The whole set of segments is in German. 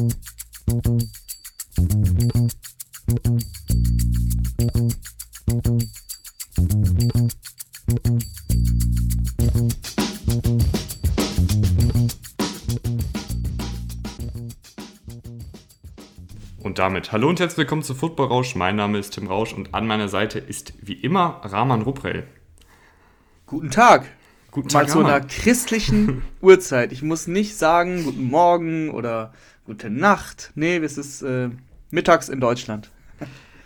Und damit hallo und herzlich willkommen zu Football Rausch. Mein Name ist Tim Rausch und an meiner Seite ist wie immer Rahman Ruprell. Guten Tag. Guten Mal Tag, zu einer christlichen Uhrzeit. Ich muss nicht sagen guten Morgen oder gute Nacht. Nee, es ist äh, mittags in Deutschland.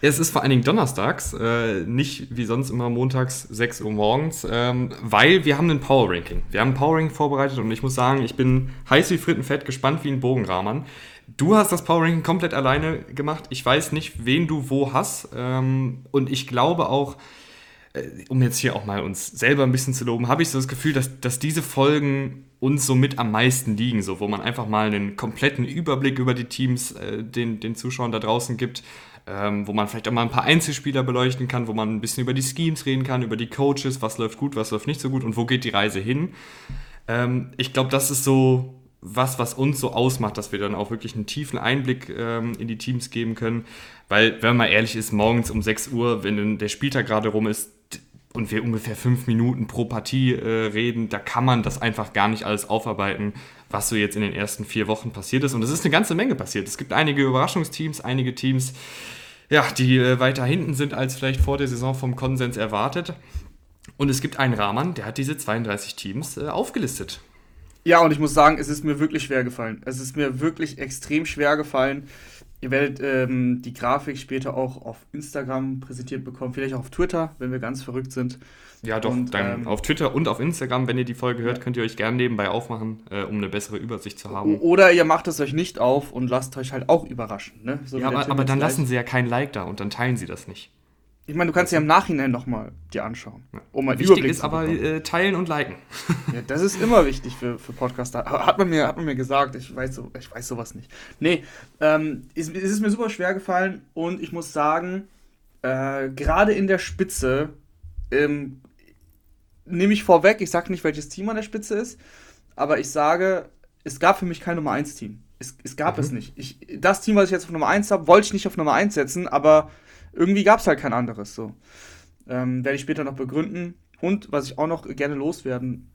Es ist vor allen Dingen donnerstags, äh, nicht wie sonst immer montags 6 Uhr morgens, ähm, weil wir haben ein Power Ranking. Wir haben ein Power Ranking vorbereitet und ich muss sagen, ich bin heiß wie Frittenfett, gespannt wie ein Bogenrahman. Du hast das Power Ranking komplett alleine gemacht. Ich weiß nicht, wen du wo hast. Ähm, und ich glaube auch, um jetzt hier auch mal uns selber ein bisschen zu loben, habe ich so das Gefühl, dass, dass diese Folgen uns so mit am meisten liegen, so wo man einfach mal einen kompletten Überblick über die Teams äh, den, den Zuschauern da draußen gibt, ähm, wo man vielleicht auch mal ein paar Einzelspieler beleuchten kann, wo man ein bisschen über die Schemes reden kann, über die Coaches, was läuft gut, was läuft nicht so gut und wo geht die Reise hin. Ähm, ich glaube, das ist so was, was uns so ausmacht, dass wir dann auch wirklich einen tiefen Einblick ähm, in die Teams geben können. Weil, wenn man ehrlich ist, morgens um 6 Uhr, wenn der Spieltag gerade rum ist und wir ungefähr fünf Minuten pro Partie äh, reden, da kann man das einfach gar nicht alles aufarbeiten, was so jetzt in den ersten vier Wochen passiert ist. Und es ist eine ganze Menge passiert. Es gibt einige Überraschungsteams, einige Teams, ja, die äh, weiter hinten sind als vielleicht vor der Saison vom Konsens erwartet. Und es gibt einen Rahman, der hat diese 32 Teams äh, aufgelistet. Ja, und ich muss sagen, es ist mir wirklich schwer gefallen. Es ist mir wirklich extrem schwer gefallen. Ihr werdet ähm, die Grafik später auch auf Instagram präsentiert bekommen, vielleicht auch auf Twitter, wenn wir ganz verrückt sind. Ja, doch, Und, dann ähm, auf Twitter und auf Instagram, wenn ihr die Folge hört, könnt ihr euch gerne nebenbei aufmachen, äh, um eine bessere Übersicht zu haben. Oder ihr macht es euch nicht auf und lasst euch halt auch überraschen. Ne? So ja, aber, aber dann gleich. lassen sie ja kein Like da und dann teilen sie das nicht. Ich meine, du kannst ja im Nachhinein nochmal dir anschauen, um einen Wichtig Überblick ist zu aber äh, teilen und liken. Ja, das ist immer wichtig für, für Podcaster. Hat man, mir, hat man mir gesagt, ich weiß, so, ich weiß sowas nicht. Nee, ähm, es, es ist mir super schwer gefallen und ich muss sagen, äh, gerade in der Spitze, ähm, nehme ich vorweg, ich sage nicht, welches Team an der Spitze ist, aber ich sage, es gab für mich kein Nummer 1 Team. Es, es gab Mhm. es nicht. Ich, das Team, was ich jetzt auf Nummer 1 habe, wollte ich nicht auf Nummer 1 setzen, aber irgendwie gab es halt kein anderes. So. Ähm, werde ich später noch begründen. Und was ich auch noch gerne loswerden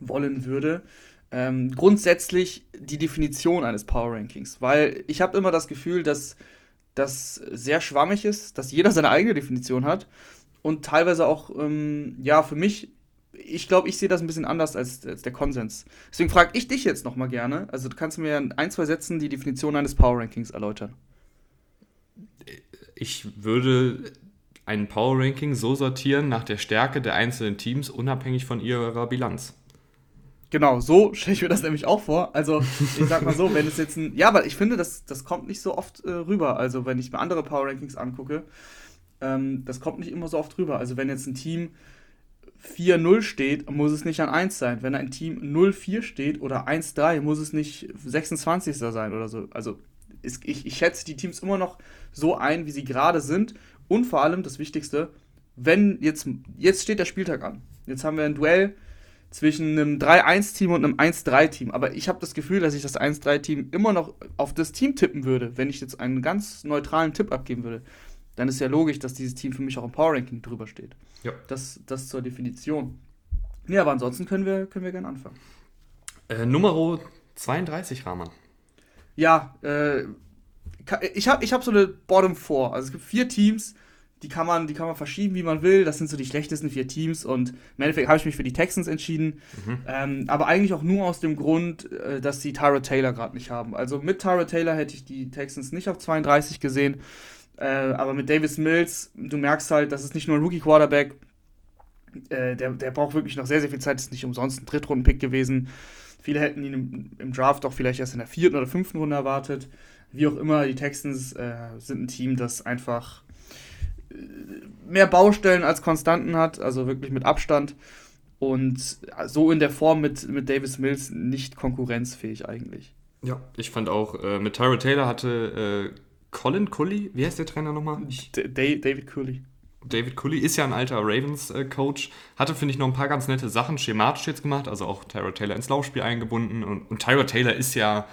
wollen würde, ähm, grundsätzlich die Definition eines Power Rankings. Weil ich habe immer das Gefühl, dass das sehr schwammig ist, dass jeder seine eigene Definition hat und teilweise auch, ähm, ja, für mich, ich glaube, ich sehe das ein bisschen anders als, als der Konsens. Deswegen frage ich dich jetzt nochmal gerne, also du kannst mir in ein, zwei Sätzen die Definition eines Power Rankings erläutern. Ich würde ein Power Ranking so sortieren nach der Stärke der einzelnen Teams, unabhängig von ihrer Bilanz. Genau, so stelle ich mir das nämlich auch vor. Also, ich sag mal so, wenn es jetzt ein. Ja, aber ich finde, das, das kommt nicht so oft äh, rüber. Also, wenn ich mir andere Power Rankings angucke, ähm, das kommt nicht immer so oft rüber. Also, wenn jetzt ein Team 4-0 steht, muss es nicht an 1 sein. Wenn ein Team 0-4 steht oder 1-3, muss es nicht 26. sein oder so. Also, ist, ich, ich schätze die Teams immer noch so ein, wie sie gerade sind. Und vor allem das Wichtigste, wenn jetzt, jetzt steht der Spieltag an. Jetzt haben wir ein Duell zwischen einem 3-1-Team und einem 1-3-Team. Aber ich habe das Gefühl, dass ich das 1-3-Team immer noch auf das Team tippen würde, wenn ich jetzt einen ganz neutralen Tipp abgeben würde. Dann ist ja logisch, dass dieses Team für mich auch im Power Ranking drüber steht. Ja. Das, das zur Definition. Ja, aber ansonsten können wir, können wir gerne anfangen. Äh, Nummer 32, Rahman. Ja, äh, ich habe ich hab so eine Bottom 4. Also es gibt vier Teams, die kann, man, die kann man verschieben, wie man will. Das sind so die schlechtesten vier Teams. Und im Endeffekt habe ich mich für die Texans entschieden. Ähm, aber eigentlich auch nur aus dem Grund, äh, dass sie Tyra Taylor gerade nicht haben. Also mit Tyra Taylor hätte ich die Texans nicht auf 32 gesehen. Äh, aber mit Davis Mills, du merkst halt, das ist nicht nur ein Rookie-Quarterback. Äh, der, der braucht wirklich noch sehr, sehr viel Zeit. Ist nicht umsonst ein Drittrunden-Pick gewesen. Viele hätten ihn im, im Draft auch vielleicht erst in der vierten oder fünften Runde erwartet. Wie auch immer, die Texans äh, sind ein Team, das einfach äh, mehr Baustellen als Konstanten hat, also wirklich mit Abstand. Und so in der Form mit, mit Davis Mills nicht konkurrenzfähig eigentlich. Ja. Ich fand auch, äh, mit Tyra Taylor hatte äh, Colin Cully, wie heißt der Trainer nochmal? D Da- David Cooley. David Cully ist ja ein alter Ravens-Coach, hatte, finde ich, noch ein paar ganz nette Sachen schematisch jetzt gemacht, also auch Tyra Taylor ins Laufspiel eingebunden und, und Tyra Taylor ist ja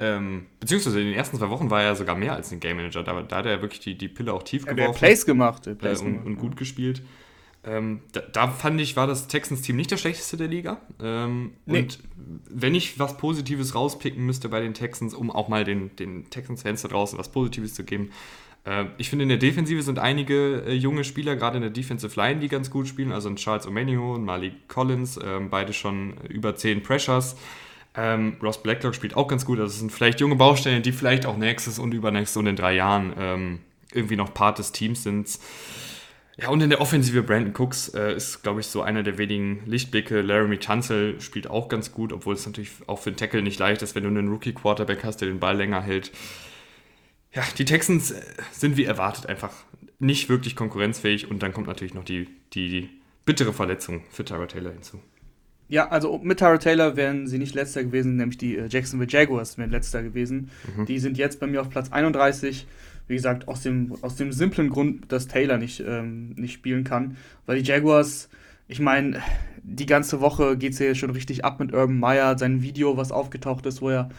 Ähm, beziehungsweise in den ersten zwei Wochen war er sogar mehr als ein Game Manager. Da, da hat er wirklich die, die Pille auch tief Er geworfen. hat Plays gemacht. äh, Plays und, gemacht, und ja. gut gespielt. Ähm, da, da fand ich, war das Texans-Team nicht das schlechteste der Liga. Ähm, Nee. Und wenn ich was Positives rauspicken müsste bei den Texans, um auch mal den, den Texans-Fans da draußen was Positives zu geben, äh, ich finde, in der Defensive sind einige äh, junge Spieler, gerade in der Defensive Line, die ganz gut spielen. Also ein Charles Omenio und Malik Collins, ähm, beide schon über 10 Pressures. Ähm, Ross Blacklock spielt auch ganz gut. Also es sind vielleicht junge Baustellen, die vielleicht auch nächstes und übernächstes und in drei Jahren ähm, irgendwie noch Part des Teams sind. Ja, und in der Offensive Brandon Cooks äh, ist, glaube ich, so einer der wenigen Lichtblicke. Laramie Tunzel spielt auch ganz gut, obwohl es natürlich auch für den Tackle nicht leicht ist, wenn du einen Rookie-Quarterback hast, der den Ball länger hält. Ja, die Texans äh, sind wie erwartet einfach nicht wirklich konkurrenzfähig und dann kommt natürlich noch die, die, die bittere Verletzung für Tyra Taylor hinzu. Ja, also mit Tara Taylor wären sie nicht letzter gewesen, nämlich die äh, Jacksonville Jaguars wären letzter gewesen. Mhm. Die sind jetzt bei mir auf Platz 31. Wie gesagt, aus dem, aus dem simplen Grund, dass Taylor nicht, ähm, nicht spielen kann. Weil die Jaguars, ich meine, die ganze Woche geht es ja schon richtig ab mit Urban Meyer, sein Video, was aufgetaucht ist, wo er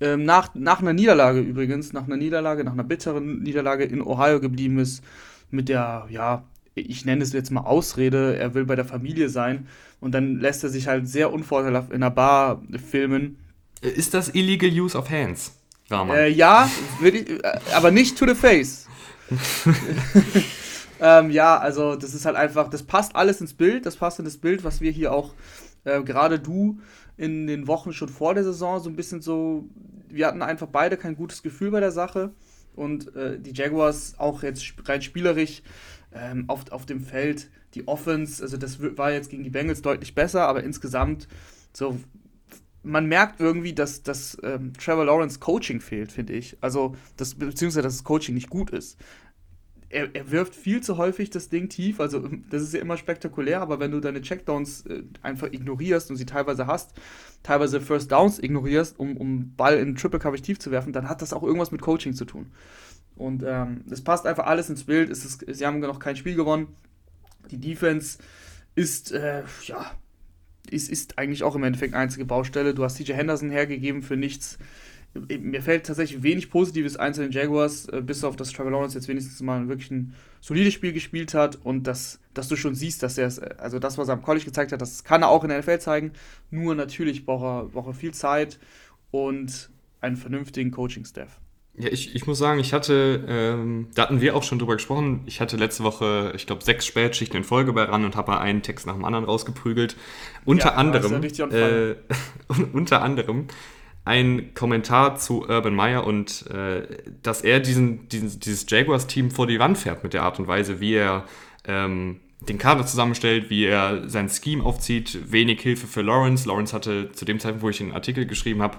ähm, nach, nach einer Niederlage übrigens, nach einer Niederlage, nach einer bitteren Niederlage in Ohio geblieben ist, mit der, ja, ich nenne es jetzt mal Ausrede, er will bei der Familie sein und dann lässt er sich halt sehr unvorteilhaft in einer Bar filmen. Ist das Illegal Use of Hands, Rahman? Äh, ja, ich, äh, aber nicht to the face. ähm, ja, also das ist halt einfach, das passt alles ins Bild, das passt in das Bild, was wir hier auch, äh, gerade du, in den Wochen schon vor der Saison so ein bisschen so, wir hatten einfach beide kein gutes Gefühl bei der Sache und äh, die Jaguars auch jetzt rein spielerisch ähm, auf, auf dem Feld, die Offense, also das war jetzt gegen die Bengals deutlich besser, aber insgesamt so man merkt irgendwie, dass, dass ähm, Trevor Lawrence Coaching fehlt, finde ich. Also, das, beziehungsweise, dass das Coaching nicht gut ist. Er, er wirft viel zu häufig das Ding tief, also das ist ja immer spektakulär, aber wenn du deine Checkdowns äh, einfach ignorierst und sie teilweise hast, teilweise First Downs ignorierst, um, um Ball in Triple Coverage tief zu werfen, dann hat das auch irgendwas mit Coaching zu tun. Und ähm, passt einfach alles ins Bild. Es ist, sie haben noch kein Spiel gewonnen. Die Defense ist, äh, ja, ist, ist eigentlich auch im Endeffekt einzige Baustelle. Du hast CJ Henderson hergegeben für nichts. Mir fällt tatsächlich wenig Positives ein zu den Jaguars, äh, bis auf dass Trevor Lawrence jetzt wenigstens mal wirklich ein solides Spiel gespielt hat und dass, dass du schon siehst, dass er es, also das, was er am College gezeigt hat, das kann er auch in der NFL zeigen. Nur natürlich braucht er, braucht er viel Zeit und einen vernünftigen Coaching-Staff. Ja, ich, ich muss sagen, ich hatte, ähm, da hatten wir auch schon drüber gesprochen, ich hatte letzte Woche, ich glaube, sechs Spätschichten in Folge bei RAN und habe einen Text nach dem anderen rausgeprügelt. Unter Ja, anderem, er on äh, unter anderem ein Kommentar zu Urban Meyer und äh, dass er diesen, diesen, dieses Jaguars-Team vor die Wand fährt mit der Art und Weise, wie er ähm, den Kader zusammenstellt, wie er sein Scheme aufzieht, wenig Hilfe für Lawrence. Lawrence hatte zu dem Zeitpunkt, wo ich den Artikel geschrieben habe,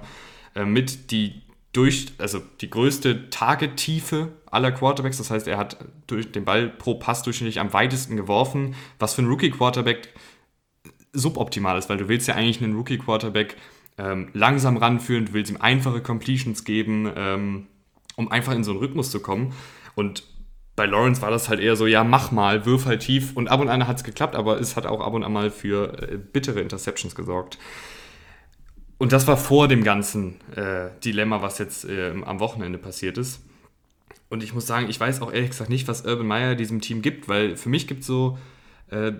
äh, mit die durch, also die größte Target-Tiefe aller Quarterbacks. Das heißt, er hat durch den Ball pro Pass durchschnittlich am weitesten geworfen, was für einen Rookie-Quarterback suboptimal ist, weil du willst ja eigentlich einen Rookie-Quarterback ähm, langsam ranführen, du willst ihm einfache Completions geben, ähm, um einfach in so einen Rhythmus zu kommen. Und bei Lawrence war das halt eher so, ja, mach mal, wirf halt tief. Und ab und an hat es geklappt, aber es hat auch ab und an mal für äh, bittere Interceptions gesorgt. Und das war vor dem ganzen äh, Dilemma, was jetzt äh, am Wochenende passiert ist. Und ich muss sagen, ich weiß auch ehrlich gesagt nicht, was Urban Meyer diesem Team gibt, weil für mich gibt es so äh,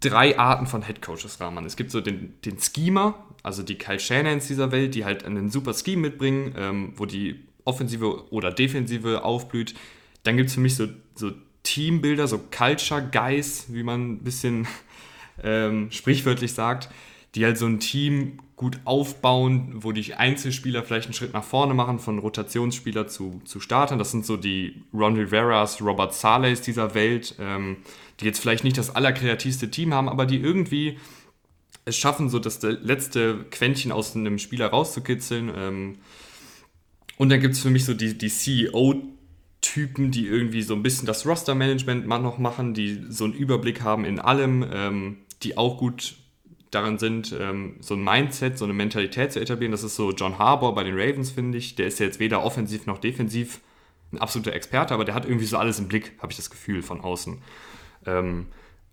drei Arten von Headcoaches, Rahman. Es gibt so den, den Schemer, also die Kyle Shanans dieser Welt, die halt einen super Scheme mitbringen, ähm, wo die Offensive oder Defensive aufblüht. Dann gibt es für mich so, so Teambilder, so Culture Guys, wie man ein bisschen ähm, sprichwörtlich sagt, die halt so ein Team gut aufbauen, wo die Einzelspieler vielleicht einen Schritt nach vorne machen, von Rotationsspieler zu, zu Startern. Das sind so die Ron Riveras, Robert Saleys dieser Welt, ähm, die jetzt vielleicht nicht das allerkreativste Team haben, aber die irgendwie es schaffen, so das letzte Quäntchen aus einem Spieler rauszukitzeln. Ähm, und dann gibt es für mich so die, die CEO-Typen, die irgendwie so ein bisschen das Roster-Management noch machen, die so einen Überblick haben in allem, ähm, die auch gut daran sind, ähm, so ein Mindset, so eine Mentalität zu etablieren. Das ist so John Harbour bei den Ravens, finde ich. Der ist ja jetzt weder offensiv noch defensiv ein absoluter Experte, aber der hat irgendwie so alles im Blick, habe ich das Gefühl, von außen. Ähm,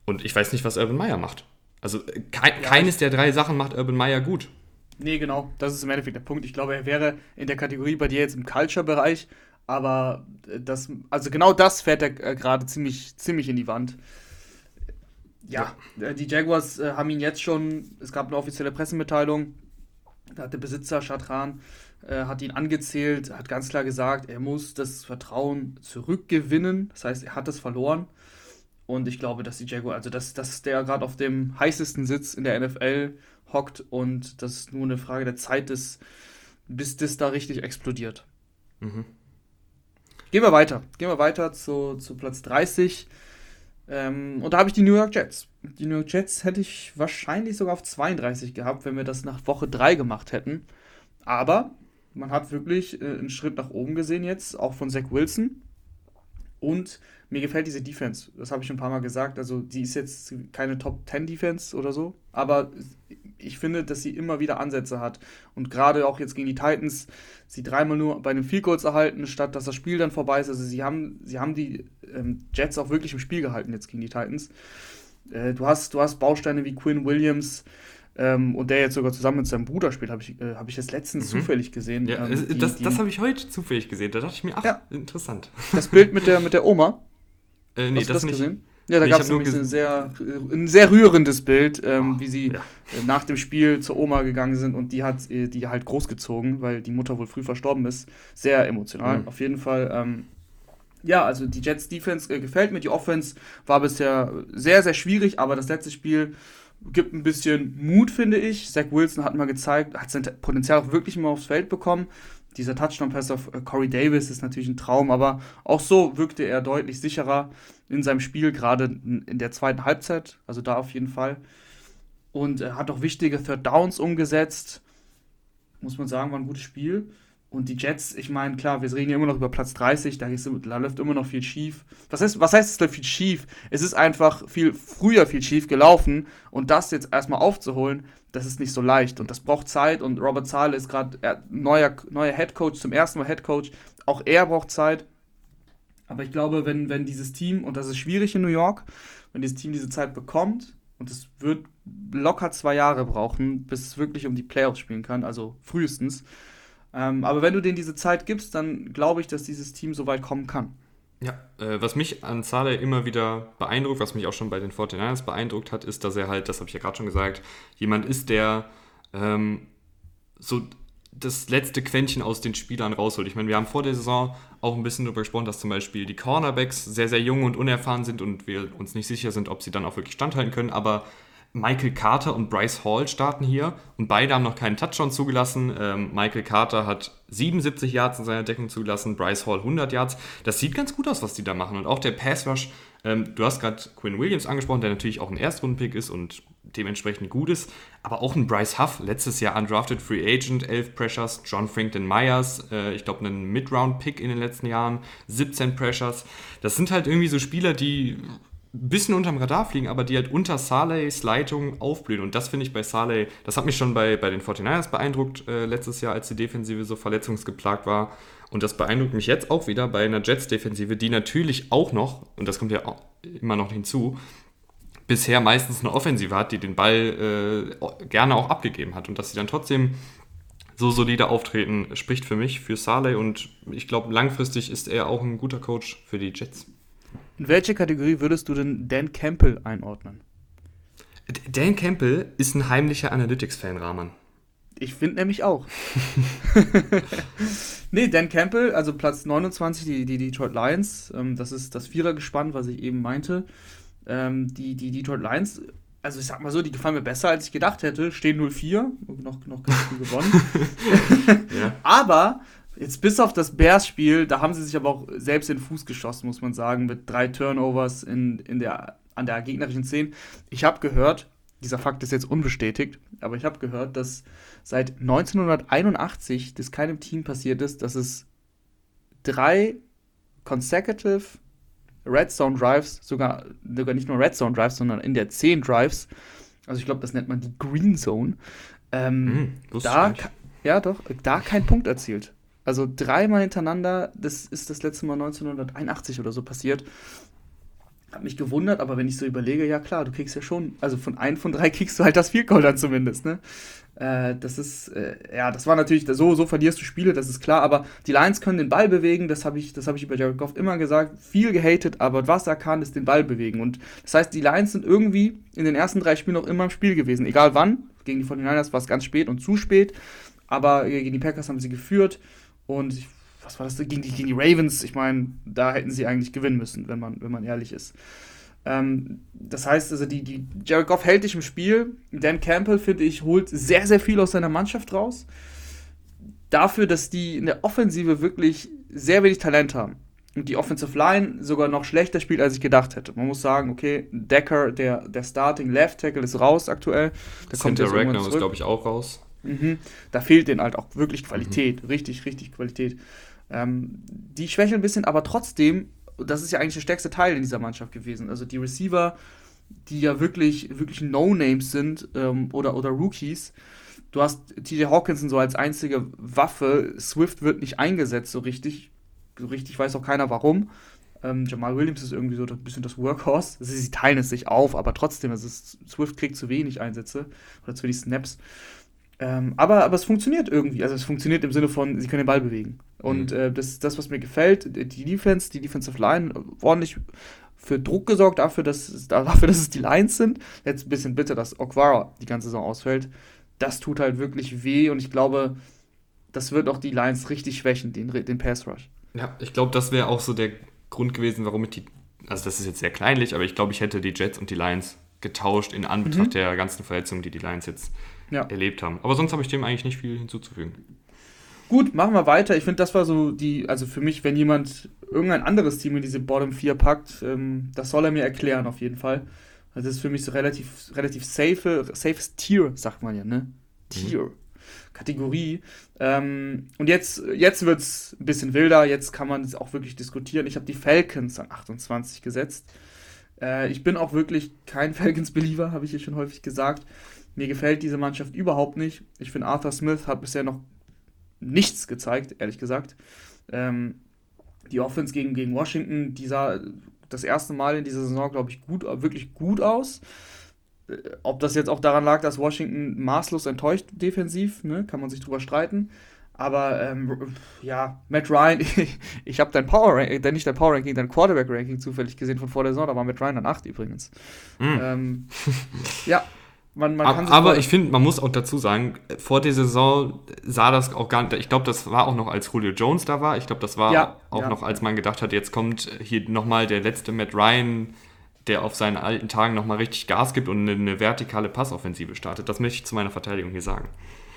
und ich weiß nicht, was Urban Meyer macht. Also ke keines der drei Sachen macht Urban Meyer gut. Nee, genau. Das ist im Endeffekt der Punkt. Ich glaube, er wäre in der Kategorie bei dir jetzt im Culture-Bereich, aber das, also genau das fährt er äh, gerade ziemlich, ziemlich in die Wand. Ja, ja. Äh, die Jaguars äh, haben ihn jetzt schon, es gab eine offizielle Pressemitteilung, da hat der Besitzer Chatran äh, hat ihn angezählt, hat ganz klar gesagt, er muss das Vertrauen zurückgewinnen. Das heißt, er hat es verloren. Und ich glaube, dass die Jaguar, also dass, dass der gerade auf dem heißesten Sitz in der NFL hockt und das nur eine Frage der Zeit ist, bis das da richtig explodiert. Mhm. Gehen wir weiter. Gehen wir weiter zu, zu Platz 30. Ähm, und da habe ich die New York Jets. Die New York Jets hätte ich wahrscheinlich sogar auf 32 gehabt, wenn wir das nach Woche 3 gemacht hätten. Aber man hat wirklich äh, einen Schritt nach oben gesehen jetzt, auch von Zach Wilson. Und mir gefällt diese Defense. Das habe ich schon ein paar Mal gesagt. Also, die ist jetzt keine Top 10 Defense oder so. Aber ich finde, dass sie immer wieder Ansätze hat. Und gerade auch jetzt gegen die Titans, sie dreimal nur bei einem Field Goals erhalten, statt dass das Spiel dann vorbei ist. Also, sie haben, sie haben die ähm, Jets auch wirklich im Spiel gehalten jetzt gegen die Titans. Äh, du, hast, du hast Bausteine wie Quinn Williams, ähm, und der jetzt sogar zusammen mit seinem Bruder spielt, habe ich, äh, hab ich jetzt letztens mhm. zufällig gesehen. Ja, ähm, die, das das habe ich heute zufällig gesehen. Da dachte ich mir, ach, ja. interessant. Das Bild mit der, mit der Oma. Äh, nee, Hast das, das nicht. Gesehen? Ja, da nee, gab es nämlich ein sehr, ein sehr rührendes Bild, ähm, oh, wie sie ja. Äh, nach dem Spiel zur Oma gegangen sind und die hat äh, die halt großgezogen, weil die Mutter wohl früh verstorben ist. Sehr emotional, mhm. auf jeden Fall. Ähm, ja, also die Jets Defense äh, gefällt mir. Die Offense war bisher sehr, sehr schwierig, aber das letzte Spiel gibt ein bisschen Mut, finde ich. Zach Wilson hat mal gezeigt, hat sein Potenzial auch wirklich mal aufs Feld bekommen. Dieser Touchdown-Pass auf äh, Corey Davis ist natürlich ein Traum, aber auch so wirkte er deutlich sicherer in seinem Spiel, gerade in der zweiten Halbzeit. Also da auf jeden Fall. Und er hat auch wichtige Third Downs umgesetzt. Muss man sagen, war ein gutes Spiel. Und die Jets, ich meine, klar, wir reden ja immer noch über Platz 30, da, ist, da läuft immer noch viel schief. Was heißt, was heißt es läuft viel schief? Es ist einfach viel früher viel schief gelaufen und das jetzt erstmal aufzuholen, das ist nicht so leicht und das braucht Zeit und Robert Zahle ist gerade neuer, neuer Head Coach, zum ersten Mal Head Coach. Auch er braucht Zeit. Aber ich glaube, wenn, wenn dieses Team, und das ist schwierig in New York, wenn dieses Team diese Zeit bekommt, und es wird locker zwei Jahre brauchen, bis es wirklich um die Playoffs spielen kann, also frühestens, ähm, aber wenn du denen diese Zeit gibst, dann glaube ich, dass dieses Team so weit kommen kann. Ja, äh, was mich an Saleh immer wieder beeindruckt, was mich auch schon bei den 49ers beeindruckt hat, ist, dass er halt, das habe ich ja gerade schon gesagt, jemand ist, der ähm, so das letzte Quäntchen aus den Spielern rausholt. Ich meine, wir haben vor der Saison auch ein bisschen darüber gesprochen, dass zum Beispiel die Cornerbacks sehr, sehr jung und unerfahren sind und wir uns nicht sicher sind, ob sie dann auch wirklich standhalten können. Aber Michael Carter und Bryce Hall starten hier und beide haben noch keinen Touchdown zugelassen. Ähm, Michael Carter hat 77 Yards in seiner Deckung zugelassen, Bryce Hall 100 Yards. Das sieht ganz gut aus, was die da machen. Und auch der Pass Rush, ähm, du hast gerade Quinn Williams angesprochen, der natürlich auch ein Erstrundenpick ist und dementsprechend gut ist. Aber auch ein Bryce Huff, letztes Jahr undrafted Free Agent, 11 Pressures. John Franklin Myers, äh, ich glaube, einen Mid-Round-Pick in den letzten Jahren, 17 Pressures. Das sind halt irgendwie so Spieler, die ein bisschen unterm Radar fliegen, aber die halt unter Saleys Leitung aufblühen. Und das finde ich bei Saleh, das hat mich schon bei, bei den 49ers beeindruckt äh, letztes Jahr, als die Defensive so verletzungsgeplagt war. Und das beeindruckt mich jetzt auch wieder bei einer Jets-Defensive, die natürlich auch noch, und das kommt ja auch immer noch hinzu, bisher meistens eine Offensive hat, die den Ball äh, gerne auch abgegeben hat. Und dass sie dann trotzdem so solide auftreten, spricht für mich, für Saleh. Und ich glaube, langfristig ist er auch ein guter Coach für die Jets. In welche Kategorie würdest du denn Dan Campbell einordnen? Dan Campbell ist ein heimlicher Analytics-Fan, Rahman. Ich finde nämlich auch. nee, Dan Campbell, also Platz 29, die, die Detroit Lions. Ähm, das ist das Vierergespann, was ich eben meinte. Ähm, die, die Detroit Lions, also ich sag mal so, die gefallen mir besser, als ich gedacht hätte. Stehen 0-4, noch, noch ganz viel gewonnen. ja. Aber Jetzt bis auf das Bears-Spiel, da haben sie sich aber auch selbst in den Fuß geschossen, muss man sagen, mit drei Turnovers in, in der, an der gegnerischen Szene. Ich habe gehört, dieser Fakt ist jetzt unbestätigt, aber ich habe gehört, dass seit 1981 das keinem Team passiert ist, dass es drei consecutive Red Zone Drives, sogar, sogar nicht nur Red Zone Drives, sondern in der 10 Drives, also ich glaube, das nennt man die Green Zone, ähm, mm, da, ja doch, da kein Punkt erzielt. Also dreimal hintereinander, das ist das letzte Mal 1981 oder so passiert. Hat mich gewundert, aber wenn ich so überlege, ja klar, du kriegst ja schon, also von einem von drei kriegst du halt das Goal dann zumindest, ne? Äh, das ist, äh, ja, das war natürlich, so, so verlierst du Spiele, das ist klar, aber die Lions können den Ball bewegen, das habe ich, das ich über Jared Goff immer gesagt, viel gehatet, aber was er kann, ist den Ball bewegen. Und das heißt, die Lions sind irgendwie in den ersten drei Spielen noch immer im Spiel gewesen, egal wann. Gegen die 49ers war es ganz spät und zu spät, aber gegen die Packers haben sie geführt und ich, was war das gegen die, gegen die Ravens? Ich meine, da hätten sie eigentlich gewinnen müssen, wenn man, wenn man ehrlich ist. Ähm, das heißt, also die, die Jared Goff hält dich im Spiel. Dan Campbell, finde ich, holt sehr, sehr viel aus seiner Mannschaft raus. Dafür, dass die in der Offensive wirklich sehr wenig Talent haben. Und die Offensive Line sogar noch schlechter spielt, als ich gedacht hätte. Man muss sagen, okay, Decker, der, der Starting Left Tackle, ist raus aktuell. Da kommt der Ragnar ist, glaube ich, auch raus. Mhm. Da fehlt denen halt auch wirklich Qualität. Mhm. Richtig, richtig Qualität. Ähm, die schwächeln ein bisschen, aber trotzdem das ist ja eigentlich der stärkste Teil in dieser Mannschaft gewesen. Also die Receiver, die ja wirklich, wirklich No-Names sind ähm, oder, oder Rookies. Du hast TJ Hawkinson so als einzige Waffe. Swift wird nicht eingesetzt so richtig. So richtig weiß auch keiner warum. Ähm, Jamal Williams ist irgendwie so ein bisschen das Workhorse. Also sie teilen es sich auf, aber trotzdem, also Swift kriegt zu wenig Einsätze oder zu wenig Snaps. Ähm, aber, aber es funktioniert irgendwie. Also es funktioniert im Sinne von, sie können den Ball bewegen. Und mhm. äh, das ist das, was mir gefällt. Die Defense, die Defensive Line, ordentlich für Druck gesorgt, dafür, dass es, dafür, dass es die Lines sind. Jetzt ein bisschen bitter, dass Okwara die ganze Saison ausfällt. Das tut halt wirklich weh und ich glaube, das wird auch die Lines richtig schwächen, den, den Pass Rush. Ja, ich glaube, das wäre auch so der Grund gewesen, warum ich die. Also, das ist jetzt sehr kleinlich, aber ich glaube, ich hätte die Jets und die Lions getauscht in Anbetracht mhm. der ganzen Verletzungen, die die Lions jetzt ja. erlebt haben. Aber sonst habe ich dem eigentlich nicht viel hinzuzufügen. Gut, machen wir weiter. Ich finde, das war so die, also für mich, wenn jemand irgendein anderes Team in diese Bottom 4 packt, ähm, das soll er mir erklären auf jeden Fall. Also das ist für mich so relativ, relativ safe, safes Tier, sagt man ja, ne? Tier. Mhm. Kategorie. Ähm, und jetzt, jetzt wird es ein bisschen wilder, jetzt kann man es auch wirklich diskutieren. Ich habe die Falcons an 28 gesetzt. Äh, ich bin auch wirklich kein Falcons-Believer, habe ich hier schon häufig gesagt. Mir gefällt diese Mannschaft überhaupt nicht. Ich finde, Arthur Smith hat bisher noch nichts gezeigt, ehrlich gesagt. Ähm, die Offense gegen, gegen Washington, die sah das erste Mal in dieser Saison, glaube ich, gut, wirklich gut aus. Äh, ob das jetzt auch daran lag, dass Washington maßlos enttäuscht defensiv, ne, kann man sich drüber streiten. Aber ähm, ja, Matt Ryan, ich, ich habe dein Power Ranking, äh, nicht dein Power Ranking, dein Quarterback Ranking zufällig gesehen von vor der Saison, da war Matt Ryan an 8 übrigens. Mm. Ähm, ja, man, man aber, aber ich finde, man muss auch dazu sagen, vor der Saison sah das auch gar nicht, ich glaube, das war auch noch, als Julio Jones da war. Ich glaube, das war ja, auch ja. noch, als man gedacht hat, jetzt kommt hier nochmal der letzte Matt Ryan, der auf seinen alten Tagen nochmal richtig Gas gibt und eine, eine, vertikale Passoffensive startet. Das möchte ich zu meiner Verteidigung hier sagen.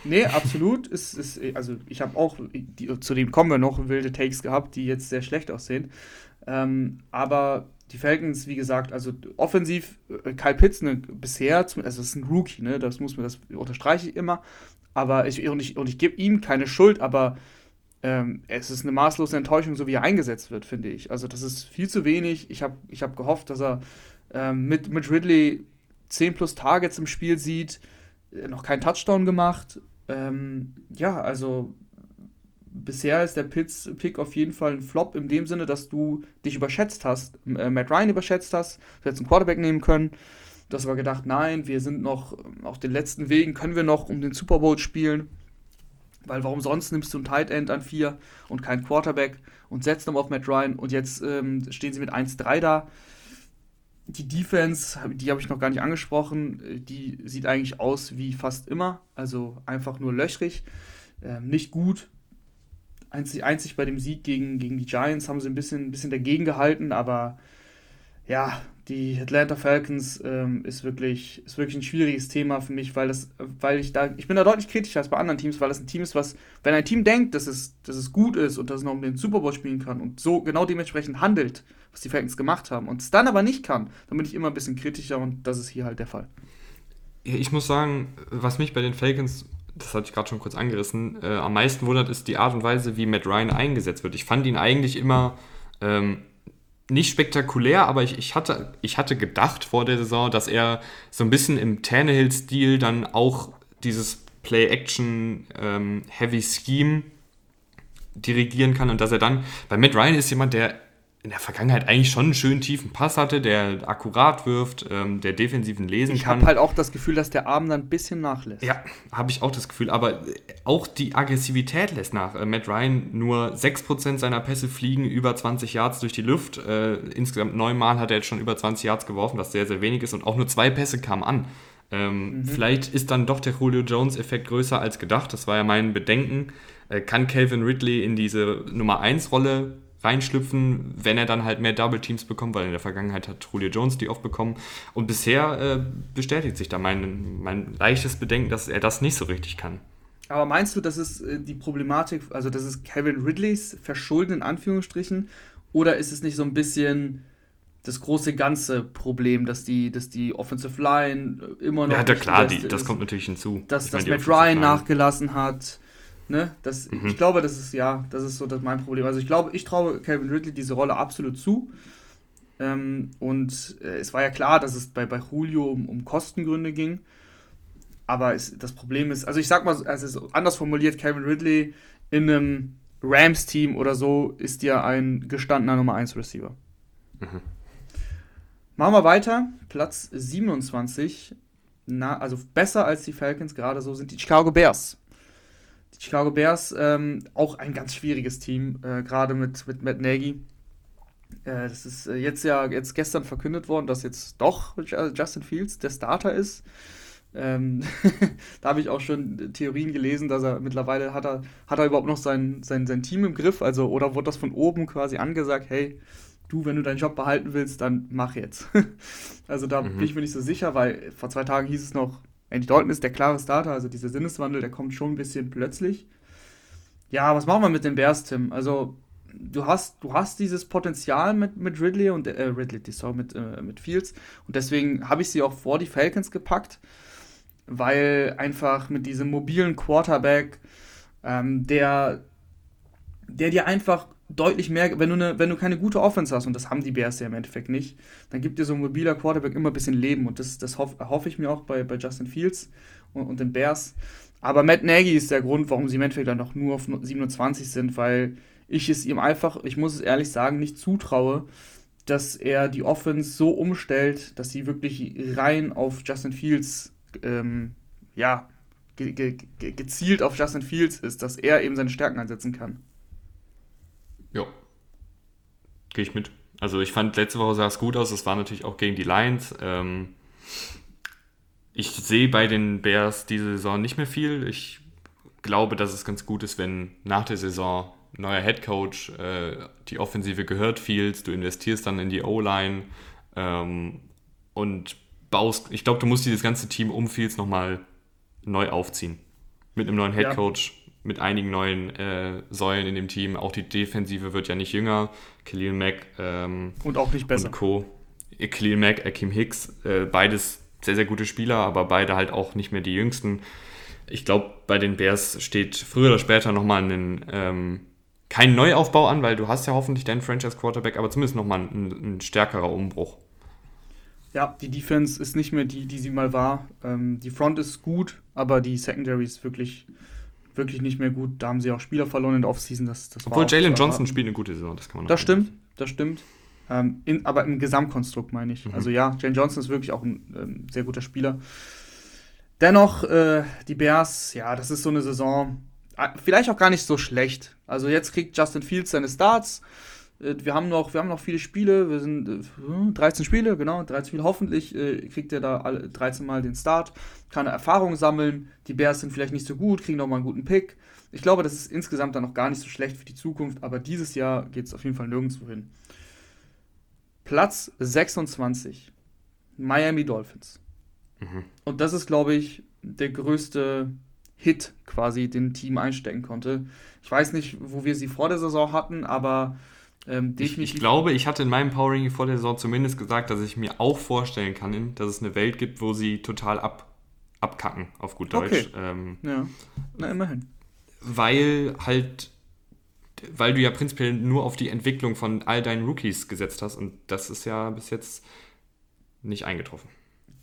Nee, absolut. ist, ist, also ich habe auch, die, zu dem kommen wir noch, wilde Takes gehabt, die jetzt sehr schlecht aussehen. Ähm, aber die Falcons, wie gesagt, also offensiv, äh, Kyle Pitts ne, bisher, also das ist ein Rookie, ne, das muss man, das unterstreiche ich immer, aber ich, und ich, und ich gebe ihm keine Schuld, aber ähm, es ist eine maßlose Enttäuschung, so wie er eingesetzt wird, finde ich. Also das ist viel zu wenig. Ich habe ich hab gehofft, dass er ähm, mit, mit Ridley 10 plus Targets im Spiel sieht, äh, noch keinen Touchdown gemacht. Ähm, ja, also bisher ist der Pitts-Pick auf jeden Fall ein Flop in dem Sinne, dass du dich überschätzt hast, äh, Matt Ryan überschätzt hast, du hättest einen Quarterback nehmen können. Du hast aber gedacht, nein, wir sind noch auf den letzten Wegen, können wir noch um den Super Bowl spielen. Weil warum sonst nimmst du ein Tight End an 4 und keinen Quarterback und setzt dann auf Matt Ryan und jetzt ähm, stehen sie mit 1-3 da. Die Defense, die habe ich noch gar nicht angesprochen, die sieht eigentlich aus wie fast immer, also einfach nur löchrig, ähm, nicht gut, Einzig, einzig bei dem Sieg gegen, gegen die Giants haben sie ein bisschen, ein bisschen dagegen gehalten, aber ja, die Atlanta Falcons ähm, ist, wirklich, ist wirklich ein schwieriges Thema für mich, weil das, weil ich da, ich bin da deutlich kritischer als bei anderen Teams, weil das ein Team ist, was, wenn ein Team denkt, dass es, dass es gut ist und dass es noch um den Super Bowl spielen kann und so genau dementsprechend handelt, was die Falcons gemacht haben und es dann aber nicht kann, dann bin ich immer ein bisschen kritischer und das ist hier halt der Fall. Ich muss sagen, was mich bei den Falcons das hatte ich gerade schon kurz angerissen, äh, am meisten wundert, ist die Art und Weise, wie Matt Ryan eingesetzt wird. Ich fand ihn eigentlich immer ähm, nicht spektakulär, aber ich, ich, hatte, ich hatte gedacht vor der Saison, dass er so ein bisschen im Tannehill-Stil dann auch dieses Play-Action-Heavy ähm, dirigieren kann und dass er dann, bei Matt Ryan ist jemand, der in der Vergangenheit eigentlich schon einen schönen tiefen Pass hatte, der akkurat wirft, ähm, der defensiven lesen ich kann. Ich habe halt auch das Gefühl, dass der Arm dann ein bisschen nachlässt. Ja, habe ich auch das Gefühl. Aber auch die Aggressivität lässt nach. Äh, Matt Ryan, nur 6% seiner Pässe fliegen über 20 Yards durch die Luft. Äh, insgesamt neunmal hat er jetzt schon über 20 Yards geworfen, was sehr, sehr wenig ist. Und auch nur zwei Pässe kamen an. Ähm, mhm. Vielleicht ist dann doch der Julio Jones-Effekt größer als gedacht. Das war ja mein Bedenken. Äh, kann Calvin Ridley in diese Nummer 1-Rolle reinschlüpfen, wenn er dann halt mehr Double Teams bekommt, weil in der Vergangenheit hat Julio Jones die oft bekommen. Und bisher äh, bestätigt sich da mein, mein leichtes Bedenken, dass er das nicht so richtig kann. Aber meinst du, das ist äh, die Problematik, also das ist Kevin Ridleys Verschulden in Anführungsstrichen, oder ist es nicht so ein bisschen das große ganze Problem, dass die, dass die Offensive Line immer noch. Ja, da klar, die, das ist, kommt natürlich hinzu. Dass, dass Matt Ryan nachgelassen hat Ne? Das, mhm. Ich glaube, das ist ja, das ist so das mein Problem. Also ich glaube, ich traue Calvin Ridley diese Rolle absolut zu. Ähm, und äh, es war ja klar, dass es bei, bei Julio um, um Kostengründe ging. Aber es, das Problem ist, also ich sag mal, also anders formuliert, Calvin Ridley in einem Rams-Team oder so ist ja ein gestandener Nummer 1 Receiver. Mhm. Machen wir weiter. Platz 27. Na, also besser als die Falcons, gerade so sind die Chicago Bears. Die Chicago Bears, ähm, auch ein ganz schwieriges Team, äh, gerade mit, mit Matt Nagy. Äh, das ist äh, jetzt ja jetzt gestern verkündet worden, dass jetzt doch Justin Fields der Starter ist. Ähm, da habe ich auch schon Theorien gelesen, dass er mittlerweile hat er, hat er überhaupt noch sein, sein, sein Team im Griff, also oder wurde das von oben quasi angesagt, hey, du, wenn du deinen Job behalten willst, dann mach jetzt. also da mhm. bin ich mir nicht so sicher, weil vor zwei Tagen hieß es noch, Andy Dalton ist der klare Starter, also dieser Sinneswandel, der kommt schon ein bisschen plötzlich. Ja, was machen wir mit den Bears, Tim? Also, du hast, du hast dieses Potenzial mit, mit Ridley und äh, Ridley, sorry, mit, äh, mit Fields. Und deswegen habe ich sie auch vor die Falcons gepackt, weil einfach mit diesem mobilen Quarterback, ähm, der, der dir einfach deutlich mehr, wenn du, eine, wenn du keine gute Offense hast, und das haben die Bears ja im Endeffekt nicht, dann gibt dir so ein mobiler Quarterback immer ein bisschen Leben. Und das, das hoffe hoff ich mir auch bei, bei Justin Fields und, und den Bears. Aber Matt Nagy ist der Grund, warum sie im Endeffekt dann noch nur auf 27 sind, weil ich es ihm einfach, ich muss es ehrlich sagen, nicht zutraue, dass er die Offense so umstellt, dass sie wirklich rein auf Justin Fields, ähm, ja, ge ge gezielt auf Justin Fields ist, dass er eben seine Stärken einsetzen kann. Ja. Gehe ich mit. Also ich fand, letzte Woche sah es gut aus. Es war natürlich auch gegen die Lions. Ähm, ich sehe bei den Bears diese Saison nicht mehr viel. Ich glaube, dass es ganz gut ist, wenn nach der Saison neuer Head Coach, äh, die Offensive gehört Fields, du investierst dann in die O-Line ähm, und baust. Ich glaube, du musst dieses ganze Team um Fields nochmal neu aufziehen. Mit einem neuen Head Coach, mit einigen neuen äh, Säulen in dem Team. Auch die Defensive wird ja nicht jünger. Khalil Mack ähm, und auch nicht besser. Und Co. Khalil Mack, Akim Hicks, äh, beides sehr, sehr gute Spieler, aber beide halt auch nicht mehr die jüngsten. Ich glaube, bei den Bears steht früher oder später nochmal ein, ähm, kein Neuaufbau an, weil du hast ja hoffentlich deinen Franchise-Quarterback, aber zumindest nochmal ein, ein stärkerer Umbruch. Ja, die Defense ist nicht mehr die, die sie mal war. Ähm, die Front ist gut, aber die Secondary ist wirklich wirklich nicht mehr gut. Da haben sie auch Spieler verloren in der Offseason. Das, das Obwohl Jalen Johnson spielt eine gute Saison, das kann man Das stimmt, das stimmt. Ähm, in, aber im Gesamtkonstrukt meine ich. Mhm. Also ja, Jalen Johnson ist wirklich auch ein ähm, sehr guter Spieler. Dennoch, äh, die Bears, ja, das ist so eine Saison, äh, vielleicht auch gar nicht so schlecht. Also jetzt kriegt Justin Fields seine Starts. Äh, wir haben noch, wir haben noch viele Spiele, wir sind 13 äh, Spiele, genau, 13 Spiele. Hoffentlich äh, kriegt er da alle 13 Mal den Start, kann Erfahrung sammeln. Die Bears sind vielleicht nicht so gut, kriegen noch mal einen guten Pick. Ich glaube, das ist insgesamt dann noch gar nicht so schlecht für die Zukunft, aber dieses Jahr geht es auf jeden Fall nirgendwo hin. Platz 26, Miami Dolphins. Mhm. Und das ist, glaube ich, der größte Hit quasi, den ein Team einstecken konnte. Ich weiß nicht, wo wir sie vor der Saison hatten, aber ähm, ich, ich, glaube, ich hatte in meinem Powering vor der Saison zumindest gesagt, dass ich mir auch vorstellen kann, dass es eine Welt gibt, wo sie total ab, abkacken, auf gut Deutsch. Okay. Ähm, ja, na immerhin. Weil halt, weil du ja prinzipiell nur auf die Entwicklung von all deinen Rookies gesetzt hast und das ist ja bis jetzt nicht eingetroffen.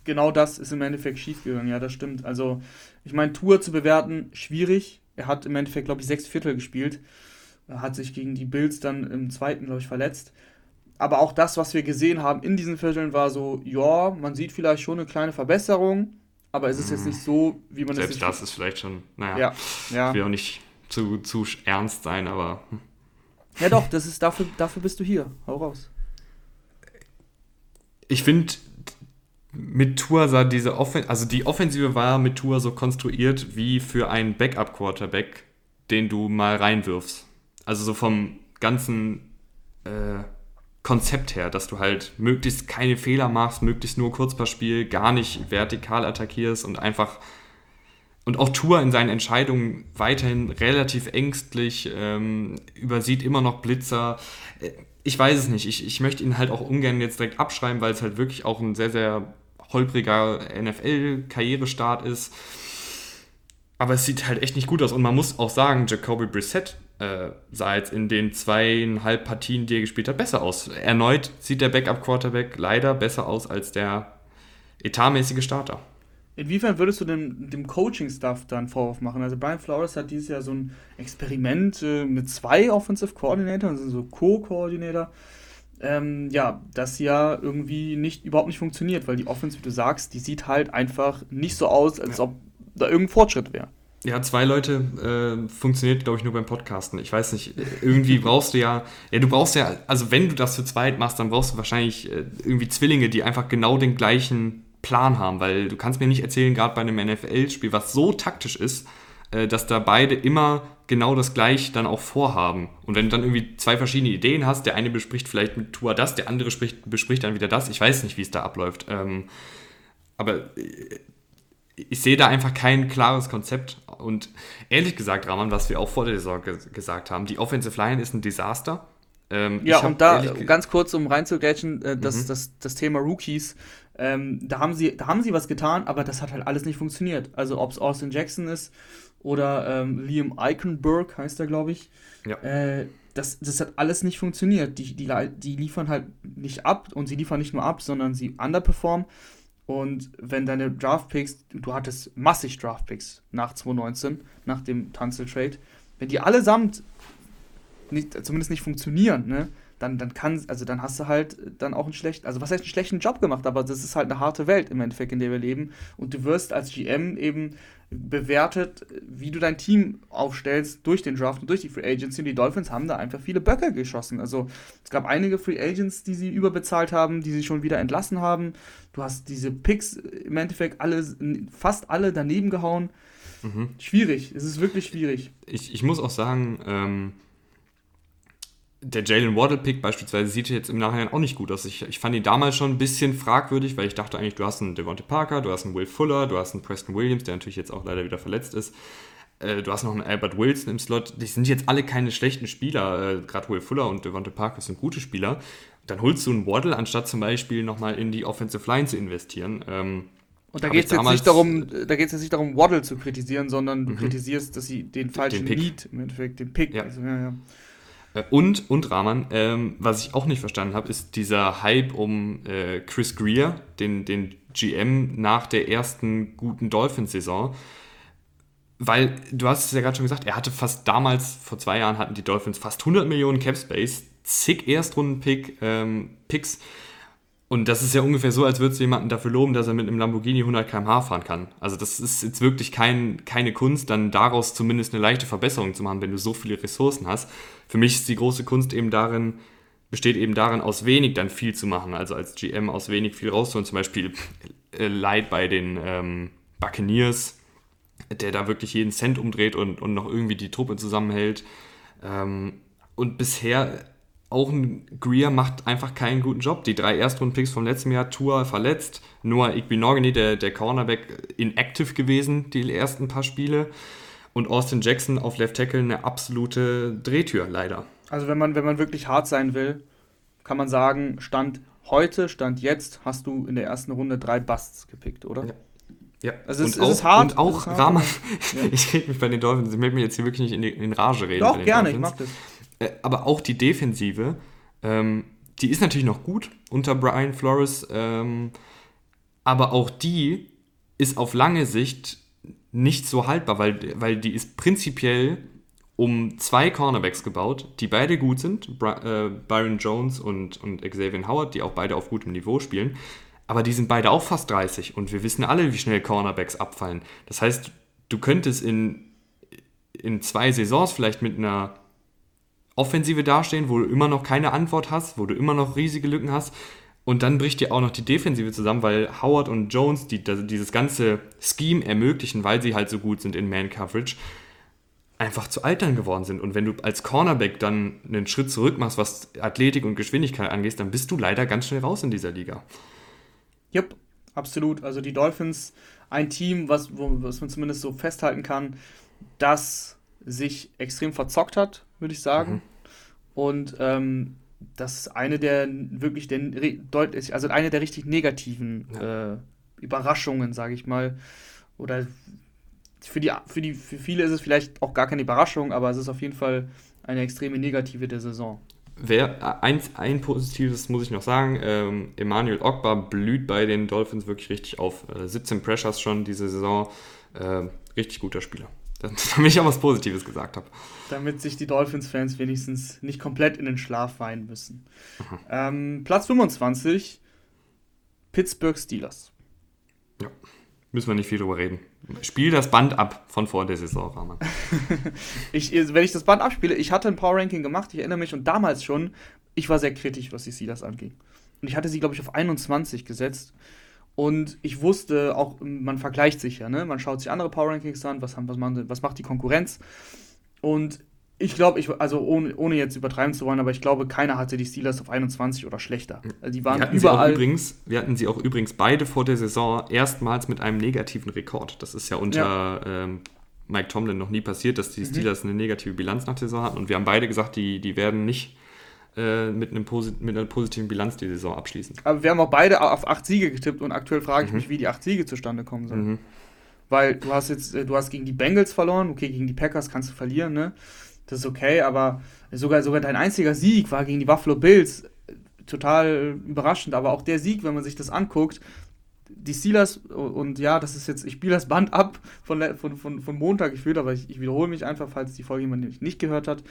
Genau das ist im Endeffekt schiefgegangen, ja, das stimmt. Also, ich meine, Tour zu bewerten, schwierig. Er hat im Endeffekt, glaube ich, sechs Viertel gespielt hat sich gegen die Bills dann im zweiten, glaube ich, verletzt. aber auch das, was wir gesehen haben in diesen Vierteln, war so, ja, man sieht vielleicht schon eine kleine Verbesserung, aber es ist jetzt nicht so, wie man Selbst es das ist vielleicht schon, naja, Ja, ja. ich will auch nicht zu, zu ernst sein, aber hm. Ja doch, das ist dafür, dafür bist du hier. Hau raus. ich finde, mit Tour sah diese Offensive, also die Offensive war mit Tour so konstruiert wie für einen Backup-Quarterback, den du mal reinwirfst. Also so vom ganzen äh, Konzept her, dass du halt möglichst keine Fehler machst, möglichst nur Kurzpassspiel, gar nicht vertikal attackierst und einfach und auch Tour in seinen Entscheidungen weiterhin relativ ängstlich, ähm, übersieht immer noch Blitzer. Äh, Ich weiß es nicht. Ich, ich möchte ihn halt auch ungern jetzt direkt abschreiben, weil es halt wirklich auch ein sehr, sehr holpriger NFL-Karrierestart ist. Aber es sieht halt echt nicht gut aus. Und man muss auch sagen, Jacoby Brissett äh, sah jetzt in den zweieinhalb Partien, die er gespielt hat, besser aus. Erneut sieht der Backup-Quarterback leider besser aus als der etatmäßige Starter. Inwiefern würdest du dem, dem Coaching-Staff dann Vorwurf machen? Also Brian Flores hat dieses Jahr so ein Experiment äh, mit zwei Offensive Coordinator, also so Co-Koordinator. Ähm, ja, das ja irgendwie nicht überhaupt nicht funktioniert, weil die Offense, wie du sagst, die sieht halt einfach nicht so aus, als ob da irgendein Fortschritt wäre. Ja, zwei Leute äh, funktioniert, glaube ich, nur beim Podcasten. Ich weiß nicht, irgendwie brauchst du ja, ja, du brauchst ja, also wenn du das zu zweit machst, dann brauchst du wahrscheinlich äh, irgendwie Zwillinge, die einfach genau den gleichen Plan haben, weil du kannst mir nicht erzählen, gerade bei einem NFL-Spiel, was so taktisch ist, äh, dass da beide immer genau das gleiche dann auch vorhaben. Und wenn du dann irgendwie zwei verschiedene Ideen hast, der eine bespricht vielleicht mit Tua das, der andere spricht, bespricht dann wieder das, ich weiß nicht, wie es da abläuft. Ähm, aber äh, ich sehe da einfach kein klares Konzept. Und ehrlich gesagt, Rahman, was wir auch vor der Saison ge gesagt haben, die Offensive Line ist ein Desaster. Ähm, Ja, und da ganz kurz, um reinzugrätschen, äh, das, Mhm. das, das Thema Rookies, ähm, da, haben sie, da haben sie was getan, aber das hat halt alles nicht funktioniert. Also ob es Austin Jackson ist oder ähm, Liam Eichenberg heißt er, glaube ich. Ja. Äh, das, das hat alles nicht funktioniert. Die, die, die liefern halt nicht ab und sie liefern nicht nur ab, sondern sie underperformen. Und wenn deine Draftpicks, du hattest massig Draftpicks nach 2019, nach dem Tunzel-Trade, wenn die allesamt nicht, zumindest nicht funktionieren, ne, dann, dann kann, also dann hast du halt dann auch einen schlechten, also was heißt einen schlechten Job gemacht, aber das ist halt eine harte Welt im Endeffekt, in der wir leben. Und du wirst als GM eben bewertet, wie du dein Team aufstellst durch den Draft und durch die Free Agency. Und die Dolphins haben da einfach viele Böcke geschossen. Also es gab einige Free Agents, die sie überbezahlt haben, die sie schon wieder entlassen haben. Du hast diese Picks im Endeffekt alle, fast alle daneben gehauen. Mhm. Schwierig, es ist wirklich schwierig. ich, ich muss auch sagen, ähm, der Jalen Waddle-Pick beispielsweise sieht jetzt im Nachhinein auch nicht gut aus. Ich, ich fand ihn damals schon ein bisschen fragwürdig, weil ich dachte eigentlich, du hast einen Devontae Parker, du hast einen Will Fuller, du hast einen Preston Williams, der natürlich jetzt auch leider wieder verletzt ist. Äh, du hast noch einen Albert Wilson im Slot. Die sind jetzt alle keine schlechten Spieler. Äh, Gerade Will Fuller und Devontae Parker sind gute Spieler. Dann holst du einen Waddle, anstatt zum Beispiel nochmal in die Offensive Line zu investieren. Ähm, Und da geht es jetzt nicht darum, da geht jetzt nicht darum, Waddle zu kritisieren, sondern du Mhm. kritisierst, dass sie den falschen Pick. Need, im Endeffekt den Pick. Ja. Also, ja, ja. Und, und Rahman, ähm, was ich auch nicht verstanden habe, ist dieser Hype um äh, Chris Greer, den, den GM nach der ersten guten Dolphins-Saison. Weil, du hast es ja gerade schon gesagt, er hatte fast damals, vor zwei Jahren hatten die Dolphins fast 100 Millionen Cap Space, zig Erstrunden-Pick, ähm, Picks. Und das ist ja ungefähr so, als würdest du jemanden dafür loben, dass er mit einem Lamborghini 100 km/h fahren kann. Also das ist jetzt wirklich kein, keine Kunst, dann daraus zumindest eine leichte Verbesserung zu machen, wenn du so viele Ressourcen hast. Für mich ist die große Kunst eben darin, besteht eben darin, aus wenig dann viel zu machen. Also als GM aus wenig viel rauszuholen. Zum Beispiel äh, Light bei den ähm, Buccaneers, der da wirklich jeden Cent umdreht und, und noch irgendwie die Truppe zusammenhält. Ähm, und bisher auch ein Greer macht einfach keinen guten Job. Die drei Erstrunden-Picks vom letzten Jahr, Tour verletzt, Noah Igbenogany, der, der Cornerback, inactive gewesen, die ersten paar Spiele. Und Austin Jackson auf Left Tackle eine absolute Drehtür, leider. Also wenn man, wenn man wirklich hart sein will, kann man sagen, Stand heute, Stand jetzt, hast du in der ersten Runde drei Busts gepickt, oder? Ja. Ja, Also es- und es auch, ist hart, Und auch Rahman, ja. ich rede mich bei den Dolphins, ich möchte mich jetzt hier wirklich nicht in, die, in Rage reden. bei Doch, den gerne, ich Dolphins. mag das. Äh, aber auch die Defensive, ähm, die ist natürlich noch gut unter Brian Flores, ähm, aber auch die ist auf lange Sicht nicht so haltbar, weil, weil die ist prinzipiell um zwei Cornerbacks gebaut, die beide gut sind, Bri äh, Byron Jones und, und Xavier Howard, die auch beide auf gutem Niveau spielen. Aber die sind beide auch fast 30 und wir wissen alle, wie schnell Cornerbacks abfallen. Das heißt, du könntest in, in zwei Saisons vielleicht mit einer Offensive dastehen, wo du immer noch keine Antwort hast, wo du immer noch riesige Lücken hast. Und dann bricht dir auch noch die Defensive zusammen, weil Howard und Jones die, dieses ganze Scheme ermöglichen, weil sie halt so gut sind in Man-Coverage, einfach zu altern geworden sind. Und wenn du als Cornerback dann einen Schritt zurück machst, was Athletik und Geschwindigkeit angeht, dann bist du leider ganz schnell raus in dieser Liga. Yep, absolut. Also die Dolphins, ein Team, was, was man zumindest so festhalten kann, das sich extrem verzockt hat, würde ich sagen. Mhm. Und ähm, das ist eine der wirklich der, deutlich, also eine der richtig negativen ja. äh, Überraschungen, sage ich mal. Oder für, die, für, die, für viele ist es vielleicht auch gar keine Überraschung, aber es ist auf jeden Fall eine extreme Negative der Saison. Wer, ein, ein positives muss ich noch sagen, ähm, Emmanuel Ogba blüht bei den Dolphins wirklich richtig auf. Äh, 17 Pressures schon diese Saison, äh, richtig guter Spieler. Damit ich auch was Positives gesagt habe. Damit sich die Dolphins-Fans wenigstens nicht komplett in den Schlaf weinen müssen. Ähm, Platz 25, Pittsburgh Steelers. Ja, müssen wir nicht viel drüber reden. Spiel das Band ab von vor der Saison, Rahman. ich, wenn ich das Band abspiele, ich hatte ein Power Ranking gemacht, ich erinnere mich, und damals schon, ich war sehr kritisch, was die Steelers anging. Und ich hatte sie, glaube ich, auf 21 gesetzt. Und ich wusste auch, man vergleicht sich ja, ne? Man schaut sich andere Power Rankings an, was, was, man, was macht die Konkurrenz. Und ich glaube, ich, also ohne, ohne jetzt übertreiben zu wollen, aber ich glaube, keiner hatte die Steelers auf 21 oder schlechter. Also die waren wir überall. übrigens, wir hatten sie auch übrigens beide vor der Saison erstmals mit einem negativen Rekord. Das ist ja unter ja. Ähm, Mike Tomlin noch nie passiert, dass die mhm. Steelers mhm. eine negative Bilanz nach der Saison hatten. Und wir haben beide gesagt, die, die werden nicht äh, mit, einem mit einer positiven Bilanz die Saison abschließen. Aber wir haben auch beide auf acht Siege getippt und aktuell frage ich mhm. mich, wie die acht Siege zustande kommen sollen. Mhm. Weil du hast jetzt, äh, du hast gegen die Bengals verloren, okay, gegen die Packers kannst du verlieren, ne? das ist okay, aber sogar, sogar dein einziger Sieg war gegen die Buffalo Bills total überraschend, aber auch der Sieg, wenn man sich das anguckt, die Steelers, und ja, das ist jetzt, ich spiele das Band ab von, von, von, von Montag gefühlt, aber ich, ich wiederhole mich einfach, falls die Folge jemand nicht gehört hat.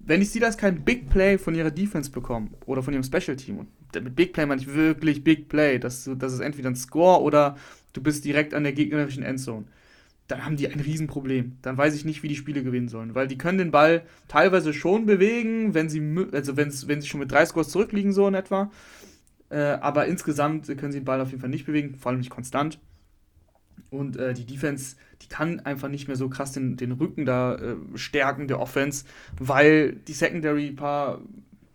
Wenn die Steelers kein Big Play von ihrer Defense bekommen oder von ihrem Special Team, und mit Big Play meine ich wirklich Big Play, das, das ist entweder ein Score oder du bist direkt an der gegnerischen Endzone dann haben die ein Riesenproblem. Dann weiß ich nicht, wie die Spiele gewinnen sollen, weil die können den Ball teilweise schon bewegen, wenn sie, also wenn sie schon mit drei Scores zurückliegen, so in etwa. Äh, aber insgesamt können sie den Ball auf jeden Fall nicht bewegen, vor allem nicht konstant. Und äh, die Defense, die kann einfach nicht mehr so krass den, den Rücken da äh, stärken, der Offense, weil die Secondary ein paar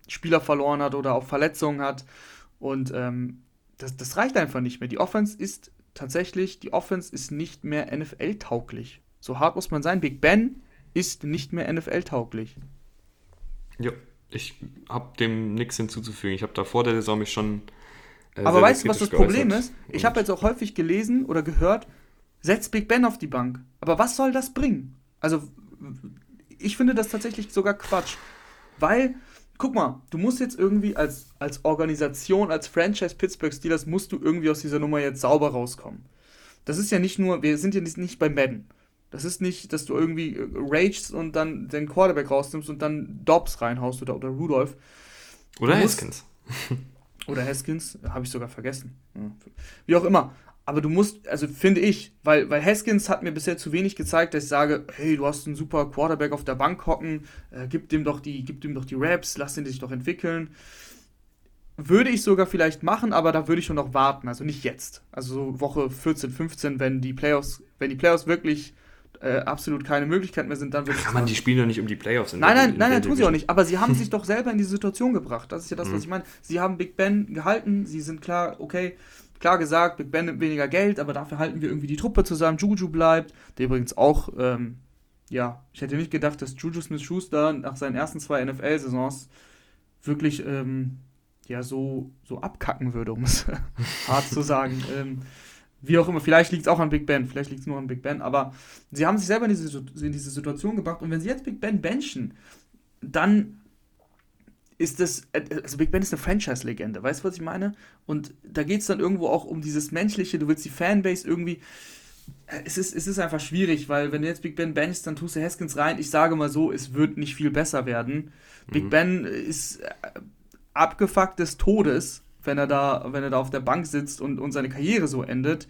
Spieler verloren hat oder auch Verletzungen hat. Und ähm, das, das reicht einfach nicht mehr. Die Offense ist tatsächlich, die Offense ist nicht mehr NFL-tauglich. So hart muss man sein. Big Ben ist nicht mehr NFL-tauglich. Ja, ich habe dem nichts hinzuzufügen. Ich habe da vor der Saison mich schon. Äh, Aber weißt du, was das Problem ist? Ich habe jetzt auch häufig gelesen oder gehört, setzt Big Ben auf die Bank. Aber was soll das bringen? Also, ich finde das tatsächlich sogar Quatsch. Weil guck mal, du musst jetzt irgendwie als, als Organisation, als Franchise Pittsburgh Steelers, musst du irgendwie aus dieser Nummer jetzt sauber rauskommen. Das ist ja nicht nur, wir sind ja nicht bei Madden. Das ist nicht, dass du irgendwie äh, ragest und dann den Quarterback rausnimmst und dann Dobbs reinhaust oder, oder Rudolph. Oder Haskins. Oder Haskins, habe ich sogar vergessen. Wie auch immer. Aber du musst, also finde ich, weil, weil Haskins hat mir bisher zu wenig gezeigt, dass ich sage, hey, du hast einen super Quarterback auf der Bank hocken, äh, gib dem doch die, gib dem doch die Raps, lass den sich doch entwickeln. Würde ich sogar vielleicht machen, aber da würde ich schon noch warten, also nicht jetzt. Also so Woche 14, 15, wenn die Playoffs, wenn die Playoffs wirklich äh, absolut keine Möglichkeit mehr sind, dann würde ich. Kann man die spielen doch nicht um die Playoffs. Nein, nein, nein, nein, tun sie auch nicht. Aber sie haben sich doch selber in die Situation gebracht. Das ist ja das, was mhm. ich meine. Sie haben Big Ben gehalten, sie sind klar, okay, klar gesagt, Big Ben nimmt weniger Geld, aber dafür halten wir irgendwie die Truppe zusammen. Juju bleibt, der übrigens auch, ähm, ja, ich hätte nicht gedacht, dass Juju Smith-Schuster nach seinen ersten zwei NFL-Saisons wirklich, ähm, ja, so, so abkacken würde, um es hart zu sagen. Ähm, wie auch immer, vielleicht liegt es auch an Big Ben, vielleicht liegt es nur an Big Ben, aber sie haben sich selber in diese, in diese Situation gebracht und wenn sie jetzt Big Ben benchen, dann ist das, also Big Ben ist eine Franchise-Legende, weißt du, was ich meine? Und da geht es dann irgendwo auch um dieses Menschliche, du willst die Fanbase irgendwie, es ist, es ist einfach schwierig, weil wenn du jetzt Big Ben benchst, dann tust du Haskins rein. Ich sage mal so, es wird nicht viel besser werden. Mhm. Big Ben ist äh, abgefuckt des Todes, wenn er da, wenn er da auf der Bank sitzt und, und seine Karriere so endet.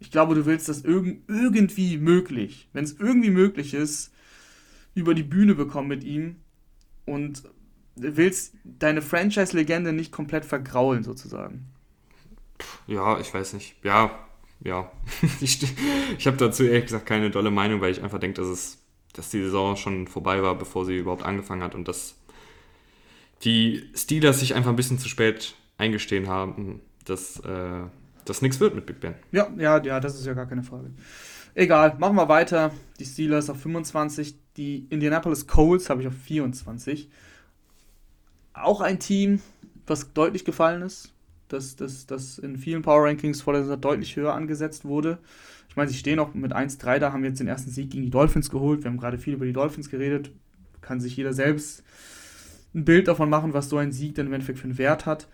Ich glaube, du willst das irg irgendwie möglich, wenn es irgendwie möglich ist, über die Bühne bekommen mit ihm und willst deine Franchise-Legende nicht komplett vergraulen, sozusagen. Ja, ich weiß nicht. Ja, ja. ich, ich habe dazu ehrlich gesagt keine dolle Meinung, weil ich einfach denke, dass es, dass die Saison schon vorbei war, bevor sie überhaupt angefangen hat und dass die Steelers sich einfach ein bisschen zu spät eingestehen haben, dass äh, das nichts wird mit Big Ben. Ja, ja, ja, das ist ja gar keine Frage. Egal, machen wir weiter. Die Steelers auf 25, die Indianapolis Colts habe ich auf 24. Auch ein Team, was deutlich gefallen ist, dass das, das in vielen Power Rankings vor der Saison deutlich höher angesetzt wurde. Ich meine, sie stehen auch mit 1-3 da, haben jetzt den ersten Sieg gegen die Dolphins geholt. Wir haben gerade viel über die Dolphins geredet. Kann sich jeder selbst ein Bild davon machen, was so ein Sieg dann im Endeffekt für einen Wert hat.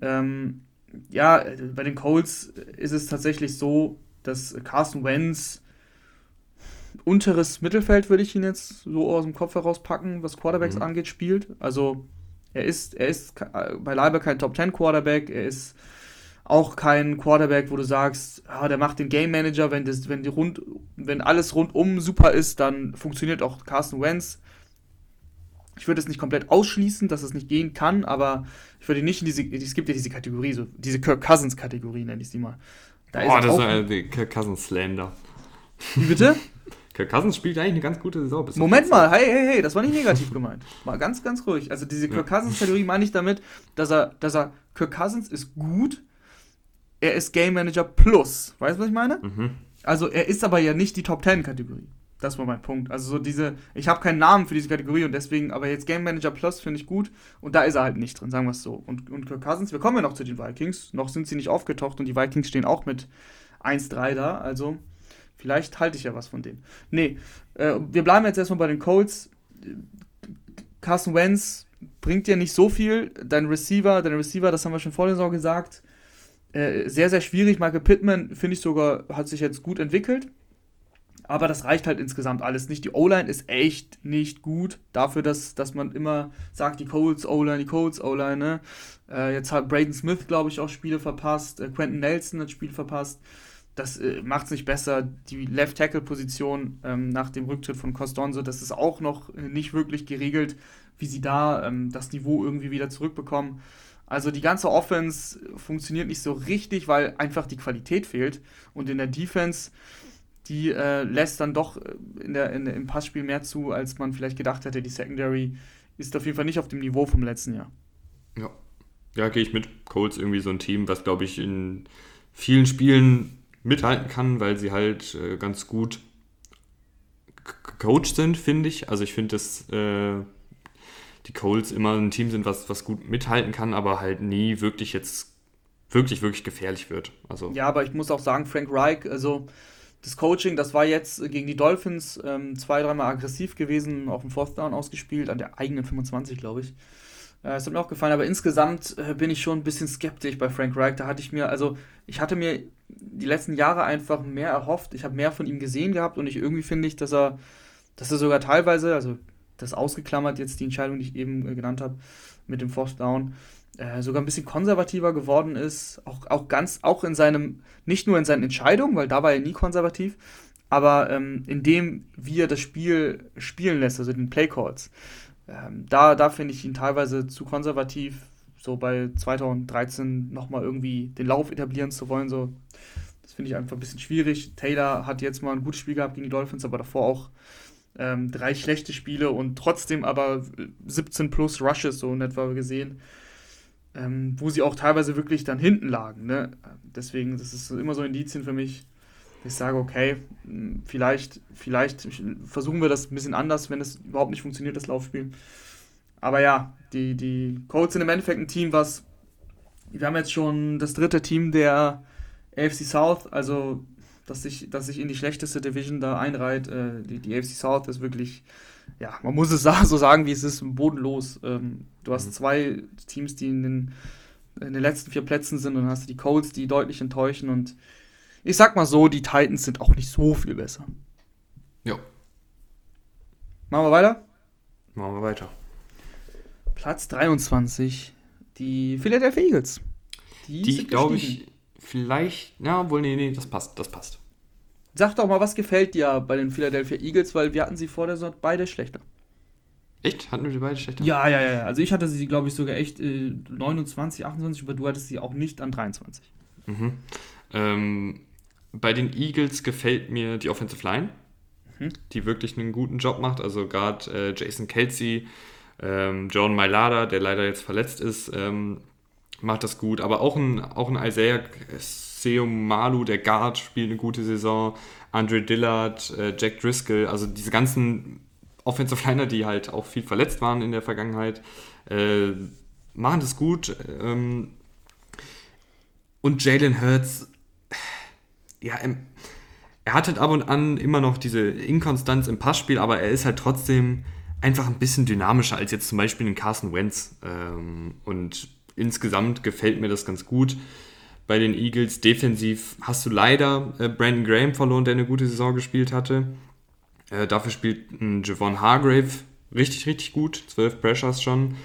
Ähm, ja, bei den Colts ist es tatsächlich so, dass Carson Wentz unteres Mittelfeld, würde ich ihn jetzt so aus dem Kopf herauspacken, was Quarterbacks mhm. angeht, spielt. Also er ist, er ist beileibe kein Top 10 Quarterback, er ist auch kein Quarterback, wo du sagst, ah, der macht den Game Manager, wenn, das, wenn, die rund, wenn alles rundum super ist, dann funktioniert auch Carson Wentz. Ich würde es nicht komplett ausschließen, dass es nicht gehen kann, aber ich würde nicht in diese, es gibt ja diese Kategorie, so diese Kirk Cousins Kategorie, nenne ich sie mal. Da oh, ist das ist eine Kirk Cousins Slander. Wie bitte? Kirk Cousins spielt eigentlich eine ganz gute Saison. Moment mal, hey, hey, hey, das war nicht negativ gemeint. Mal ganz, ganz ruhig. Also diese Kirk Cousins Kategorie meine ich damit, dass er, dass er, Kirk Cousins ist gut, er ist Game Manager Plus. Weißt du, was ich meine? Mhm. Also er ist aber ja nicht die Top 10 Kategorie. Das war mein Punkt. Also so diese, ich habe keinen Namen für diese Kategorie und deswegen, aber jetzt Game Manager Plus finde ich gut und da ist er halt nicht drin, sagen wir es so. Und, und Kirk Cousins, wir kommen ja noch zu den Vikings, noch sind sie nicht aufgetaucht und die Vikings stehen auch mit 1-3 da, also vielleicht halte ich ja was von denen. Nee, äh, wir bleiben jetzt erstmal bei den Colts. Carson Wentz bringt dir nicht so viel. Dein Receiver, dein Receiver, das haben wir schon vor der Saison gesagt, äh, sehr, sehr schwierig. Michael Pittman, finde ich sogar, hat sich jetzt gut entwickelt. Aber das reicht halt insgesamt alles nicht. Die O-Line ist echt nicht gut. Dafür, dass, dass man immer sagt, die Colts O-Line, die Colts O-Line. Ne? Äh, jetzt hat Braden Smith, glaube ich, auch Spiele verpasst. Äh, Quentin Nelson hat Spiele verpasst. Das äh, macht es nicht besser. Die Left-Tackle-Position ähm, nach dem Rücktritt von Costonzo, das ist auch noch nicht wirklich geregelt, wie sie da ähm, das Niveau irgendwie wieder zurückbekommen. Also die ganze Offense funktioniert nicht so richtig, weil einfach die Qualität fehlt. Und in der Defense die äh, lässt dann doch äh, in der, in, im Passspiel mehr zu, als man vielleicht gedacht hätte. Die Secondary ist auf jeden Fall nicht auf dem Niveau vom letzten Jahr. Ja, ja gehe ich mit. Colts irgendwie so ein Team, was, glaube ich, in vielen Spielen mithalten kann, weil sie halt äh, ganz gut gecoacht sind, finde ich. Also ich finde, dass äh, die Colts immer ein Team sind, was, was gut mithalten kann, aber halt nie wirklich jetzt wirklich, wirklich gefährlich wird. Also. Ja, aber ich muss auch sagen, Frank Reich, also das Coaching, das war jetzt gegen die Dolphins ähm, zwei, dreimal aggressiv gewesen, auf dem Fourth Down ausgespielt, an der eigenen 25, glaube ich. Äh, das hat mir auch gefallen, aber insgesamt äh, bin ich schon ein bisschen skeptisch bei Frank Reich. Da hatte ich mir, also ich hatte mir die letzten Jahre einfach mehr erhofft. Ich habe mehr von ihm gesehen gehabt und ich irgendwie finde ich, dass er, dass er sogar teilweise, also das ausgeklammert jetzt die Entscheidung, die ich eben äh, genannt habe, mit dem Fourth Down, äh, sogar ein bisschen konservativer geworden ist, auch, auch ganz, auch in seinem, nicht nur in seinen Entscheidungen, weil da war er nie konservativ, aber ähm, in dem, wie er das Spiel spielen lässt, also den Playcalls. Ähm, da da finde ich ihn teilweise zu konservativ, so bei 2013 nochmal irgendwie den Lauf etablieren zu wollen, so. Das finde ich einfach ein bisschen schwierig. Taylor hat jetzt mal ein gutes Spiel gehabt gegen die Dolphins, aber davor auch ähm, drei schlechte Spiele und trotzdem aber 17 plus Rushes so in etwa gesehen ähm, wo sie auch teilweise wirklich dann hinten lagen. Ne? Deswegen, das ist immer so Indizien für mich, ich sage, okay, hm, vielleicht, vielleicht versuchen wir das ein bisschen anders, wenn es überhaupt nicht funktioniert, das Laufspiel. Aber ja, die, die Colts sind im Endeffekt ein Team, was wir haben jetzt schon das dritte Team der AFC South, also dass sich, dass sich in die schlechteste Division da einreiht. Äh, die, die AFC South ist wirklich ja, man muss es so sagen, wie es ist, bodenlos. Ähm, du hast mhm. zwei Teams, die in den, in den letzten vier Plätzen sind und dann hast du die Colts, die deutlich enttäuschen und ich sag mal so, die Titans sind auch nicht so viel besser. Ja. Machen wir weiter? Machen wir weiter. Platz 23, die Philadelphia Eagles. Die, die glaube ich, vielleicht, ja, wohl, nee, nee, das passt, das passt. Sag doch mal, was gefällt dir bei den Philadelphia Eagles, weil wir hatten sie vor der Saison beide schlechter. Echt? Hatten wir die beide schlechter? Ja, ja, ja. Also ich hatte sie, glaube ich, sogar echt äh, 29, 28, aber du hattest sie auch nicht an 23. Mhm. Ähm, bei den Eagles gefällt mir die Offensive Line, mhm. die wirklich einen guten Job macht. Also gerade äh, Jason Kelsey, ähm, John Mailada, der leider jetzt verletzt ist, ähm, macht das gut. Aber auch ein, auch ein Isaiah Seomalu, der Guard, spielt eine gute Saison. Andre Dillard, äh, Jack Driscoll, also diese ganzen Offensive Liner, die halt auch viel verletzt waren in der Vergangenheit, äh, machen das gut. Ähm, und Jalen Hurts, ja, er hat halt ab und an immer noch diese Inkonstanz im Passspiel, aber er ist halt trotzdem einfach ein bisschen dynamischer als jetzt zum Beispiel ein Carson Wentz. Ähm, und insgesamt gefällt mir das ganz gut. Bei den Eagles defensiv hast du leider äh, Brandon Graham verloren, der eine gute Saison gespielt hatte. Äh, dafür spielt ein Javon Hargrave richtig, richtig gut. Zwölf Pressures schon.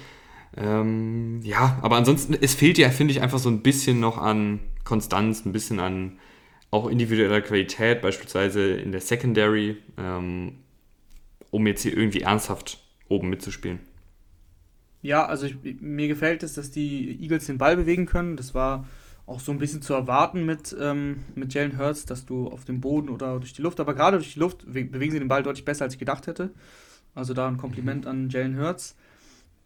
Ähm, ja, aber ansonsten, es fehlt ja, finde ich, einfach so ein bisschen noch an Konstanz, ein bisschen an auch individueller Qualität, beispielsweise in der Secondary, ähm, um jetzt hier irgendwie ernsthaft oben mitzuspielen. Ja, also ich, mir gefällt es, dass die Eagles den Ball bewegen können. Das war auch so ein bisschen zu erwarten mit, ähm, mit Jalen Hurts, dass du auf dem Boden oder durch die Luft, aber gerade durch die Luft bewegen sie den Ball deutlich besser, als ich gedacht hätte. Also da ein Kompliment mhm. an Jalen Hurts,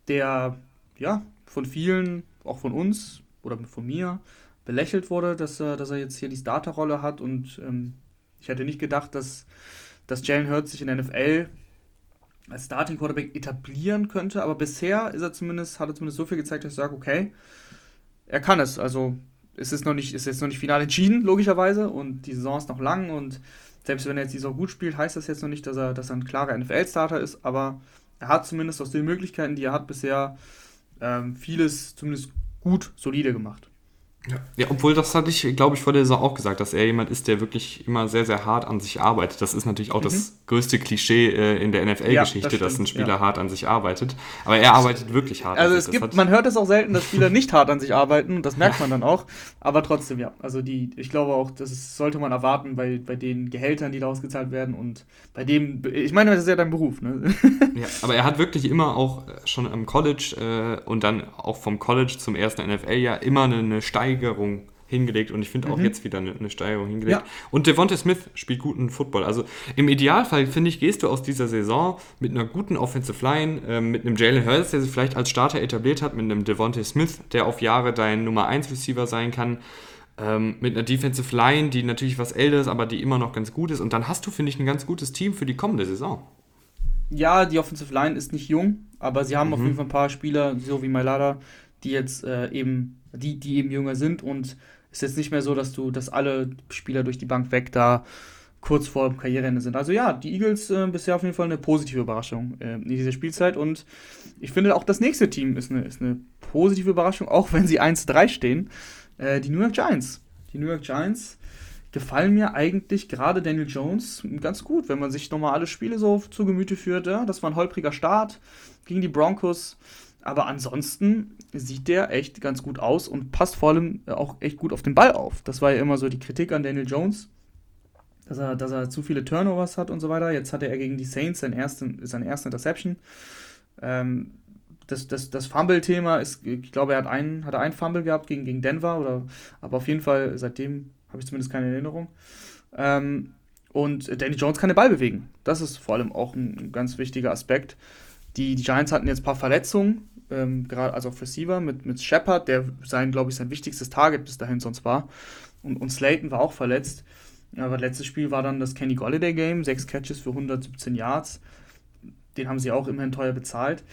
der ja von vielen, auch von uns oder von mir, belächelt wurde, dass er, dass er jetzt hier die Starterrolle hat und ähm, ich hätte nicht gedacht, dass, dass Jalen Hurts sich in der NFL als Starting Quarterback etablieren könnte, aber bisher ist er zumindest, hat er zumindest so viel gezeigt, dass ich sage, okay, er kann es. Also es ist noch nicht, ist jetzt noch nicht final entschieden, logischerweise, und die Saison ist noch lang und selbst wenn er jetzt die Saison gut spielt, heißt das jetzt noch nicht, dass er, dass er ein klarer NFL-Starter ist, aber er hat zumindest aus den Möglichkeiten, die er hat, bisher ähm, vieles zumindest gut, solide gemacht. Ja. ja, obwohl das hatte ich, glaube ich, vor der Saison auch gesagt, dass er jemand ist, der wirklich immer sehr, sehr hart an sich arbeitet. Das ist natürlich auch mhm. das größte Klischee äh, in der NFL-Geschichte, ja, das dass ein Spieler ja. hart an sich arbeitet. Aber er arbeitet wirklich hart. Also es gibt, man hört es auch selten, dass Spieler nicht hart an sich arbeiten und das merkt man dann auch. Aber trotzdem, ja. Also die, ich glaube auch, das sollte man erwarten bei, bei den Gehältern, die da ausgezahlt werden und bei dem, ich meine, das ist ja dein Beruf, ne? Ja, aber er hat wirklich immer auch schon am College äh, und dann auch vom College zum ersten NFL-Jahr immer eine, eine Steigerung Steigerung hingelegt und ich finde auch mhm. jetzt wieder eine, eine Steigerung hingelegt. Ja. Und Devonta Smith spielt guten Football. Also im Idealfall, finde ich, gehst du aus dieser Saison mit einer guten Offensive Line, äh, mit einem Jalen Hurts, der sich vielleicht als Starter etabliert hat, mit einem Devonta Smith, der auf Jahre dein Nummer 1 Receiver sein kann, ähm, mit einer Defensive Line, die natürlich was älter ist, aber die immer noch ganz gut ist. Und dann hast du, finde ich, ein ganz gutes Team für die kommende Saison. Ja, die Offensive Line ist nicht jung, aber sie haben mhm. auf jeden Fall ein paar Spieler, so wie Mailada, die jetzt äh, eben die, die eben jünger sind und es ist jetzt nicht mehr so, dass du, dass alle Spieler durch die Bank weg da kurz vor dem Karriereende sind. Also ja, die Eagles äh, bisher auf jeden Fall eine positive Überraschung äh, in dieser Spielzeit und ich finde auch das nächste Team ist eine, ist eine positive Überraschung, auch wenn sie 1-3 stehen. Äh, die New York Giants. Die New York Giants gefallen mir eigentlich gerade Daniel Jones ganz gut, wenn man sich nochmal alle Spiele so zu Gemüte führt. Ja? Das war ein holpriger Start gegen die Broncos. Aber ansonsten sieht der echt ganz gut aus und passt vor allem auch echt gut auf den Ball auf. Das war ja immer so die Kritik an Daniel Jones, dass er, dass er zu viele Turnovers hat und so weiter. Jetzt hatte er gegen die Saints seinen ersten, seine erste Interception. Ähm, das, das, das Fumble-Thema ist, ich glaube, er hat einen, hat einen Fumble gehabt gegen, gegen Denver, oder, aber auf jeden Fall seitdem habe ich zumindest keine Erinnerung. Ähm, und Danny Jones kann den Ball bewegen. Das ist vor allem auch ein ganz wichtiger Aspekt. Die, die Giants hatten jetzt ein paar Verletzungen, ähm, gerade also auf Receiver mit, mit Shepard, der sein, glaube ich, sein wichtigstes Target bis dahin sonst war. Und, und Slayton war auch verletzt. Aber letztes Spiel war dann das Kenny Golladay Game, sechs Catches für 117 Yards. Den haben sie auch immerhin teuer bezahlt.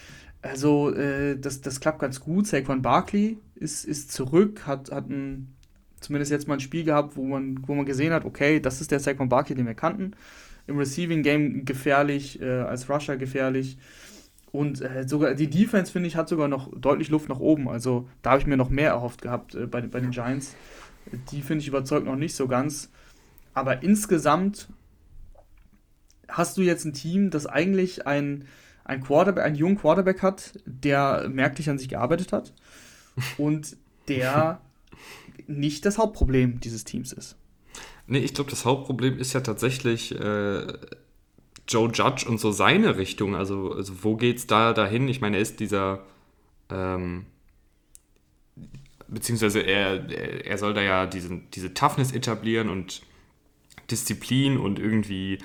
Also, äh, das, das klappt ganz gut. Saquon Barkley ist, ist zurück, hat, hat ein, zumindest jetzt mal ein Spiel gehabt, wo man, wo man gesehen hat, okay, das ist der Saquon Barkley, den wir kannten. Im Receiving Game gefährlich, äh, als Rusher gefährlich. Und äh, sogar die Defense, finde ich, hat sogar noch deutlich Luft nach oben. Also da habe ich mir noch mehr erhofft gehabt äh, bei, bei den Giants. Die, finde ich, überzeugt noch nicht so ganz. Aber insgesamt hast du jetzt ein Team, das eigentlich ein, ein Quarterback, einen jungen Quarterback hat, der merklich an sich gearbeitet hat und der nicht das Hauptproblem dieses Teams ist. Nee, ich glaube, das Hauptproblem ist ja tatsächlich äh, Joe Judge und so seine Richtung. Also, also wo geht's da dahin? Ich meine, er ist dieser ähm, beziehungsweise er, er soll da ja diesen, diese Toughness etablieren und Disziplin und irgendwie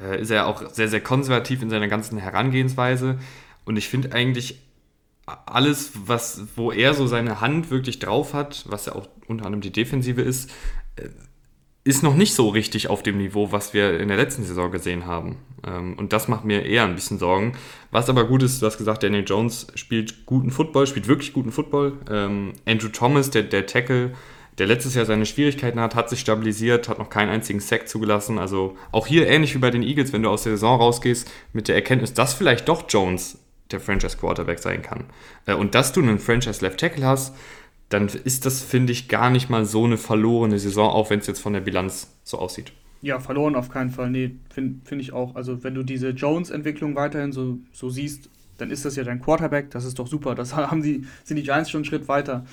äh, ist er auch sehr, sehr konservativ in seiner ganzen Herangehensweise. Und ich finde eigentlich alles, was, wo er so seine Hand wirklich drauf hat, was ja auch unter anderem die Defensive ist, äh, ist noch nicht so richtig auf dem Niveau, was wir in der letzten Saison gesehen haben. Ähm, und das macht mir eher ein bisschen Sorgen. Was aber gut ist, du hast gesagt, Daniel Jones spielt guten Football, spielt wirklich guten Football. Ähm, Andrew Thomas, der, der Tackle, der letztes Jahr seine Schwierigkeiten hat, hat sich stabilisiert, hat noch keinen einzigen Sack zugelassen. Also auch hier ähnlich wie bei den Eagles, wenn du aus der Saison rausgehst, mit der Erkenntnis, dass vielleicht doch Jones der Franchise Quarterback sein kann. Äh, und dass du einen Franchise Left Tackle hast, dann ist das, finde ich, gar nicht mal so eine verlorene Saison, auch wenn es jetzt von der Bilanz so aussieht. Ja, verloren auf keinen Fall. Nee, finde find ich auch. Also, wenn du diese Jones-Entwicklung weiterhin so, so siehst, dann ist das ja dein Quarterback. Das ist doch super. Das haben die, sind die Giants schon einen Schritt weiter.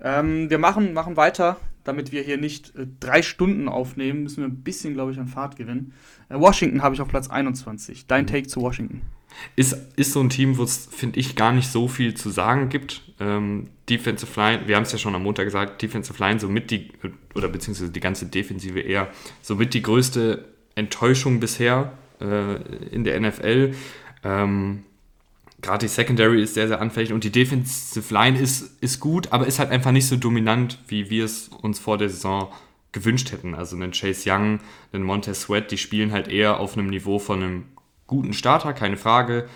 Ähm, wir machen, machen weiter, damit wir hier nicht äh, drei Stunden aufnehmen, müssen wir ein bisschen, glaube ich, an Fahrt gewinnen. Äh, Washington habe ich auf Platz 21. Dein mhm. Take zu Washington? Ist, ist so ein Team, wo es, finde ich, gar nicht so viel zu sagen gibt. Ähm, Defensive Line, wir haben es ja schon am Montag gesagt, Defensive Line somit die, oder beziehungsweise die ganze Defensive eher, somit die größte Enttäuschung bisher äh, in der NFL. Ähm, Gerade die Secondary ist sehr, sehr anfällig und die Defensive Line ist, ist gut, aber ist halt einfach nicht so dominant, wie wir es uns vor der Saison gewünscht hätten. Also einen Chase Young, einen Montez Sweat, die spielen halt eher auf einem Niveau von einem guten Starter, keine Frage.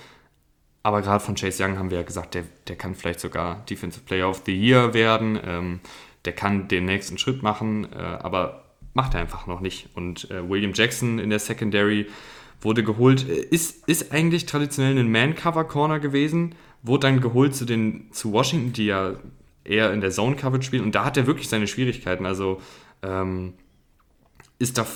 Aber gerade von Chase Young haben wir ja gesagt, der, der kann vielleicht sogar Defensive Player of the Year werden. Ähm, der kann den nächsten Schritt machen, äh, aber macht er einfach noch nicht. Und äh, William Jackson in der Secondary wurde geholt, ist, ist eigentlich traditionell ein Man-Cover-Corner gewesen, wurde dann geholt zu, den, zu Washington, die ja eher in der Zone-Coverage spielen. Und da hat er wirklich seine Schwierigkeiten. Also ähm, ist da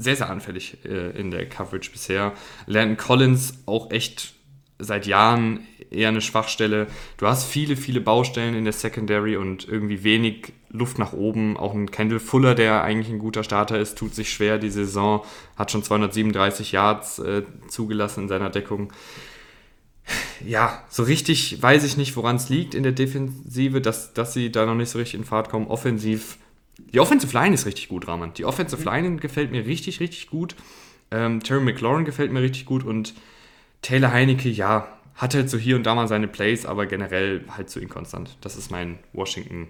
sehr, sehr anfällig äh, in der Coverage bisher. Landon Collins auch echt seit Jahren eher eine Schwachstelle. Du hast viele, viele Baustellen in der Secondary und irgendwie wenig Luft nach oben. Auch ein Kendall Fuller, der eigentlich ein guter Starter ist, tut sich schwer die Saison, hat schon 237 Yards äh, zugelassen in seiner Deckung. Ja, so richtig weiß ich nicht, woran es liegt in der Defensive, dass, dass sie da noch nicht so richtig in Fahrt kommen. Offensiv die Offensive Line ist richtig gut, Rahman. Die Offensive Line gefällt mir richtig, richtig gut. Ähm, Terry McLaurin gefällt mir richtig gut und Taylor Heinecke, ja, hat halt so hier und da mal seine Plays, aber generell halt zu inkonstant. Das ist mein Washington,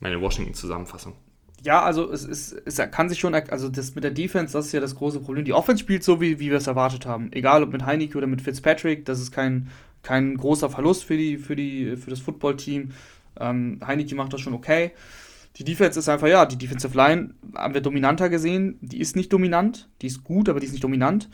meine Washington-Zusammenfassung. Ja, also es, ist, es kann sich schon, also das mit der Defense, das ist ja das große Problem. Die Offense spielt so, wie, wie wir es erwartet haben. Egal ob mit Heineke oder mit Fitzpatrick, das ist kein, kein großer Verlust für, die, für, die, für das Footballteam. Ähm, Heineke macht das schon okay. Die Defense ist einfach, ja, die Defensive Line haben wir dominanter gesehen. Die ist nicht dominant, die ist gut, aber die ist nicht dominant.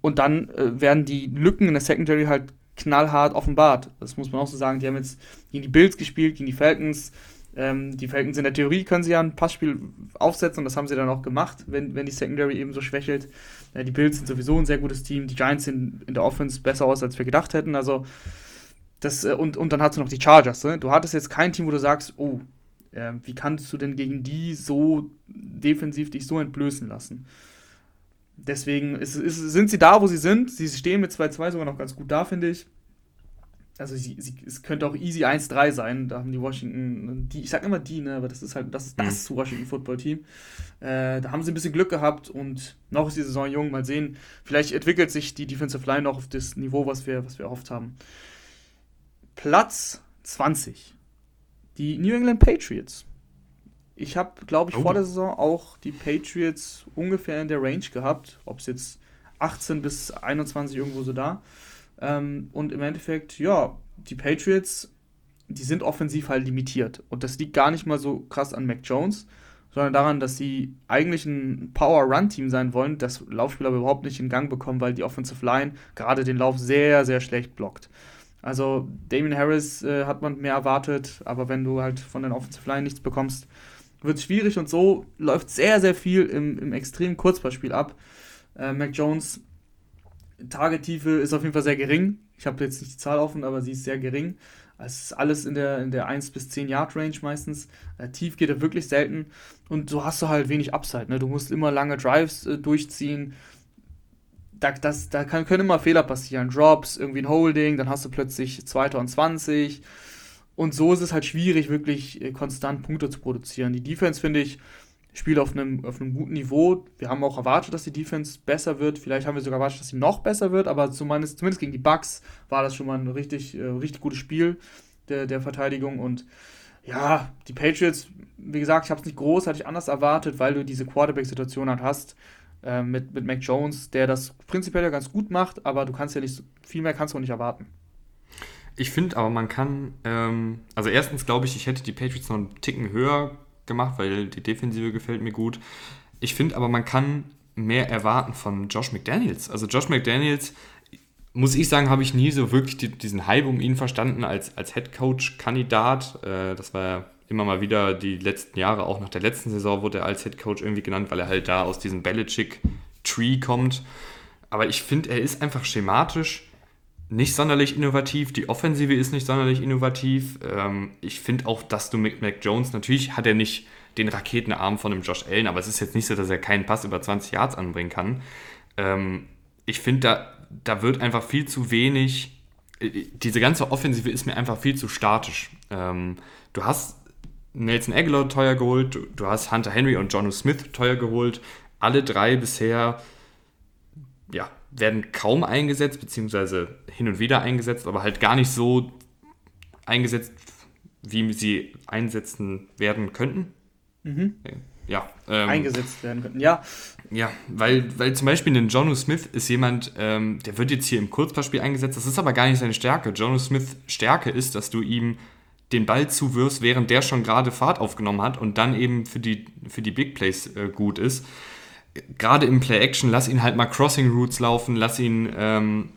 Und dann äh, werden die Lücken in der Secondary halt knallhart offenbart. Das muss man auch so sagen. Die haben jetzt gegen die Bills gespielt, gegen die Falcons. Ähm, die Falcons in der Theorie können sie ja ein Passspiel aufsetzen und das haben sie dann auch gemacht, wenn, wenn die Secondary eben so schwächelt. Äh, die Bills sind sowieso ein sehr gutes Team. Die Giants sind in der Offense besser aus, als wir gedacht hätten. Also, das, äh, und, und dann hast du noch die Chargers. Ne? Du hattest jetzt kein Team, wo du sagst, oh, äh, wie kannst du denn gegen die so defensiv dich so entblößen lassen? Deswegen ist, ist, sind sie da, wo sie sind. Sie stehen mit 2-2 sogar noch ganz gut da, finde ich. Also sie, sie, es könnte auch easy 1-3 sein. Da haben die Washington, die, ich sag immer die, ne, aber das ist halt das, ist das mhm. Washington Football Team. Äh, da haben sie ein bisschen Glück gehabt und noch ist die Saison jung. Mal sehen. Vielleicht entwickelt sich die Defensive Line noch auf das Niveau, was wir, was wir erhofft haben. Platz 20 die New England Patriots. Ich habe, glaube ich, oh. vor der Saison auch die Patriots ungefähr in der Range gehabt. Ob es jetzt 18 bis 21 irgendwo so da. Ähm, und im Endeffekt, ja, die Patriots, die sind offensiv halt limitiert. Und das liegt gar nicht mal so krass an Mac Jones, sondern daran, dass sie eigentlich ein Power-Run-Team sein wollen, das Laufspieler überhaupt nicht in Gang bekommen, weil die Offensive Line gerade den Lauf sehr, sehr schlecht blockt. Also Damien Harris äh, hat man mehr erwartet, aber wenn du halt von den Offensive Line nichts bekommst wird es schwierig und so läuft sehr, sehr viel im, im extremen Kurzballspiel ab. Äh, Mac Jones, Tagetiefe ist auf jeden Fall sehr gering. Ich habe jetzt nicht die Zahl offen, aber sie ist sehr gering. Es ist alles in der, in der 1 bis 10 Yard Range meistens. Äh, tief geht er wirklich selten. Und so hast du halt wenig Upside. Ne? Du musst immer lange Drives äh, durchziehen. Da, das, da kann, können immer Fehler passieren. Drops, irgendwie ein Holding, dann hast du plötzlich 2. und 20. Und so ist es halt schwierig, wirklich äh, konstant Punkte zu produzieren. Die Defense, finde ich, spielt auf einem, auf einem guten Niveau. Wir haben auch erwartet, dass die Defense besser wird. Vielleicht haben wir sogar erwartet, dass sie noch besser wird, aber zumindest, zumindest gegen die Bucks war das schon mal ein richtig, äh, richtig gutes Spiel der, der Verteidigung. Und ja, die Patriots, wie gesagt, ich habe es nicht groß, hatte ich anders erwartet, weil du diese Quarterback-Situation halt hast äh, mit, mit Mac Jones, der das prinzipiell ja ganz gut macht, aber du kannst ja nicht, viel mehr kannst du nicht erwarten. Ich finde aber, man kann, ähm, also erstens glaube ich, ich hätte die Patriots noch einen Ticken höher gemacht, weil die Defensive gefällt mir gut. Ich finde aber, man kann mehr erwarten von Josh McDaniels. Also Josh McDaniels, muss ich sagen, habe ich nie so wirklich die, diesen Hype um ihn verstanden als, als Head Coach-Kandidat. Äh, das war ja immer mal wieder die letzten Jahre, auch nach der letzten Saison wurde er als Head Coach irgendwie genannt, weil er halt da aus diesem Belichick-Tree kommt. Aber ich finde, er ist einfach schematisch nicht sonderlich innovativ. Die Offensive ist nicht sonderlich innovativ. Ähm, ich finde auch, dass du mit Mac Jones, natürlich hat er nicht den Raketenarm von einem Josh Allen, aber es ist jetzt nicht so, dass er keinen Pass über 20 Yards anbringen kann. Ähm, ich finde, da, da wird einfach viel zu wenig. Äh, diese ganze Offensive ist mir einfach viel zu statisch. Ähm, du hast Nelson Aguilar teuer geholt, du, hast Hunter Henry und Jono Smith teuer geholt. Alle drei bisher ja, werden kaum eingesetzt, beziehungsweise hin und wieder eingesetzt, aber halt gar nicht so eingesetzt, wie sie einsetzen werden könnten. Mhm. Ja. Ähm, eingesetzt werden könnten, ja. Ja, weil, weil zum Beispiel ein Jono Smith ist jemand, ähm, der wird jetzt hier im Kurzpassspiel eingesetzt, das ist aber gar nicht seine Stärke. Jono Smith Stärke ist, dass du ihm den Ball zuwirfst, während der schon gerade Fahrt aufgenommen hat und dann eben für die, für die Big Plays äh, gut ist gerade im Play-Action, lass ihn halt mal Crossing Routes laufen, lass ihn ähm,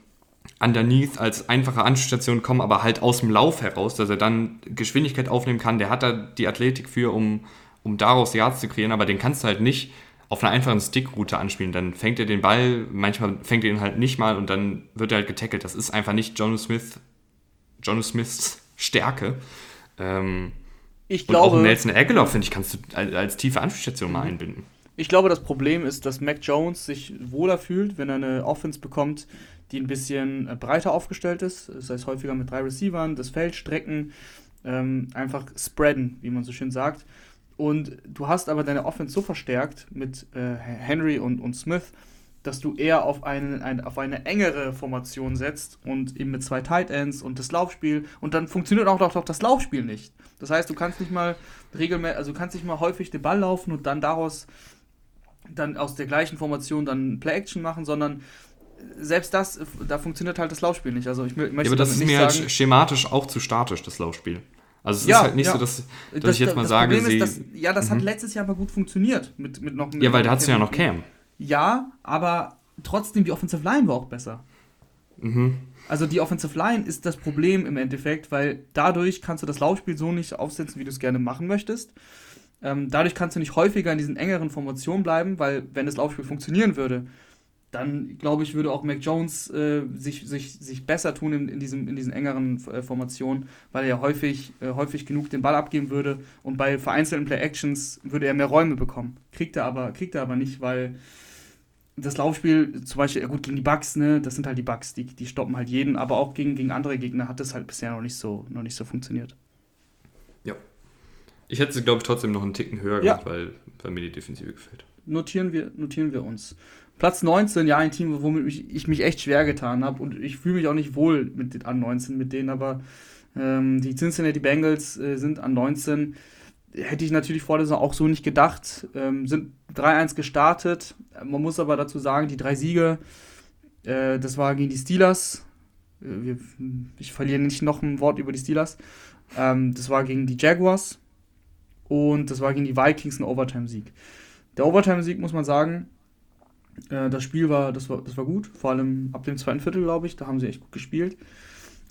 underneath als einfache Anspielstation kommen, aber halt aus dem Lauf heraus, dass er dann Geschwindigkeit aufnehmen kann. Der hat da die Athletik für, um, um daraus Yards zu kreieren, aber den kannst du halt nicht auf einer einfachen Stickroute anspielen. Dann fängt er den Ball, manchmal fängt er ihn halt nicht mal und dann wird er halt getackelt. Das ist einfach nicht Jono Smith, Jono Smiths Stärke. Ähm, ich glaube, und auch Nelson Aguilar, finde ich, kannst du als, als tiefe Anspielstation mal mhm. einbinden. Ich glaube, das Problem ist, dass Mac Jones sich wohler fühlt, wenn er eine Offense bekommt, die ein bisschen äh, breiter aufgestellt ist. Das heißt, häufiger mit drei Receivern, das Feld strecken, ähm, einfach spreaden, wie man so schön sagt. Und du hast aber deine Offense so verstärkt mit äh, Henry und, und Smith, dass du eher auf, einen, ein, auf eine engere Formation setzt und eben mit zwei Tight Ends und das Laufspiel. Und dann funktioniert auch noch das Laufspiel nicht. Das heißt, du kannst nicht mal regelmäßig, also du kannst nicht mal häufig den Ball laufen und dann daraus dann aus der gleichen Formation dann Play-Action machen, sondern selbst das, da funktioniert halt das Laufspiel nicht. Also ich möchte ja, aber das ist mir halt sagen, halt schematisch auch zu statisch, das Laufspiel. Also es ja, ist halt nicht ja. so, dass, dass das, ich jetzt mal das sage, Problem ist, dass, ja, das mhm. hat letztes Jahr aber gut funktioniert. Mit, mit noch, mit ja, weil da hast du ja noch Cam. Ja, aber trotzdem, die Offensive Line war auch besser. Mhm. Also die Offensive Line ist das Problem im Endeffekt, weil dadurch kannst du das Laufspiel so nicht aufsetzen, wie du es gerne machen möchtest. Ähm, dadurch kannst du nicht häufiger in diesen engeren Formationen bleiben, weil wenn das Laufspiel funktionieren würde, dann glaube ich, würde auch Mac Jones äh, sich, sich, sich besser tun in, in, diesem, in diesen engeren äh, Formationen, weil er ja häufig, äh, häufig genug den Ball abgeben würde und bei vereinzelten Play-Actions würde er mehr Räume bekommen. Kriegt er aber, kriegt er aber nicht, weil das Laufspiel, zum Beispiel, ja gut, gegen die Bugs, ne, das sind halt die Bugs, die, die stoppen halt jeden, aber auch gegen, gegen andere Gegner hat das halt bisher noch nicht so, noch nicht so funktioniert. Ja, ich hätte sie, glaube ich, trotzdem noch einen Ticken höher ja. gemacht, weil, weil mir die Defensive gefällt. Notieren wir, notieren wir uns. Platz 19, ja, ein Team, womit ich, ich mich echt schwer getan habe und ich fühle mich auch nicht wohl mit an 19 mit denen, aber ähm, die Cincinnati Bengals äh, sind an 19. Hätte ich natürlich vor der Saison auch so nicht gedacht. Ähm, sind 3-1 gestartet. Man muss aber dazu sagen, die drei Siege, äh, das war gegen die Steelers. Äh, wir, ich verliere nicht noch ein Wort über die Steelers. Ähm, das war gegen die Jaguars, und das war gegen die Vikings ein Overtime-Sieg. Der Overtime-Sieg, muss man sagen, äh, das Spiel war das, war, das war gut, vor allem ab dem zweiten Viertel, glaube ich, da haben sie echt gut gespielt.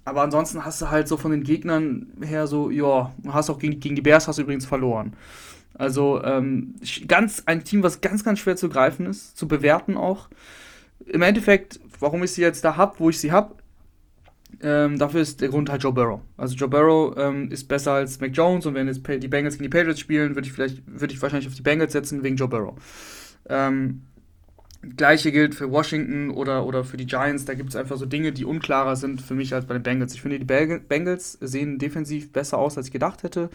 Aber ansonsten hast du halt so von den Gegnern her so, ja, hast auch gegen, gegen die Bears hast du übrigens verloren. Also ähm, ganz ein Team, was ganz, ganz schwer zu greifen ist, zu bewerten auch. Im Endeffekt, warum ich sie jetzt da habe, wo ich sie habe, ähm, dafür ist der Grund halt Joe Burrow. Also Joe Burrow ähm, ist besser als Mac Jones und wenn jetzt die Bengals gegen die Patriots spielen, würde ich vielleicht, würde ich wahrscheinlich auf die Bengals setzen wegen Joe Burrow. Ähm, Gleiche gilt für Washington oder, oder für die Giants. Da gibt es einfach so Dinge, die unklarer sind für mich als bei den Bengals. Ich finde, die Bengals sehen defensiv besser aus, als ich gedacht hätte.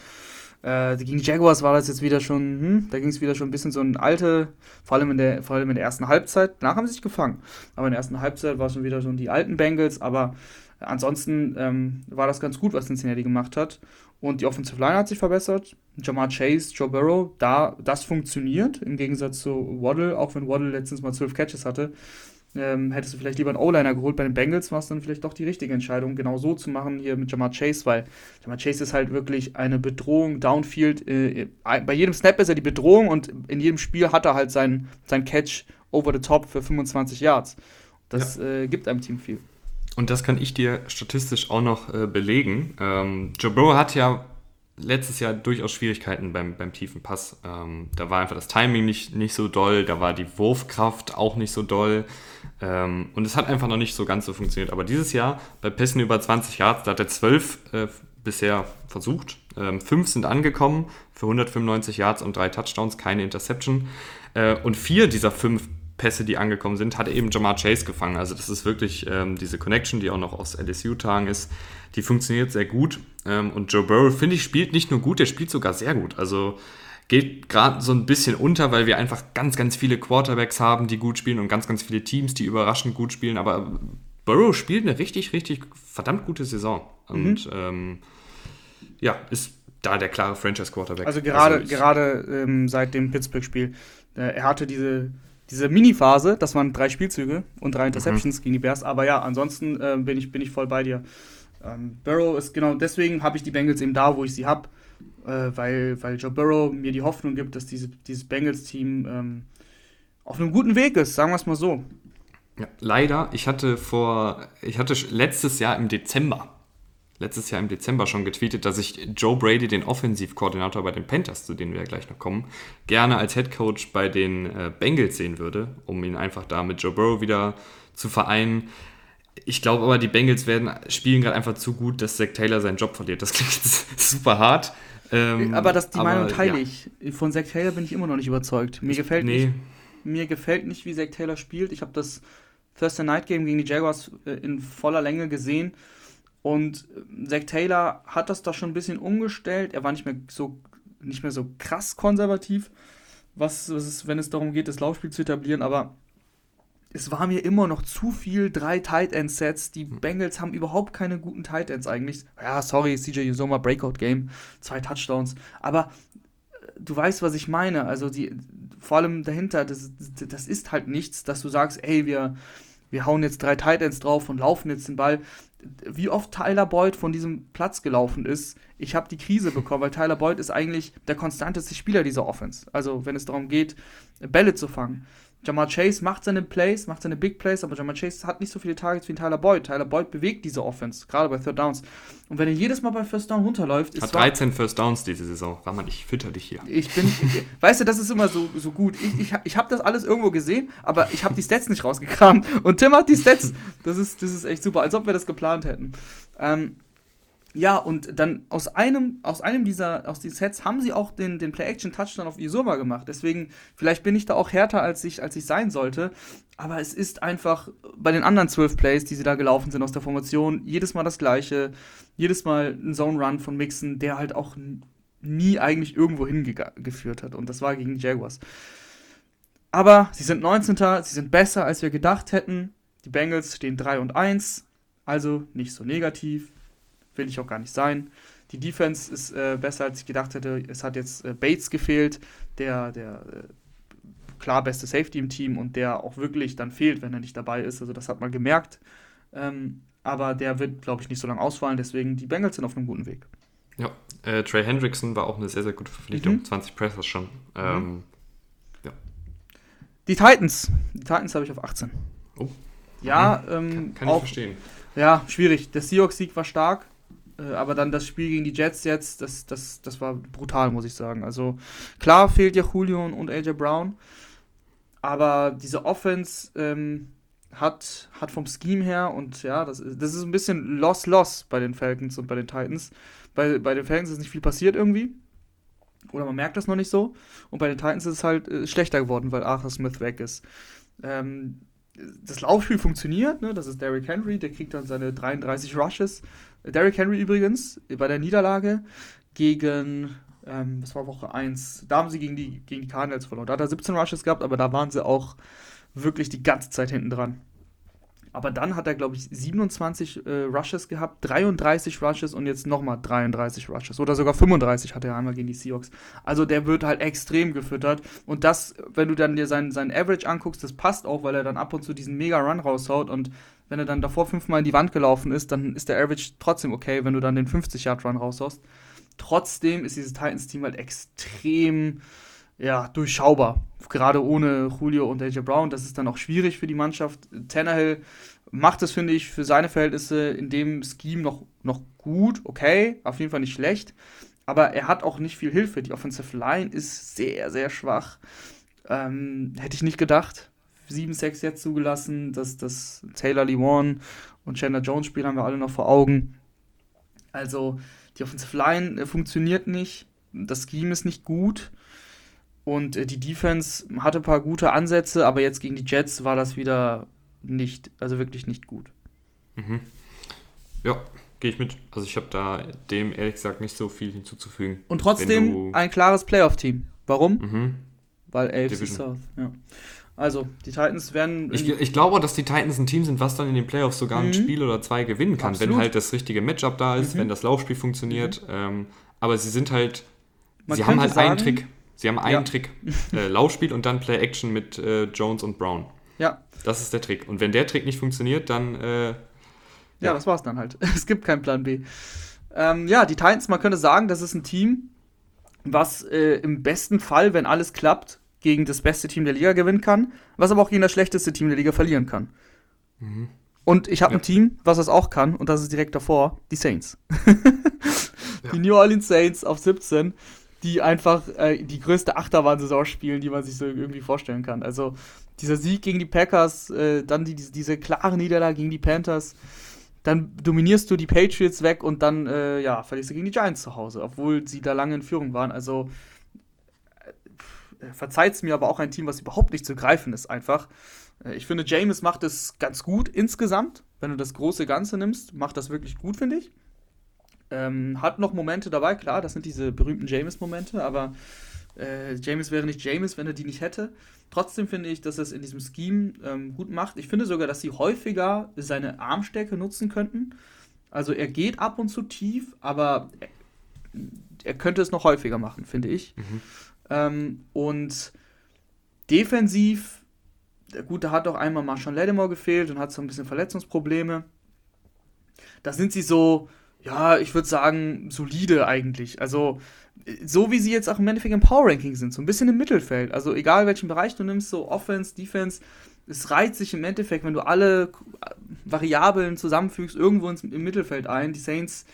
Äh, gegen Jaguars war das jetzt wieder schon, hm, da ging es wieder schon ein bisschen so ein alte, vor allem, in der, vor allem in der ersten Halbzeit. Danach haben sie sich gefangen. Aber in der ersten Halbzeit war es schon wieder so die alten Bengals. Aber ansonsten ähm, war das ganz gut, was Cincinnati gemacht hat. Und die Offensive Line hat sich verbessert. Jamar Chase, Joe Burrow, da das funktioniert, im Gegensatz zu Waddle, auch wenn Waddle letztens mal zwölf Catches hatte. Ähm, hättest du vielleicht lieber einen O-Liner geholt bei den Bengals, war es dann vielleicht doch die richtige Entscheidung, genau so zu machen hier mit Jamar Chase, weil Jamar Chase ist halt wirklich eine Bedrohung, Downfield. Äh, bei jedem Snap ist er die Bedrohung und in jedem Spiel hat er halt seinen sein Catch over the top für 25 Yards. Das ja. äh, gibt einem Team viel. Und das kann ich dir statistisch auch noch äh, belegen. Ähm, Joe Burrow hat ja letztes Jahr durchaus Schwierigkeiten beim, beim tiefen Pass. Ähm, da war einfach das Timing nicht, nicht so doll, da war die Wurfkraft auch nicht so doll. Ähm, und es hat einfach noch nicht so ganz so funktioniert. Aber dieses Jahr bei Pässen über 20 Yards, da hat er 12 äh, bisher versucht. Ähm, fünf sind angekommen für 195 Yards und drei Touchdowns, keine Interception. Äh, und vier dieser fünf Pässe, die angekommen sind, hat eben Jamar Chase gefangen. Also das ist wirklich ähm, diese Connection, die auch noch aus LSU-Tagen ist, die funktioniert sehr gut. Ähm, und Joe Burrow, finde ich, spielt nicht nur gut, der spielt sogar sehr gut. Also geht gerade so ein bisschen unter, weil wir einfach ganz, ganz viele Quarterbacks haben, die gut spielen und ganz, ganz viele Teams, die überraschend gut spielen. Aber Burrow spielt eine richtig, richtig verdammt gute Saison. Und mhm. ähm, ja, ist da der klare Franchise-Quarterback. Also gerade, also gerade ähm, seit dem Pittsburgh-Spiel. Äh, er hatte diese diese Mini-Phase, das waren drei Spielzüge und drei Interceptions mhm. gegen die Bears. Aber ja, ansonsten äh, bin, ich, bin ich voll bei dir. Ähm, Burrow ist genau deswegen habe ich die Bengals eben da, wo ich sie habe, äh, weil, weil Joe Burrow mir die Hoffnung gibt, dass diese, dieses Bengals-Team ähm, auf einem guten Weg ist, sagen wir es mal so. Ja, leider, ich hatte vor, ich hatte letztes Jahr im Dezember letztes Jahr im Dezember schon getweetet, dass ich Joe Brady, den Offensivkoordinator bei den Panthers, zu denen wir ja gleich noch kommen, gerne als Head Coach bei den äh, Bengals sehen würde, um ihn einfach da mit Joe Burrow wieder zu vereinen. Ich glaube aber, die Bengals werden spielen gerade einfach zu gut, dass Zach Taylor seinen Job verliert. Das klingt super hart. Ähm, aber das, die aber, Meinung teile ja. ich. Von Zach Taylor bin ich immer noch nicht überzeugt. Mir gefällt nee. nicht, mir gefällt nicht, wie Zach Taylor spielt. Ich habe das Thursday Night Game gegen die Jaguars äh, in voller Länge gesehen und äh, Zach Taylor hat das da schon ein bisschen umgestellt. Er war nicht mehr so, nicht mehr so krass konservativ, was, was ist, wenn es darum geht, das Laufspiel zu etablieren, aber es war mir immer noch zu viel drei Tight End Sets. Die hm. Bengals haben überhaupt keine guten Tight Ends eigentlich. Ja, sorry, CJ Usoma Breakout Game, zwei Touchdowns, aber äh, du weißt, was ich meine. Also die vor allem dahinter, das, das ist halt nichts, dass du sagst, ey, wir wir hauen jetzt drei Tight Ends drauf und laufen jetzt den Ball wie oft Tyler Boyd von diesem Platz gelaufen ist. Ich habe die Krise bekommen, weil Tyler Boyd ist eigentlich der konstanteste Spieler dieser Offense. Also wenn es darum geht, Bälle zu fangen. Jamal Chase macht seine Plays, macht seine Big Plays, aber Jamal Chase hat nicht so viele Targets wie Tyler Boyd. Tyler Boyd bewegt diese Offense, gerade bei Third Downs. Und wenn er jedes Mal bei First Down runterläuft, ist. Hat 13 First Downs diese Saison. Rahman, ich fütter dich hier. Ich bin. weißt du, das ist immer so, so gut. Ich, ich, ich habe das alles irgendwo gesehen, aber ich habe die Stats nicht rausgekramt. Und Tim hat die Stats. Das ist, das ist echt super, als ob wir das geplant hätten. Ähm, ja, und dann aus einem, aus einem dieser, aus diesen Sets haben sie auch den, den Play-Action-Touchdown auf Isoma gemacht. Deswegen, vielleicht bin ich da auch härter, als ich, als ich sein sollte. Aber es ist einfach bei den anderen zwölf Plays, die sie da gelaufen sind aus der Formation, jedes Mal das Gleiche. Jedes Mal ein Zone-Run von Mixon, der halt auch nie eigentlich irgendwo hingeführt hat. Und das war gegen die Jaguars. Aber sie sind 19. Sie sind besser, als wir gedacht hätten. Die Bengals stehen 3 und 1. Also nicht so negativ will ich auch gar nicht sein. Die Defense ist äh, besser, als ich gedacht hätte. Es hat jetzt äh, Bates gefehlt, der, der äh, klar beste Safety im Team und der auch wirklich dann fehlt, wenn er nicht dabei ist. Also das hat man gemerkt. Ähm, aber der wird, glaube ich, nicht so lange ausfallen. Deswegen, die Bengals sind auf einem guten Weg. Ja, äh, Trey Hendrickson war auch eine sehr, sehr gute Verpflichtung. Mhm. 20 Pressers schon. Ähm, mhm. ja. Die Titans. Die Titans habe ich auf 18. Oh. Ja, mhm. ähm, kann, kann auch, ich verstehen. Ja, schwierig. Der Seahawks-Sieg war stark. Äh, aber dann das Spiel gegen die Jets jetzt, das, das, das war brutal, muss ich sagen. Also klar fehlt ja Julio und AJ Brown, aber diese Offense ähm, hat, hat vom Scheme her und ja, das, das ist ein bisschen Loss-Loss bei den Falcons und bei den Titans. Bei, bei den Falcons ist nicht viel passiert irgendwie. Oder man merkt das noch nicht so. Und bei den Titans ist es halt äh, schlechter geworden, weil Arthur Smith weg ist. Ähm, das Laufspiel funktioniert, ne? das ist Derrick Henry, der kriegt dann seine 33 Rushes. Derrick Henry übrigens bei der Niederlage gegen, ähm, das war Woche 1, da haben sie gegen die, gegen die Cardinals verloren. Da hat er 17 Rushes gehabt, aber da waren sie auch wirklich die ganze Zeit hinten dran. Aber dann hat er, glaube ich, 27 äh, Rushes gehabt, 33 Rushes und jetzt nochmal 33 Rushes. Oder sogar 35 hat er einmal gegen die Seahawks. Also der wird halt extrem gefüttert. Und das, wenn du dann dir seinen, seinen Average anguckst, das passt auch, weil er dann ab und zu diesen Mega-Run raushaut. Und wenn er dann davor fünfmal in die Wand gelaufen ist, dann ist der Average trotzdem okay, wenn du dann den 50-Yard-Run raushaust. Trotzdem ist dieses Titans-Team halt extrem ja, durchschaubar. Gerade ohne Julio und AJ Brown. Das ist dann auch schwierig für die Mannschaft. Tannehill macht es, finde ich, für seine Verhältnisse in dem Scheme noch, noch gut, okay, auf jeden Fall nicht schlecht. Aber er hat auch nicht viel Hilfe. Die Offensive Line ist sehr, sehr schwach. Ähm, hätte ich nicht gedacht. 7-6 jetzt zugelassen. dass das Taylor Lewan und Chandler Jones Spiel haben wir alle noch vor Augen. Also, die Offensive Line äh, funktioniert nicht. Das Scheme ist nicht gut. Und äh, die Defense hatte ein paar gute Ansätze, aber jetzt gegen die Jets war das wieder nicht, also wirklich nicht gut. Mhm. Ja, gehe ich mit. Also ich habe da dem ehrlich gesagt nicht so viel hinzuzufügen. Und trotzdem ein klares Playoff-Team. Warum? Mhm. Weil AFC Division. South, ja. Also, die Titans werden. Ich, ich, glaube, dass die Titans ein Team sind, was dann in den Playoffs sogar mhm. ein Spiel oder zwei gewinnen kann, Absolut. wenn halt das richtige Matchup da ist, mhm. wenn das Laufspiel funktioniert. Mhm. Ähm, aber sie sind halt. Man sie haben halt sagen, einen Trick. Sie haben einen ja. Trick. Äh, Laufspiel und dann Play Action mit äh, Jones und Brown. Ja. Das ist der Trick. Und wenn der Trick nicht funktioniert, dann. Äh, ja. ja, das war's dann halt. es gibt keinen Plan B. Ähm, ja, die Titans, man könnte sagen, das ist ein Team, was äh, im besten Fall, wenn alles klappt, gegen das beste Team der Liga gewinnen kann, was aber auch gegen das schlechteste Team der Liga verlieren kann. Mhm. Und ich habe ja. ein Team, was das auch kann, und das ist direkt davor, die Saints. die New Orleans Saints auf 17 die einfach äh, die größte Achterbahnsaison spielen, die man sich so irgendwie vorstellen kann. Also dieser Sieg gegen die Packers, äh, dann die, diese klare Niederlage gegen die Panthers, dann dominierst du die Patriots weg und dann äh, ja, verlierst du gegen die Giants zu Hause, obwohl sie da lange in Führung waren. Also äh, verzeiht mir aber auch ein Team, was überhaupt nicht zu greifen ist, einfach. Äh, ich finde, James macht es ganz gut insgesamt. Wenn du das große Ganze nimmst, macht das wirklich gut, finde ich. Ähm, hat noch Momente dabei, klar, das sind diese berühmten James-Momente, aber äh, James wäre nicht James, wenn er die nicht hätte. Trotzdem finde ich, dass er es in diesem Scheme ähm, gut macht. Ich finde sogar, dass sie häufiger seine Armstärke nutzen könnten. Also er geht ab und zu tief, aber er, er könnte es noch häufiger machen, finde ich. Mhm. Ähm, und defensiv, gut, da hat doch einmal Marshall Lattimore gefehlt und hat so ein bisschen Verletzungsprobleme. Da sind sie so, ja, ich würde sagen, solide eigentlich. Also, so wie sie jetzt auch im Endeffekt im Power Ranking sind, so ein bisschen im Mittelfeld. Also, egal welchen Bereich du nimmst, so Offense, Defense, es reiht sich im Endeffekt, wenn du alle Variablen zusammenfügst, irgendwo ins, im Mittelfeld ein. Die Saints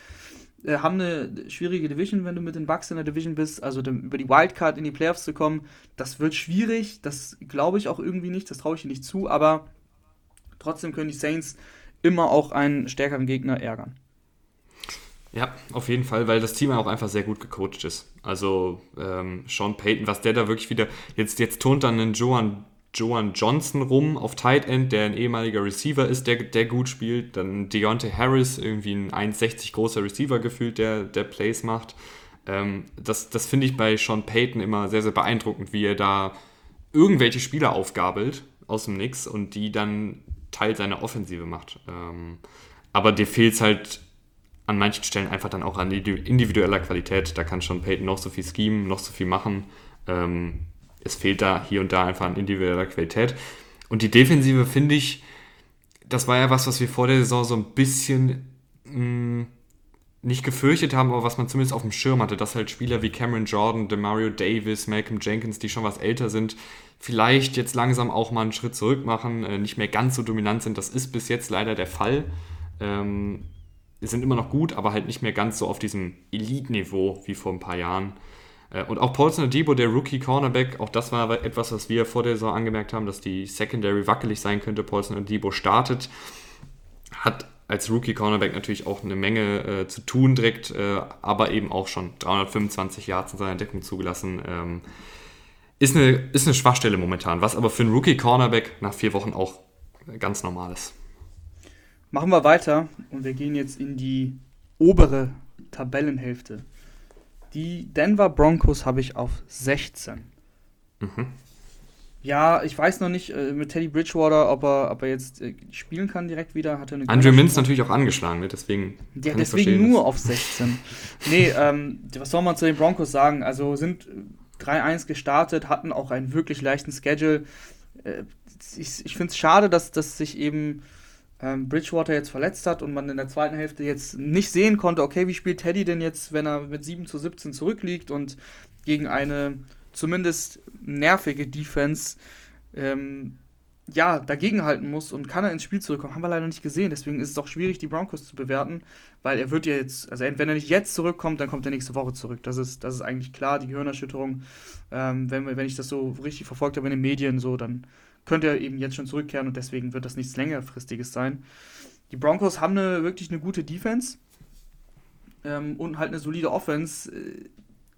äh, haben eine schwierige Division, wenn du mit den Bucks in der Division bist. Also, dem, über die Wildcard in die Playoffs zu kommen, das wird schwierig. Das glaube ich auch irgendwie nicht, das traue ich ihnen nicht zu, aber trotzdem können die Saints immer auch einen stärkeren Gegner ärgern. Ja, auf jeden Fall, weil das Team auch einfach sehr gut gecoacht ist. Also ähm, Sean Payton, was der da wirklich wieder. Jetzt, jetzt turnt dann ein Joan, Joan Johnson rum auf Tight End, der ein ehemaliger Receiver ist, der, der gut spielt. Dann Deontay Harris, irgendwie ein 1,60 großer Receiver gefühlt, der, der Plays macht. Ähm, das das finde ich bei Sean Payton immer sehr, sehr beeindruckend, wie er da irgendwelche Spieler aufgabelt aus dem Nix und die dann Teil seiner Offensive macht. Ähm, aber dir fehlt es halt an manchen Stellen einfach dann auch an individueller Qualität. Da kann schon Peyton noch so viel schemen, noch so viel machen. Ähm, es fehlt da hier und da einfach an individueller Qualität. Und die Defensive finde ich, das war ja was, was wir vor der Saison so ein bisschen mh, mm, nicht gefürchtet haben, aber was man zumindest auf dem Schirm hatte, dass halt Spieler wie Cameron Jordan, Demario Davis, Malcolm Jenkins, die schon was älter sind, vielleicht jetzt langsam auch mal einen Schritt zurück machen, äh, nicht mehr ganz so dominant sind. Das ist bis jetzt leider der Fall. Ähm, sind immer noch gut, aber halt nicht mehr ganz so auf diesem Elite-Niveau wie vor ein paar Jahren. Äh, und auch Paulson Adebo, der Rookie Cornerback, auch das war etwas, was wir vor der Saison angemerkt haben, dass die Secondary wackelig sein könnte. Paulson Adebo startet, hat als Rookie Cornerback natürlich auch eine Menge äh, zu tun direkt, äh, aber eben auch schon 325 Yards in seiner Deckung zugelassen. Ähm, ist, eine, ist eine Schwachstelle momentan, was aber für einen Rookie Cornerback nach vier Wochen auch ganz normal ist. Machen wir weiter und wir gehen jetzt in die obere Tabellenhälfte. Die Denver Broncos habe ich auf 16. Mhm. Ja, ich weiß noch nicht äh, mit Teddy Bridgewater, ob er, ob er jetzt äh, spielen kann direkt wieder. Hatte eine Andrew Mintz natürlich auch angeschlagen, ne? deswegen. Ja, deswegen nur auf 16. nee, ähm, was soll man zu den Broncos sagen? Also sind 3-1 gestartet, hatten auch einen wirklich leichten Schedule. Äh, ich ich finde es schade, dass, dass sich eben ähm, Bridgewater jetzt verletzt hat und man in der zweiten Hälfte jetzt nicht sehen konnte, okay, wie spielt Teddy denn jetzt, wenn er mit 7 zu 17 zurückliegt und gegen eine zumindest nervige Defense ähm, ja, dagegenhalten muss und kann er ins Spiel zurückkommen, haben wir leider nicht gesehen. Deswegen ist es auch schwierig, die Broncos zu bewerten, weil er wird ja jetzt, also wenn er nicht jetzt zurückkommt, dann kommt er nächste Woche zurück. Das ist, das ist eigentlich klar, die Gehirnerschütterung. Ähm, wenn, wenn ich das so richtig verfolgt habe in den Medien, so, dann könnte er eben jetzt schon zurückkehren und deswegen wird das nichts längerfristiges sein. Die Broncos haben eine, wirklich eine gute Defense ähm, und halt eine solide Offense. Äh,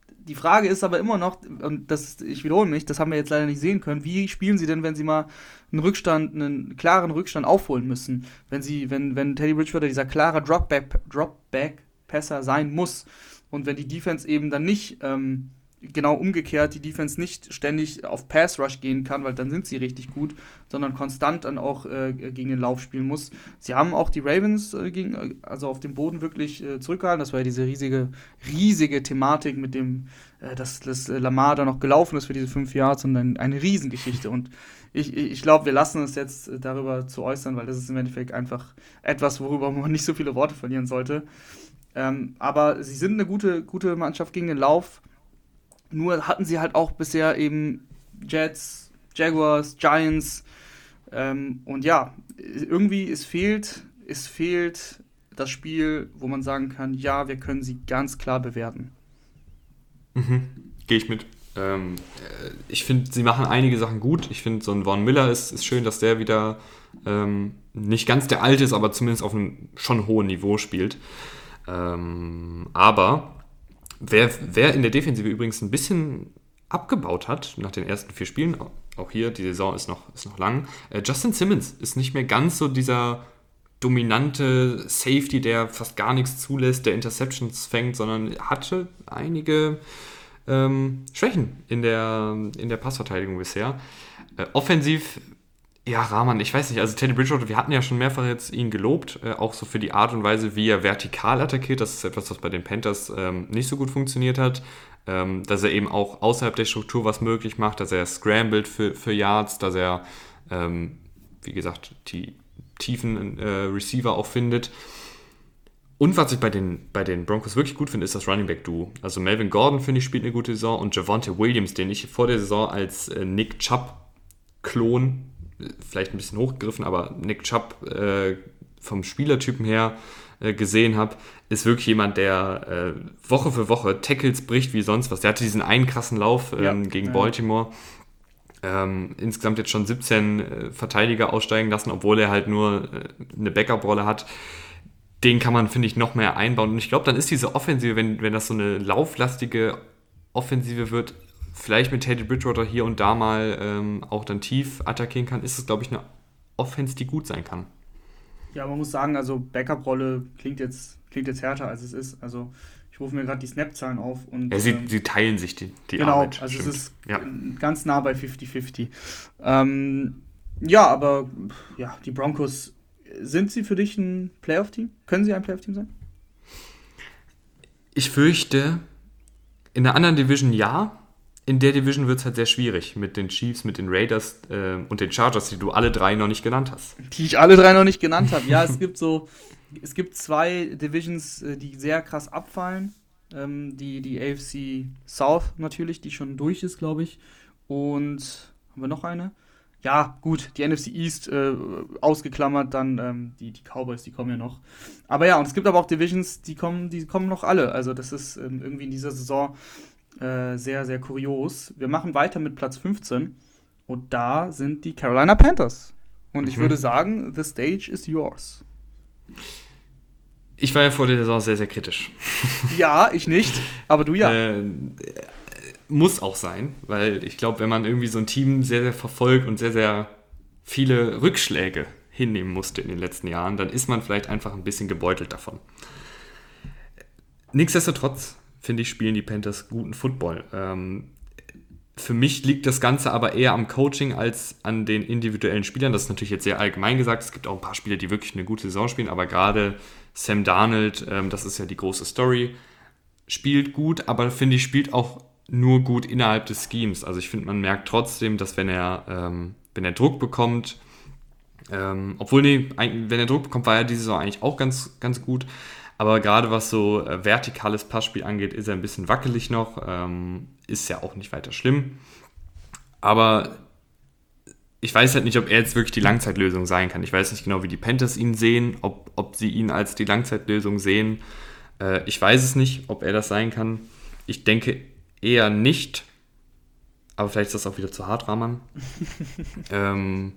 die Frage ist aber immer noch, und das, ich wiederhole mich, das haben wir jetzt leider nicht sehen können, wie spielen sie denn, wenn sie mal einen Rückstand, einen klaren Rückstand aufholen müssen? Wenn sie, wenn, wenn Teddy Bridgewater dieser klare Dropback, Dropback-Passer sein muss und wenn die Defense eben dann nicht ähm, genau umgekehrt die Defense nicht ständig auf Pass Rush gehen kann, weil dann sind sie richtig gut, sondern konstant dann auch äh, gegen den Lauf spielen muss. Sie haben auch die Ravens äh, gegen, also auf dem Boden wirklich äh, zurückgehalten. Das war ja diese riesige, riesige Thematik mit dem, äh, dass, dass Lamar da noch gelaufen ist für diese fünf Yards und dann eine Riesengeschichte. Und ich, ich glaube, wir lassen es jetzt äh, darüber zu äußern, weil das ist im Endeffekt einfach etwas, worüber man nicht so viele Worte verlieren sollte. Ähm, aber sie sind eine gute, gute Mannschaft gegen den Lauf nur hatten sie halt auch bisher eben Jets, Jaguars, Giants. Ähm, und ja, irgendwie es fehlt, es fehlt das Spiel, wo man sagen kann, ja, wir können sie ganz klar bewerten. Mhm. Gehe ich mit. Ähm, äh, ich finde, sie machen einige Sachen gut. Ich finde, so ein Von Miller ist, ist schön, dass der wieder ähm, nicht ganz der alte ist, aber zumindest auf einem schon hohen Niveau spielt. Ähm, aber Wer, wer in der Defensive übrigens ein bisschen abgebaut hat nach den ersten vier Spielen, auch hier, die Saison ist noch, ist noch lang, äh, Justin Simmons ist nicht mehr ganz so dieser dominante Safety, der fast gar nichts zulässt, der Interceptions fängt, sondern hatte einige ähm, Schwächen in der, in der Passverteidigung bisher. Äh, offensiv ja, Rahman, ich weiß nicht. Also Teddy Bridgewater, wir hatten ja schon mehrfach jetzt ihn gelobt, äh, auch so für die Art und Weise, wie er vertikal attackiert. Das ist etwas, was bei den Panthers ähm, nicht so gut funktioniert hat. Ähm, dass er eben auch außerhalb der Struktur was möglich macht, dass er scrambled für, für Yards, dass er, ähm, wie gesagt, die tiefen äh, Receiver auch findet. Und was ich bei den, bei den Broncos wirklich gut finde, ist das Running Back Duo. Also Melvin Gordon, finde ich, spielt eine gute Saison und Javante Williams, den ich vor der Saison als äh, Nick Chubb Klon vielleicht ein bisschen hochgegriffen, aber Nick Chubb äh, vom Spielertypen her äh, gesehen habe, ist wirklich jemand, der äh, Woche für Woche Tackles bricht wie sonst was. Der hatte diesen einen krassen Lauf ähm, ja, gegen. Baltimore. Ähm, insgesamt jetzt schon 17 äh, Verteidiger aussteigen lassen, obwohl er halt nur äh, eine Backup-Rolle hat. Den kann man, finde ich, noch mehr einbauen. Und ich glaube, dann ist diese Offensive, wenn, wenn das so eine lauflastige Offensive wird, vielleicht mit Teddy Bridgewater hier und da mal ähm, auch dann tief attackieren kann, ist es, glaube ich, eine Offense, die gut sein kann. Ja, man muss sagen, also Backup-Rolle klingt jetzt, klingt jetzt härter, als es ist. Also ich rufe mir gerade die Snap-Zahlen auf. Und, ja, sie, ähm, sie, teilen sich die, die genau, Arbeit. Genau, also stimmt. es ist ja. ganz nah bei 50-50. Ähm, ja, aber ja, die Broncos, sind sie für dich ein Playoff-Team? Können sie ein Playoff-Team sein? Ich fürchte, in einer anderen Division ja, in der Division wird es halt sehr schwierig mit den Chiefs, mit den Raiders äh, und den Chargers, die du alle drei noch nicht genannt hast. Die ich alle drei noch nicht genannt habe. Ja, es gibt so, es gibt zwei Divisions, äh, die sehr krass abfallen. Ähm, die, die AFC South natürlich, die schon durch ist, glaube ich. Und haben wir noch eine? ja, gut, die NFC East äh, ausgeklammert, dann ähm, die, die Cowboys, die kommen ja noch. Aber ja, und es gibt aber auch Divisions, die kommen, die kommen noch alle. Also das ist ähm, irgendwie in dieser Saison äh, sehr, sehr kurios. Wir machen weiter mit Platz 15 und da sind die Carolina Panthers. Und ich mhm. würde sagen, the stage is yours. Ich war ja vor der Saison sehr, sehr kritisch. Ja, ich nicht, aber du ja. Äh, muss auch sein, weil ich glaube, wenn man irgendwie so ein Team sehr, sehr verfolgt und sehr, sehr viele Rückschläge hinnehmen musste in den letzten Jahren, dann ist man vielleicht einfach ein bisschen gebeutelt davon. Nichtsdestotrotz, finde ich, spielen die Panthers guten Football. Ähm, für mich liegt das Ganze aber eher am Coaching als an den individuellen Spielern. Das ist natürlich jetzt sehr allgemein gesagt. Es gibt auch ein paar Spieler, die wirklich eine gute Saison spielen, aber gerade Sam Darnold, ähm, das ist ja die große Story, spielt gut, aber finde ich, spielt auch nur gut innerhalb des Schemes. Also ich finde, man merkt trotzdem, dass wenn er, ähm, wenn er Druck bekommt, ähm, obwohl, nee, wenn er Druck bekommt, war er diese Saison eigentlich auch ganz, ganz gut. Aber gerade was so äh, vertikales Passspiel angeht, ist er ein bisschen wackelig noch. Ähm, ist ja auch nicht weiter schlimm. Aber ich weiß halt nicht, ob er jetzt wirklich die Langzeitlösung sein kann. Ich weiß nicht genau, wie die Panthers ihn sehen, ob, ob sie ihn als die Langzeitlösung sehen. Äh, ich weiß es nicht, ob er das sein kann. Ich denke eher nicht. Aber vielleicht ist das auch wieder zu hart, Rahman. ähm,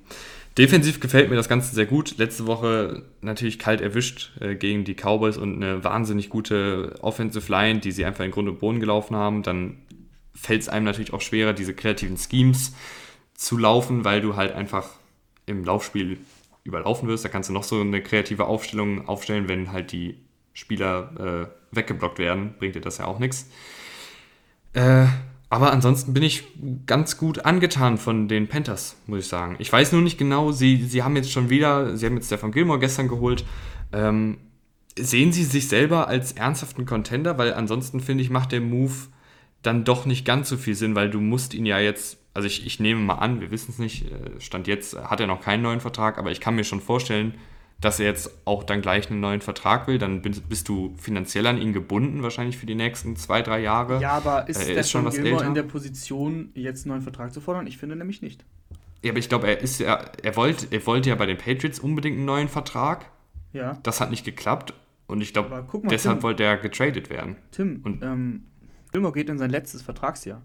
defensiv gefällt mir das Ganze sehr gut. Letzte Woche natürlich kalt erwischt äh, gegen die Cowboys und eine wahnsinnig gute Offensive Line, die sie einfach in Grund und Boden gelaufen haben. Dann fällt es einem natürlich auch schwerer, diese kreativen Schemes zu laufen, weil du halt einfach im Laufspiel überlaufen wirst. Da kannst du noch so eine kreative Aufstellung aufstellen, wenn halt die Spieler äh, weggeblockt werden, bringt dir das ja auch nichts. Äh, aber ansonsten bin ich ganz gut angetan von den Panthers, muss ich sagen. Ich weiß nur nicht genau, sie, sie haben jetzt schon wieder, sie haben jetzt Stefan Gilmore gestern geholt. Ähm, sehen sie sich selber als ernsthaften Contender? Weil ansonsten finde ich, macht der Move dann doch nicht ganz so viel Sinn, weil du musst ihn ja jetzt also ich, ich nehme mal an, wir wissen es nicht, äh, Stand jetzt hat er noch keinen neuen Vertrag, aber ich kann mir schon vorstellen, dass er jetzt auch dann gleich einen neuen Vertrag will, dann bist du finanziell an ihn gebunden, wahrscheinlich für die nächsten zwei, drei Jahre. Ja, aber ist, äh, er ist schon was Gilmore älter. in der Position, jetzt einen neuen Vertrag zu fordern? Ich finde nämlich nicht. Ja, aber ich glaube, er ist ja, er wollte, er wollte ja bei den Patriots unbedingt einen neuen Vertrag. Ja. Das hat nicht geklappt. Und ich glaube, deshalb Tim, wollte er getradet werden. Tim, und ähm, Gilmore geht in sein letztes Vertragsjahr.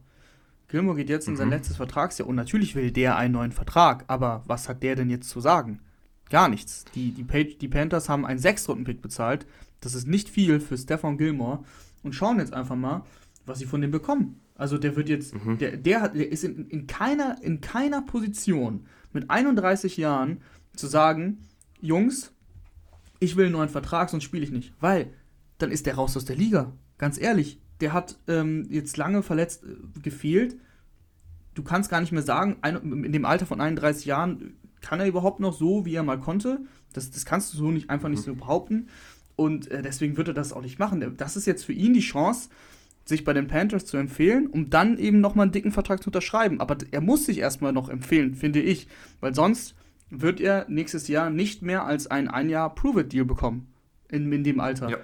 Gilmore geht jetzt in sein mhm. letztes Vertragsjahr und natürlich will der einen neuen Vertrag, aber was hat der denn jetzt zu sagen? Gar nichts. Die, die, Page, die Panthers haben einen Sechstrunden-Pick bezahlt. Das ist nicht viel für Stefan Gilmore und schauen jetzt einfach mal, was sie von dem bekommen. Also der wird jetzt, mhm. der, der, hat, der ist in, in, keiner, in keiner Position mit 31 Jahren zu sagen, Jungs, ich will einen neuen Vertrag, sonst spiele ich nicht. Weil dann ist der raus aus der Liga. Ganz ehrlich, der hat ähm, jetzt lange verletzt äh, gefehlt. Du kannst gar nicht mehr sagen, ein, in dem Alter von 31 Jahren kann er überhaupt noch so, wie er mal konnte. Das, das kannst du so nicht einfach nicht so mhm. behaupten. Und äh, deswegen wird er das auch nicht machen. Das ist jetzt für ihn die Chance, sich bei den Panthers zu empfehlen, um dann eben nochmal einen dicken Vertrag zu unterschreiben. Aber er muss sich erstmal noch empfehlen, finde ich. Weil sonst wird er nächstes Jahr nicht mehr als ein Ein-Jahr-Prove-It-Deal bekommen. In, in dem Alter. Ja.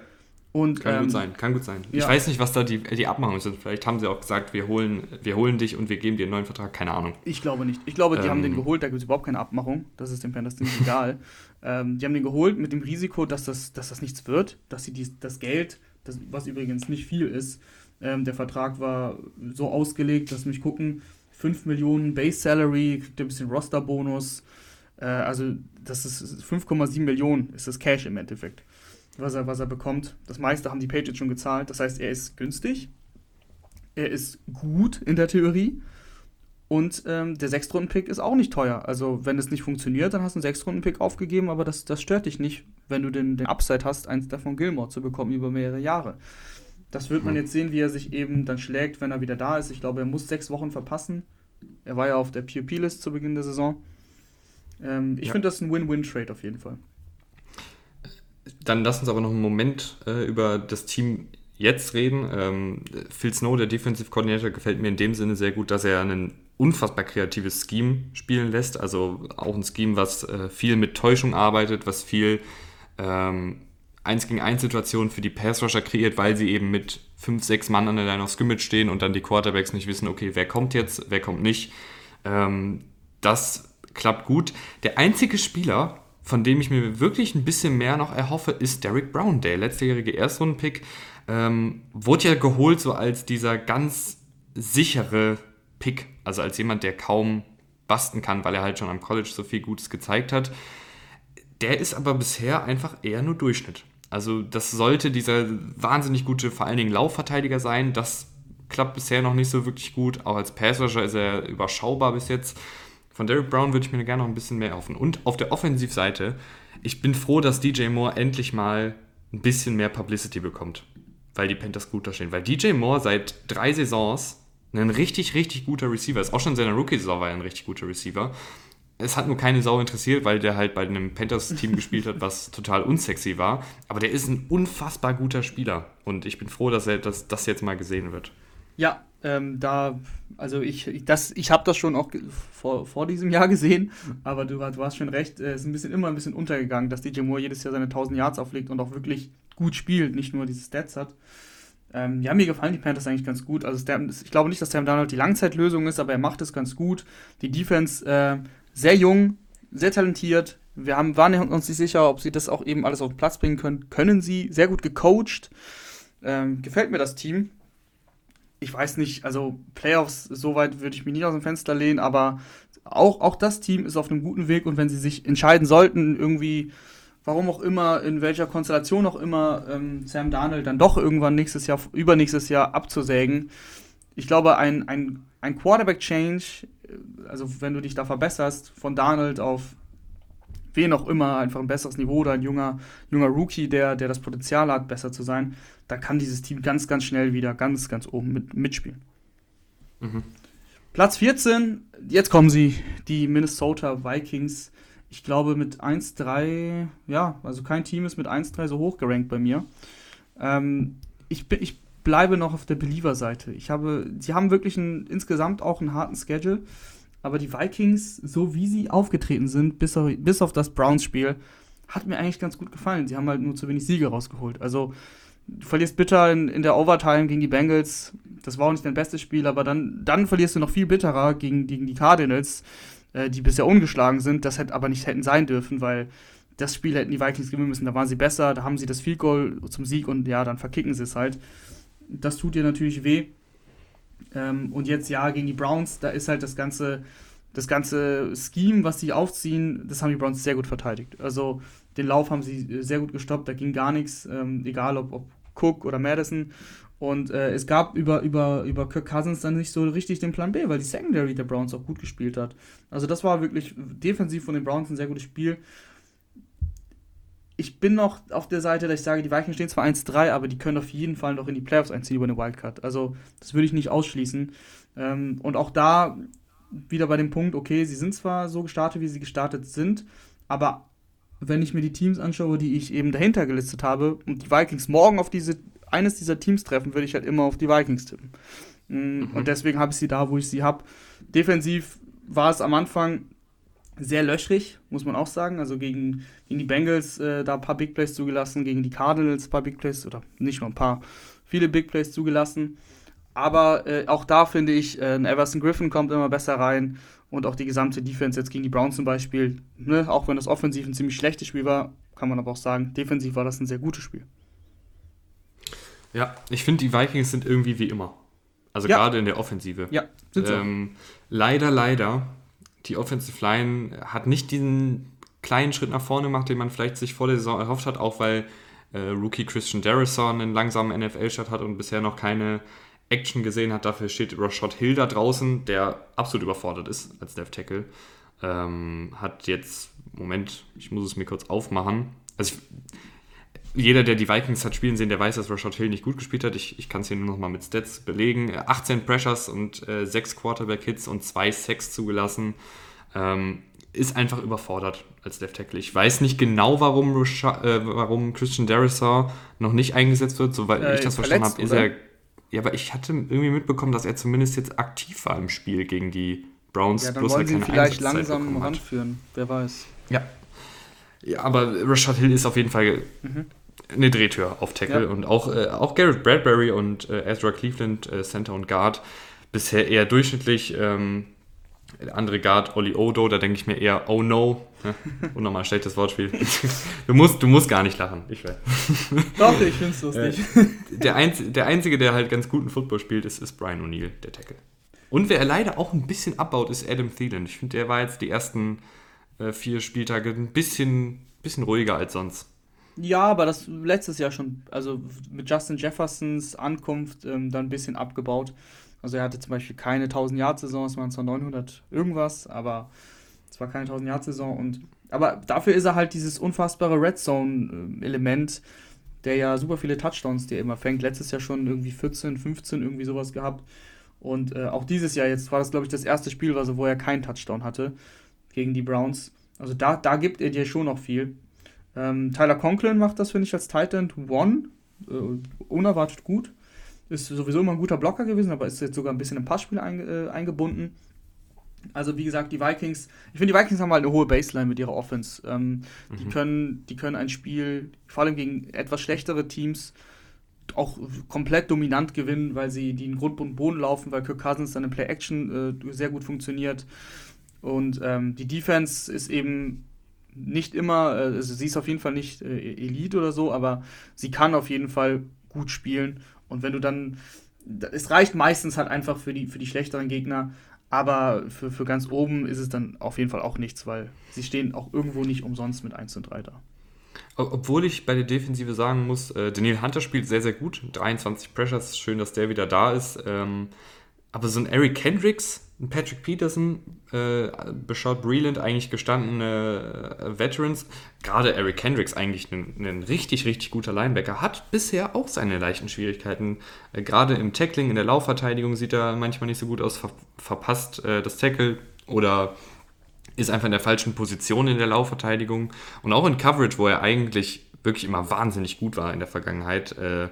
Und, kann ähm, gut sein, kann gut sein. Ja. Ich weiß nicht, was da die, die Abmachungen sind. Vielleicht haben sie auch gesagt, wir holen, wir holen dich und wir geben dir einen neuen Vertrag. Keine Ahnung. Ich glaube nicht. Ich glaube, die ähm, haben den ähm. geholt, da gibt es überhaupt keine Abmachung. Das ist dem Panthers ziemlich egal. Ähm, die haben den geholt mit dem Risiko, dass das, dass das nichts wird, dass sie die, das Geld, das, was übrigens nicht viel ist, ähm, der Vertrag war so ausgelegt, dass mich gucken, 5 Millionen Base Salary, kriegt ein bisschen Roster-Bonus. Äh, also das ist 5,7 Millionen ist das Cash im Endeffekt was er, was er bekommt. Das meiste haben die Patriots schon gezahlt. Das heißt, er ist günstig. Er ist gut in der Theorie. Und ähm, der Sechstrunden-Pick ist auch nicht teuer. Also, wenn es nicht funktioniert, dann hast du einen Sechstrunden-Pick aufgegeben, aber das, das stört dich nicht, wenn du den, den Upside hast, eins davon Gilmore zu bekommen über mehrere Jahre. Das wird man jetzt sehen, wie er sich eben dann schlägt, wenn er wieder da ist. Ich glaube, er muss sechs Wochen verpassen. Er war ja auf der PUP-List zu Beginn der Saison. Ähm, ich ja. finde das ein Win-Win-Trade auf jeden Fall. Dann lass uns aber noch einen Moment äh, über das Team jetzt reden. Ähm, Phil Snow, der Defensive Coordinator, gefällt mir in dem Sinne sehr gut, dass er ein unfassbar kreatives Scheme spielen lässt. Also auch ein Scheme, was äh, viel mit Täuschung arbeitet, was viel ähm, 1 gegen 1 Situationen für die Pass-Rusher kreiert, weil sie eben mit 5, 6 Mann an der Line of Scrimmage stehen und dann die Quarterbacks nicht wissen, okay, wer kommt jetzt, wer kommt nicht. Ähm, das klappt gut. Der einzige Spieler, von dem ich mir wirklich ein bisschen mehr noch erhoffe, ist Derek Brown, der letztjährige Erstrundenpick. Ähm, wurde ja geholt so als dieser ganz sichere Pick, also als jemand, der kaum basten kann, weil er halt schon am College so viel Gutes gezeigt hat. Der ist aber bisher einfach eher nur Durchschnitt. Also das sollte dieser wahnsinnig gute, vor allen Dingen Laufverteidiger sein. Das klappt bisher noch nicht so wirklich gut. Auch als Passrusher ist er überschaubar bis jetzt. Von Derek Brown würde ich mir gerne noch ein bisschen mehr erhoffen. Und auf der Offensivseite, ich bin froh, dass DJ Moore endlich mal ein bisschen mehr Publicity bekommt, weil die Panthers gut da stehen. Weil DJ Moore seit drei Saisons ein richtig, richtig guter Receiver ist. Auch schon in seiner Rookie-Saison war er ein richtig guter Receiver. Es hat nur keine Sau interessiert, weil der halt bei einem Panthers-Team gespielt hat, was total unsexy war. Aber der ist ein unfassbar guter Spieler. Und ich bin froh, dass er dass das jetzt mal gesehen wird. Ja, ähm, da, also ich, ich, ich habe das schon auch vor, vor diesem Jahr gesehen, aber du, du hast schon recht, es ist ein bisschen immer ein bisschen untergegangen, dass DJ Moore jedes Jahr seine 1000 Yards auflegt und auch wirklich gut spielt, nicht nur diese Stats hat. Ähm, ja, mir gefallen die Panthers eigentlich ganz gut. Also ich glaube nicht, dass Sam Darnold die Langzeitlösung ist, aber er macht es ganz gut. Die Defense äh, sehr jung, sehr talentiert. Wir haben, waren uns nicht sicher, ob sie das auch eben alles auf den Platz bringen können. Können sie, sehr gut gecoacht. Ähm, gefällt mir das Team. Ich weiß nicht, also Playoffs, soweit würde ich mich nicht aus dem Fenster lehnen, aber auch, auch das Team ist auf einem guten Weg und wenn sie sich entscheiden sollten, irgendwie warum auch immer, in welcher Konstellation auch immer, ähm, Sam Darnold dann doch irgendwann nächstes Jahr, übernächstes Jahr abzusägen. Ich glaube, ein, ein, ein Quarterback-Change, äh, also wenn du dich da verbesserst, von Darnold auf wen auch immer, einfach ein besseres Niveau oder ein junger, junger Rookie, der, der das Potenzial hat, besser zu sein, da kann dieses Team ganz, ganz schnell wieder ganz, ganz oben mit, mitspielen. Mhm. Platz 14, jetzt kommen sie, die Minnesota Vikings ich glaube, mit 1-3, ja, also kein Team ist mit 1-3 so hoch gerankt bei mir. Ähm, ich, ich bleibe noch auf der Believer-Seite. Ich habe, sie haben wirklich einen, insgesamt auch einen harten Schedule, aber die Vikings, so wie sie aufgetreten sind, bis auf, bis auf das Browns-Spiel, hat mir eigentlich ganz gut gefallen. Sie haben halt nur zu wenig Siege rausgeholt. Also, du verlierst bitter in, in der Overtime gegen die Bengals. Das war auch nicht dein bestes Spiel, aber dann, dann verlierst du noch viel bitterer gegen, gegen die Cardinals äh, die bisher ungeschlagen sind. Das hätte aber nicht hätten sein dürfen, weil das Spiel hätten die Vikings gewinnen müssen. Da waren sie besser, da haben sie das Field Goal zum Sieg und ja, dann verkicken sie es halt. Das tut dir natürlich weh. Ähm, und jetzt ja gegen die Browns, da ist halt das ganze, das ganze Scheme, was sie aufziehen, das haben die Browns sehr gut verteidigt. Also den Lauf haben sie sehr gut gestoppt, da ging gar nichts, ähm, egal ob, ob Cook oder Madison. Und äh, es gab über, über, über Kirk Cousins dann nicht so richtig den Plan B, weil die Secondary der Browns auch gut gespielt hat. Also das war wirklich defensiv von den Browns ein sehr gutes Spiel. Ich bin noch auf der Seite, dass ich sage, die Weichen stehen zwar 1-3, aber die können auf jeden Fall noch in die Playoffs einziehen über eine Wildcard. Also das würde ich nicht ausschließen. Ähm, und auch da wieder bei dem Punkt, okay, sie sind zwar so gestartet, wie sie gestartet sind, aber wenn ich mir die Teams anschaue, die ich eben dahinter gelistet habe und die Vikings morgen auf diese eines dieser Teams treffen, würde ich halt immer auf die Vikings tippen. Mm, mhm. Und deswegen habe ich sie da, wo ich sie habe. Defensiv war es am Anfang sehr löchrig, muss man auch sagen. Also gegen, gegen die Bengals äh, da ein paar Big Plays zugelassen, gegen die Cardinals ein paar Big Plays, oder nicht nur ein paar, viele Big Plays zugelassen. Aber äh, auch da finde ich, äh, ein Everson Griffin kommt immer besser rein und auch die gesamte Defense jetzt gegen die Browns zum Beispiel. Ne? Auch wenn das offensiv ein ziemlich schlechtes Spiel war, kann man aber auch sagen, defensiv war das ein sehr gutes Spiel. Ja, ich finde, die Vikings sind irgendwie wie immer. Also ja. gerade in der Offensive. Ja, sind sie. Ähm, leider, leider, die Offensive Line hat nicht diesen kleinen Schritt nach vorne gemacht, den man vielleicht sich vor der Saison erhofft hat, auch weil äh, Rookie Christian Darrison einen langsamen NFL-Start hat und bisher noch keine Action gesehen hat. Dafür steht Rashad Hill da draußen, der absolut überfordert ist als Left Tackle. Ähm, hat jetzt, Moment, ich muss es mir kurz aufmachen. Also ich, jeder, der die Vikings hat spielen sehen, der weiß, dass Rashad Hill nicht gut gespielt hat. Ich, ich kann es hier nur noch mal mit Stats belegen. 18 Pressures und äh, 6 Quarterback-Hits und 2 Sacks zugelassen. Ähm, ist einfach überfordert als Left Tackle. Ich weiß nicht genau, warum, Rasha, äh, warum Christian Darrisaw noch nicht eingesetzt wird. Soweit äh, ich das verstanden habe, ist er. Ja, aber ich hatte irgendwie mitbekommen, dass er zumindest jetzt aktiv war im Spiel gegen die Browns. Ja, dann bloß wollen sie ihn vielleicht langsam ranführen. Wer weiß. Ja. Ja, aber Rashad Hill ist auf jeden Fall mhm eine Drehtür auf Tackle ja. und auch, äh, auch Garrett Bradbury und äh, Ezra Cleveland, äh, Center und Guard, bisher eher durchschnittlich. Ähm, andere Guard, Oli Odo, da denke ich mir eher, oh no. Ja, unnormal schlechtes Wortspiel. Du musst, du musst gar nicht lachen. Ich weiß. Doch, ich finde es lustig. Der, Einz der Einzige, der halt ganz guten Football spielt, ist, ist Brian O'Neill, der Tackle. Und wer leider auch ein bisschen abbaut, ist Adam Thielen. Ich finde, der war jetzt die ersten äh, vier Spieltage ein bisschen, bisschen ruhiger als sonst. Ja, aber das letztes Jahr schon, also mit Justin Jeffersons Ankunft ähm, dann ein bisschen abgebaut. Also er hatte zum Beispiel keine 1000 Yard Saison, es waren zwar 900 irgendwas, aber es war keine 1000 Yard Saison und aber dafür ist er halt dieses unfassbare Red Zone äh, Element, der ja super viele Touchdowns dir immer fängt. Letztes Jahr schon irgendwie 14, 15 irgendwie sowas gehabt und äh, auch dieses Jahr jetzt war das glaube ich das erste Spiel, also wo er keinen Touchdown hatte gegen die Browns. Also da, da gibt er dir schon noch viel. Ähm, Tyler Conklin macht das, finde ich, als Titan One. Äh, unerwartet gut. Ist sowieso immer ein guter Blocker gewesen, aber ist jetzt sogar ein bisschen im Passspiel einge äh, eingebunden. Also wie gesagt, die Vikings, ich finde, die Vikings haben halt eine hohe Baseline mit ihrer Offense. Ähm, mhm. die, können, die können ein Spiel, vor allem gegen etwas schlechtere Teams, auch komplett dominant gewinnen, weil sie die in Grund und Boden laufen, weil Kirk Cousins dann in Play-Action äh, sehr gut funktioniert. Und ähm, die Defense ist eben nicht immer, äh, also sie ist auf jeden Fall nicht äh, Elite oder so, aber sie kann auf jeden Fall gut spielen. Und wenn du dann, es reicht meistens halt einfach für die, für die schlechteren Gegner, aber für, für ganz oben ist es dann auf jeden Fall auch nichts, weil sie stehen auch irgendwo nicht umsonst mit 1 und 3 da. Obwohl ich bei der Defensive sagen muss, äh, Daniel Hunter spielt sehr, sehr gut. 23 Pressures, schön, dass der wieder da ist. Ähm, aber so ein Eric Kendricks, Patrick Peterson, äh, Bashard Breland, eigentlich gestandene äh, Veterans, gerade Eric Kendricks eigentlich ein, ein, richtig, richtig guter Linebacker, hat bisher auch seine leichten Schwierigkeiten. Äh, gerade im Tackling, in der Laufverteidigung sieht er manchmal nicht so gut aus, ver verpasst äh, das Tackle oder ist einfach in der falschen Position in der Laufverteidigung. Und auch in Coverage, wo er eigentlich wirklich immer wahnsinnig gut war in der Vergangenheit, äh,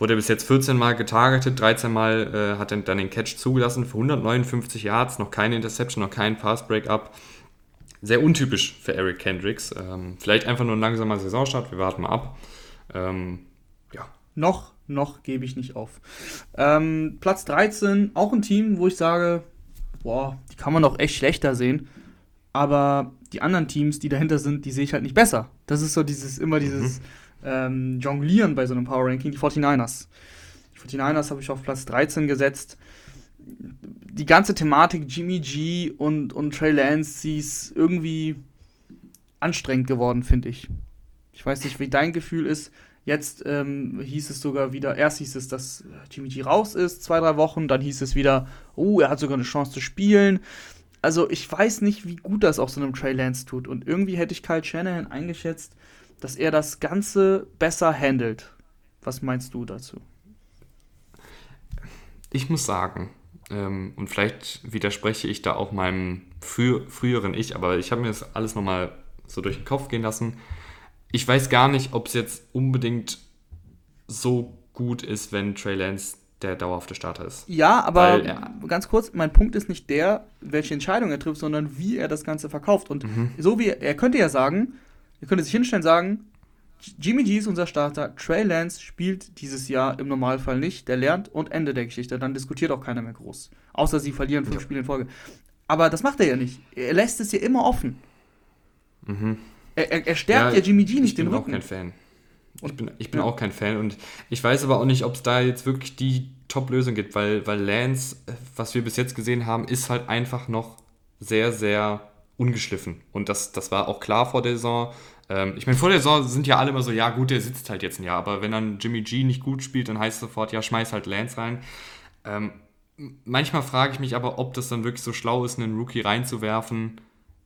wurde er bis jetzt 14 Mal getargetet, 13 Mal äh, hat er dann den Catch zugelassen für 159 Yards, noch keine Interception, noch kein Pass-Breakup. Sehr untypisch für Eric Kendricks. Ähm, vielleicht einfach nur ein langsamer Saisonstart, wir warten mal ab. Ähm, ja. Noch, noch gebe ich nicht auf. Ähm, Platz 13, auch ein Team, wo ich sage, boah, die kann man doch echt schlechter sehen. Aber die anderen Teams, die dahinter sind, die sehe ich halt nicht besser. Das ist so dieses, immer dieses, mhm ähm, jonglieren bei so einem Power Ranking, die 49ers. Die 49ers habe ich auf Platz 13 gesetzt. Die ganze Thematik Jimmy G und, und Trey Lance, sie ist irgendwie anstrengend geworden, finde ich. Ich weiß nicht, wie dein Gefühl ist. Jetzt ähm, hieß es sogar wieder, erst hieß es, dass Jimmy G raus ist, zwei, drei Wochen, dann hieß es wieder, oh, er hat sogar eine Chance zu spielen. Also ich weiß nicht, wie gut das auch so einem Trey Lance tut. Und irgendwie hätte ich Kyle Shanahan eingeschätzt, dass er das Ganze besser handelt. Was meinst du dazu? Ich muss sagen, ähm, und vielleicht widerspreche ich da auch meinem frü früheren Ich, aber ich habe mir das alles nochmal so durch den Kopf gehen lassen. Ich weiß gar nicht, ob es jetzt unbedingt so gut ist, wenn Trey Lance der dauerhafte Starter ist. Ja, aber Weil, ganz kurz, mein Punkt ist nicht der, welche Entscheidung er trifft, sondern wie er das Ganze verkauft. Und mhm. so wie er könnte ja sagen, Ihr könnt sich hinstellen und sagen, Jimmy G ist unser Starter, Trey Lance spielt dieses Jahr im Normalfall nicht, der lernt und Ende der Geschichte. Dann diskutiert auch keiner mehr groß. Außer sie verlieren fünf ja. Spiele in Folge. Aber das macht er ja nicht. Er lässt es ja immer offen. Mhm. Er, er, er, stärkt ja, ja, Jimmy G nicht den Rücken. Ich bin auch kein Fan. Ich bin, ich bin ja. auch kein Fan und ich weiß aber auch nicht, ob es da jetzt wirklich die Top-Lösung gibt, weil, weil Lance, was wir bis jetzt gesehen haben, ist halt einfach noch sehr, sehr ungeschliffen. Und das, das war auch klar vor der Saison. Ähm, ich meine, vor der Saison sind ja alle immer so, ja gut, der sitzt halt jetzt ein Jahr, aber wenn dann Jimmy G nicht gut spielt, dann heißt es sofort, ja, schmeiß halt Lance rein. Ähm, manchmal frage ich mich aber, ob das dann wirklich so schlau ist, einen Rookie reinzuwerfen,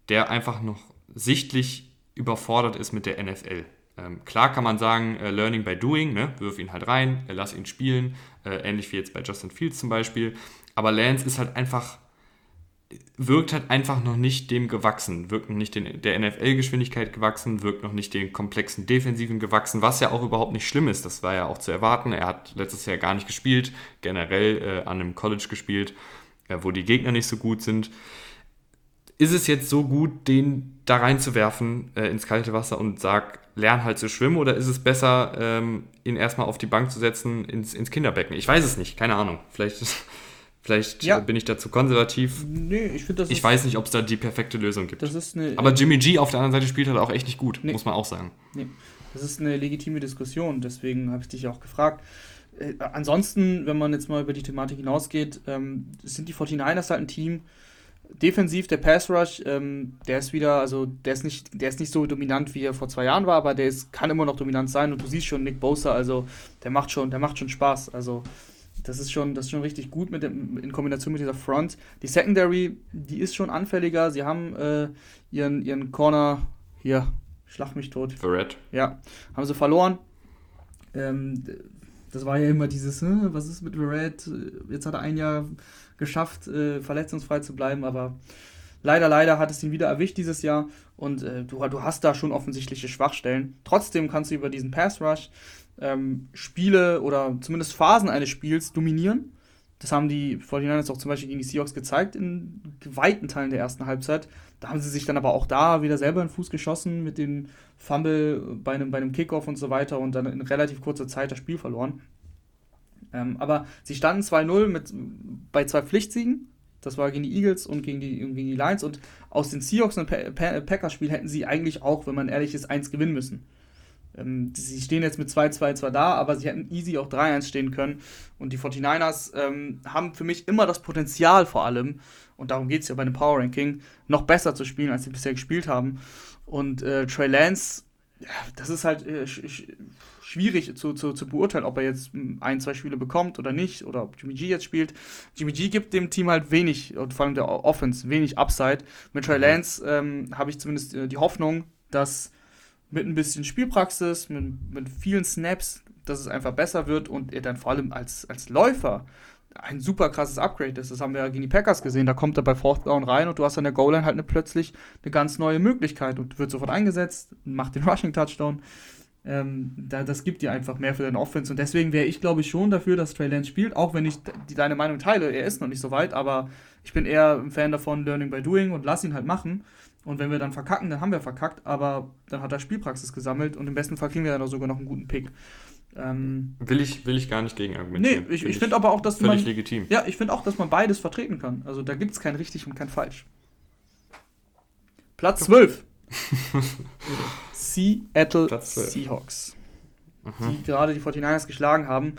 der einfach noch sichtlich überfordert ist mit der NFL. Ähm, klar kann man sagen, äh, Learning by Doing, ne? wirf ihn halt rein, äh, lass ihn spielen, äh, ähnlich wie jetzt bei Justin Fields zum Beispiel. Aber Lance ist halt einfach wirkt halt einfach noch nicht dem gewachsen, wirkt noch nicht den, der NFL-Geschwindigkeit gewachsen, wirkt noch nicht den komplexen Defensiven gewachsen, was ja auch überhaupt nicht schlimm ist. Das war ja auch zu erwarten. Er hat letztes Jahr gar nicht gespielt, generell äh, an einem College gespielt, äh, wo die Gegner nicht so gut sind. Ist es jetzt so gut, den da reinzuwerfen äh, ins kalte Wasser und sag, lern halt zu schwimmen, oder ist es besser, ähm, ihn erstmal auf die Bank zu setzen ins, ins Kinderbecken? Ich weiß es nicht, keine Ahnung. Vielleicht ist Vielleicht ja. bin ich da zu konservativ. Nee, ich finde das. Ich weiß nicht, ob es da die perfekte Lösung gibt. Das ist eine, Aber Jimmy G auf der anderen Seite spielt halt auch echt nicht gut, nee. muss man auch sagen. Nee. Das ist eine legitime Diskussion, deswegen habe ich dich auch gefragt. Äh, ansonsten, wenn man jetzt mal über die Thematik hinausgeht, ähm, sind die 49ers halt ein Team. Defensiv, der Pass Rush, ähm, der ist wieder, also der ist nicht, der ist nicht so dominant, wie er vor zwei Jahren war, aber der ist, kann immer noch dominant sein und du siehst schon Nick Bosa, also der macht schon, der macht schon Spaß. Also das ist schon, das ist schon richtig gut mit dem, in Kombination mit dieser Front. Die Secondary, die ist schon anfälliger. Sie haben äh, ihren, ihren Corner hier, schlag mich tot. Verrett. Ja, haben sie verloren. Ähm, das war ja immer dieses, hm, was ist mit Verrett? Jetzt hat er ein Jahr geschafft, äh, verletzungsfrei zu bleiben, aber leider, leider hat es ihn wieder erwischt dieses Jahr und äh, du, du hast da schon offensichtliche Schwachstellen. Trotzdem kannst du über diesen Pass Rush ähm, Spiele oder zumindest Phasen eines Spiels dominieren. Das haben die 49ers auch zum Beispiel gegen die Seahawks gezeigt in weiten Teilen der ersten Halbzeit. Da haben sie sich dann aber auch da wieder selber in den Fuß geschossen mit dem Fumble bei einem, bei einem Kickoff und so weiter und dann in relativ kurzer Zeit das Spiel verloren. Ähm, aber sie standen 2-0 bei zwei Pflichtsiegen. Das war gegen die Eagles und gegen die, gegen die Lions. Und aus den Seahawks und Packers-Spiel hätten sie eigentlich auch, wenn man ehrlich ist, eins gewinnen müssen. Ähm, sie stehen jetzt mit 2-2 zwar da, aber sie hätten easy auch 3-1 stehen können. Und die 49ers ähm, haben für mich immer das Potenzial vor allem, und darum geht es ja bei dem Power Ranking, noch besser zu spielen, als sie bisher gespielt haben. Und äh, Trey Lance, ja, das ist halt äh, sch schwierig zu, zu, zu beurteilen, ob er jetzt ein, zwei Spiele bekommt oder nicht, oder ob Jimmy G jetzt spielt. Jimmy G gibt dem Team halt wenig, und vor allem der Offense, wenig Upside. Mit Trey mhm. Lance ähm, habe ich zumindest äh, die Hoffnung, dass mit ein bisschen Spielpraxis, mit, mit vielen Snaps, dass es einfach besser wird und er dann vor allem als, als Läufer ein super krasses Upgrade ist. Das haben wir ja gegen die Packers gesehen. Da kommt er bei Fourth Down rein und du hast an der Goal-Line halt eine, plötzlich eine ganz neue Möglichkeit und wird sofort eingesetzt, macht den Rushing-Touchdown. Ähm, da, das gibt dir einfach mehr für deine Offense und deswegen wäre ich, glaube ich, schon dafür, dass Trey Lance spielt, auch wenn ich die, deine Meinung teile. Er ist noch nicht so weit, aber ich bin eher ein Fan davon, Learning by Doing und lass ihn halt machen. Und wenn wir dann verkacken, dann haben wir verkackt, aber dann hat er Spielpraxis gesammelt und im besten Fall kriegen wir dann sogar noch einen guten Pick. Ähm, will, ich, will ich gar nicht gegen argumentieren. Nee, ich, ich finde aber auch, dass völlig man. legitim. Ja, ich finde auch, dass man beides vertreten kann. Also da gibt es kein richtig und kein falsch. Platz 12. Seattle Platz 12. Seahawks. Mhm. Die gerade die 49ers geschlagen haben.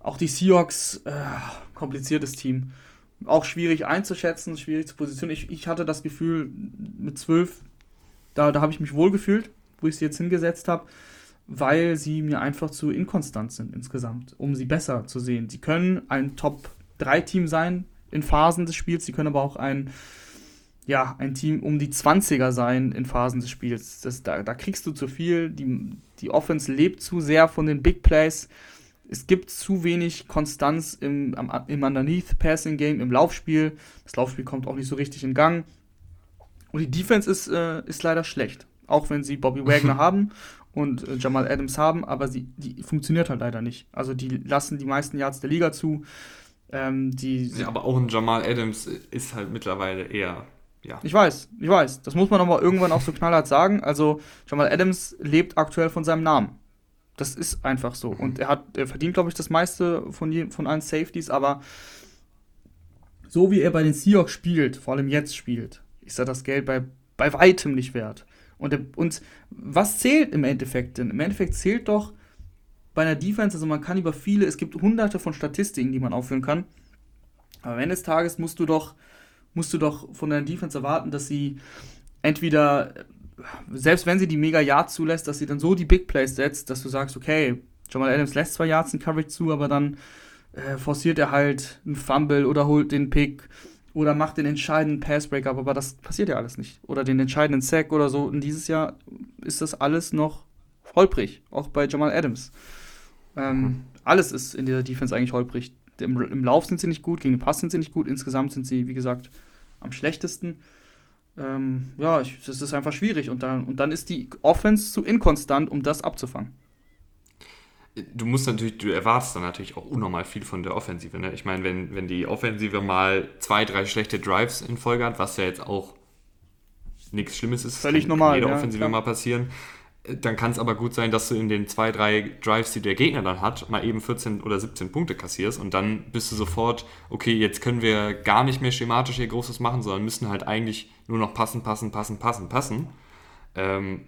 Auch die Seahawks, äh, kompliziertes Team auch schwierig einzuschätzen, schwierig zu positionieren. Ich, ich hatte das Gefühl, mit zwölf, da, da habe ich mich wohl gefühlt, wo ich sie jetzt hingesetzt habe, weil sie mir einfach zu inkonstant sind insgesamt, um sie besser zu sehen. Sie können ein Top-3-Team sein in Phasen des Spiels, sie können aber auch ein, ja, ein Team um die 20er sein in Phasen des Spiels. Das, da, da kriegst du zu viel, die, die Offense lebt zu sehr von den Big Plays es gibt zu wenig Konstanz im, im Underneath-Passing-Game, im Laufspiel. Das Laufspiel kommt auch nicht so richtig in Gang. Und die Defense ist, äh, ist leider schlecht. Auch wenn sie Bobby Wagner haben und äh, Jamal Adams haben, aber sie, die funktioniert halt leider nicht. Also die lassen die meisten Yards der Liga zu. Ähm, die, ja, aber auch ein Jamal Adams ist halt mittlerweile eher ja. Ich weiß, ich weiß. Das muss man aber irgendwann auch so knallhart sagen. Also, Jamal Adams lebt aktuell von seinem Namen. Das ist einfach so. Und er hat, er verdient, glaube ich, das meiste von, je, von allen Safeties, aber so wie er bei den Seahawks spielt, vor allem jetzt spielt, ist er das Geld bei, bei weitem nicht wert. Und, und was zählt im Endeffekt denn? Im Endeffekt zählt doch bei einer Defense, also man kann über viele, es gibt hunderte von Statistiken, die man aufführen kann. Aber am Ende des Tages musst du doch, musst du doch von deiner Defense erwarten, dass sie entweder selbst wenn sie die mega Yards zulässt, dass sie dann so die Big Plays setzt, dass du sagst, okay, Jamal Adams lässt zwar Yards in Coverage zu, aber dann äh, forciert er halt einen Fumble oder holt den Pick oder macht den entscheidenden Pass-Breakup, aber das passiert ja alles nicht. Oder den entscheidenden Sack oder so. Und dieses Jahr ist das alles noch holprig, auch bei Jamal Adams. Ähm, mhm. Alles ist in dieser Defense eigentlich holprig. Im, Im Lauf sind sie nicht gut, gegen den Pass sind sie nicht gut, insgesamt sind sie, wie gesagt, am schlechtesten ähm, ja, ich, das ist einfach schwierig. Und dann, und dann ist die Offense zu inkonstant, um das abzufangen. Du musst natürlich, du erwartest dann natürlich auch unnormal viel von der Offensive. Ne? Ich meine, wenn, wenn die Offensive mal zwei, drei schlechte Drives in Folge hat, was ja jetzt auch nichts Schlimmes ist, völlig normal. Jeder ja, Offensive klar. mal passieren. Dann kann es aber gut sein, dass du in den zwei, drei Drives, die der Gegner dann hat, mal eben 14 oder 17 Punkte kassierst und dann bist du sofort, okay, jetzt können wir gar nicht mehr schematisch hier Großes machen, sondern müssen halt eigentlich nur noch passen, passen, passen, passen, passen. Ähm,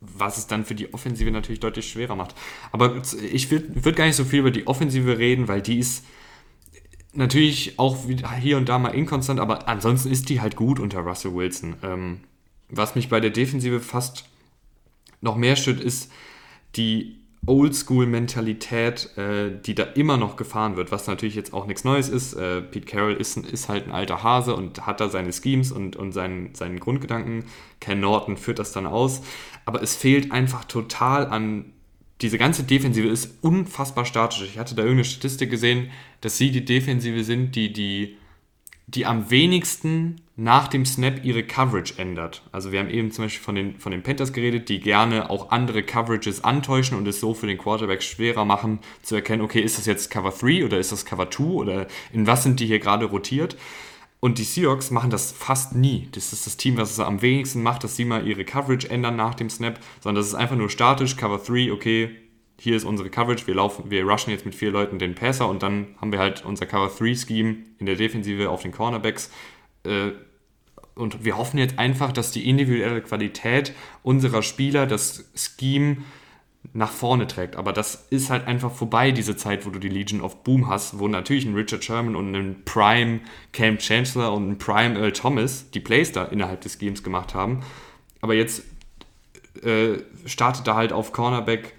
was es dann für die Offensive natürlich deutlich schwerer macht. Aber ich würde würd gar nicht so viel über die Offensive reden, weil die ist natürlich auch hier und da mal inkonstant, aber ansonsten ist die halt gut unter Russell Wilson. Ähm, was mich bei der Defensive fast noch mehr stört, ist die Oldschool-Mentalität, äh, die da immer noch gefahren wird, was natürlich jetzt auch nichts Neues ist. Äh, Pete Carroll ist, ist halt ein alter Hase und hat da seine Schemes und, und seinen, seinen Grundgedanken. Ken Norton führt das dann aus. Aber es fehlt einfach total an diese ganze Defensive ist unfassbar statisch. Ich hatte da irgendeine Statistik gesehen, dass sie die Defensive sind, die, die, die am wenigsten nach dem Snap ihre Coverage ändert. Also wir haben eben zum Beispiel von den, von den Panthers geredet, die gerne auch andere Coverages antäuschen und es so für den Quarterback schwerer machen zu erkennen, okay, ist das jetzt Cover 3 oder ist das Cover 2 oder in was sind die hier gerade rotiert. Und die Seahawks machen das fast nie. Das ist das Team, was es am wenigsten macht, dass sie mal ihre Coverage ändern nach dem Snap, sondern das ist einfach nur statisch, Cover 3, okay, hier ist unsere Coverage, wir laufen, wir rushen jetzt mit vier Leuten den Passer und dann haben wir halt unser Cover 3 Scheme in der Defensive auf den Cornerbacks. Äh, und wir hoffen jetzt einfach, dass die individuelle Qualität unserer Spieler das Scheme nach vorne trägt. Aber das ist halt einfach vorbei, diese Zeit, wo du die Legion of Boom hast, wo natürlich ein Richard Sherman und ein Prime Cam Chancellor und ein Prime Earl Thomas die Plays da innerhalb des Games gemacht haben. Aber jetzt äh, startet da halt auf Cornerback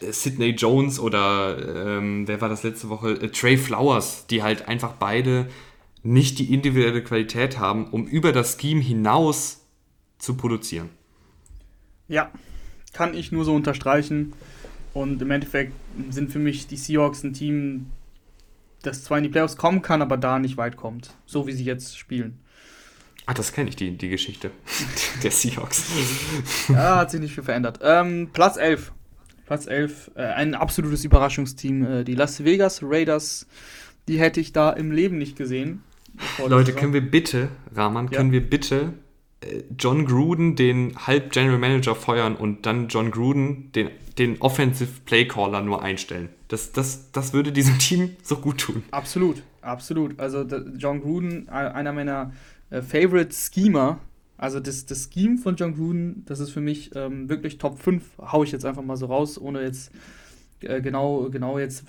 äh, Sidney Jones oder ähm, wer war das letzte Woche? Äh, Trey Flowers, die halt einfach beide nicht die individuelle Qualität haben, um über das Scheme hinaus zu produzieren. Ja, kann ich nur so unterstreichen. Und im Endeffekt sind für mich die Seahawks ein Team, das zwar in die Playoffs kommen kann, aber da nicht weit kommt. So wie sie jetzt spielen. Ah, das kenne ich, die, die Geschichte der Seahawks. ja, hat sich nicht viel verändert. Ähm, Platz 11. Platz 11, äh, ein absolutes Überraschungsteam. Äh, die Las Vegas Raiders, die hätte ich da im Leben nicht gesehen. Leute, können wir bitte, Rahman, ja. können wir bitte John Gruden den halb General Manager feuern und dann John Gruden den, den Offensive Playcaller nur einstellen. Das, das, das würde diesem Team so gut tun. Absolut, absolut. Also John Gruden, einer meiner äh, Favorite Schemer. Also das, das Scheme von John Gruden, das ist für mich ähm, wirklich Top 5, hau ich jetzt einfach mal so raus, ohne jetzt äh, genau, genau jetzt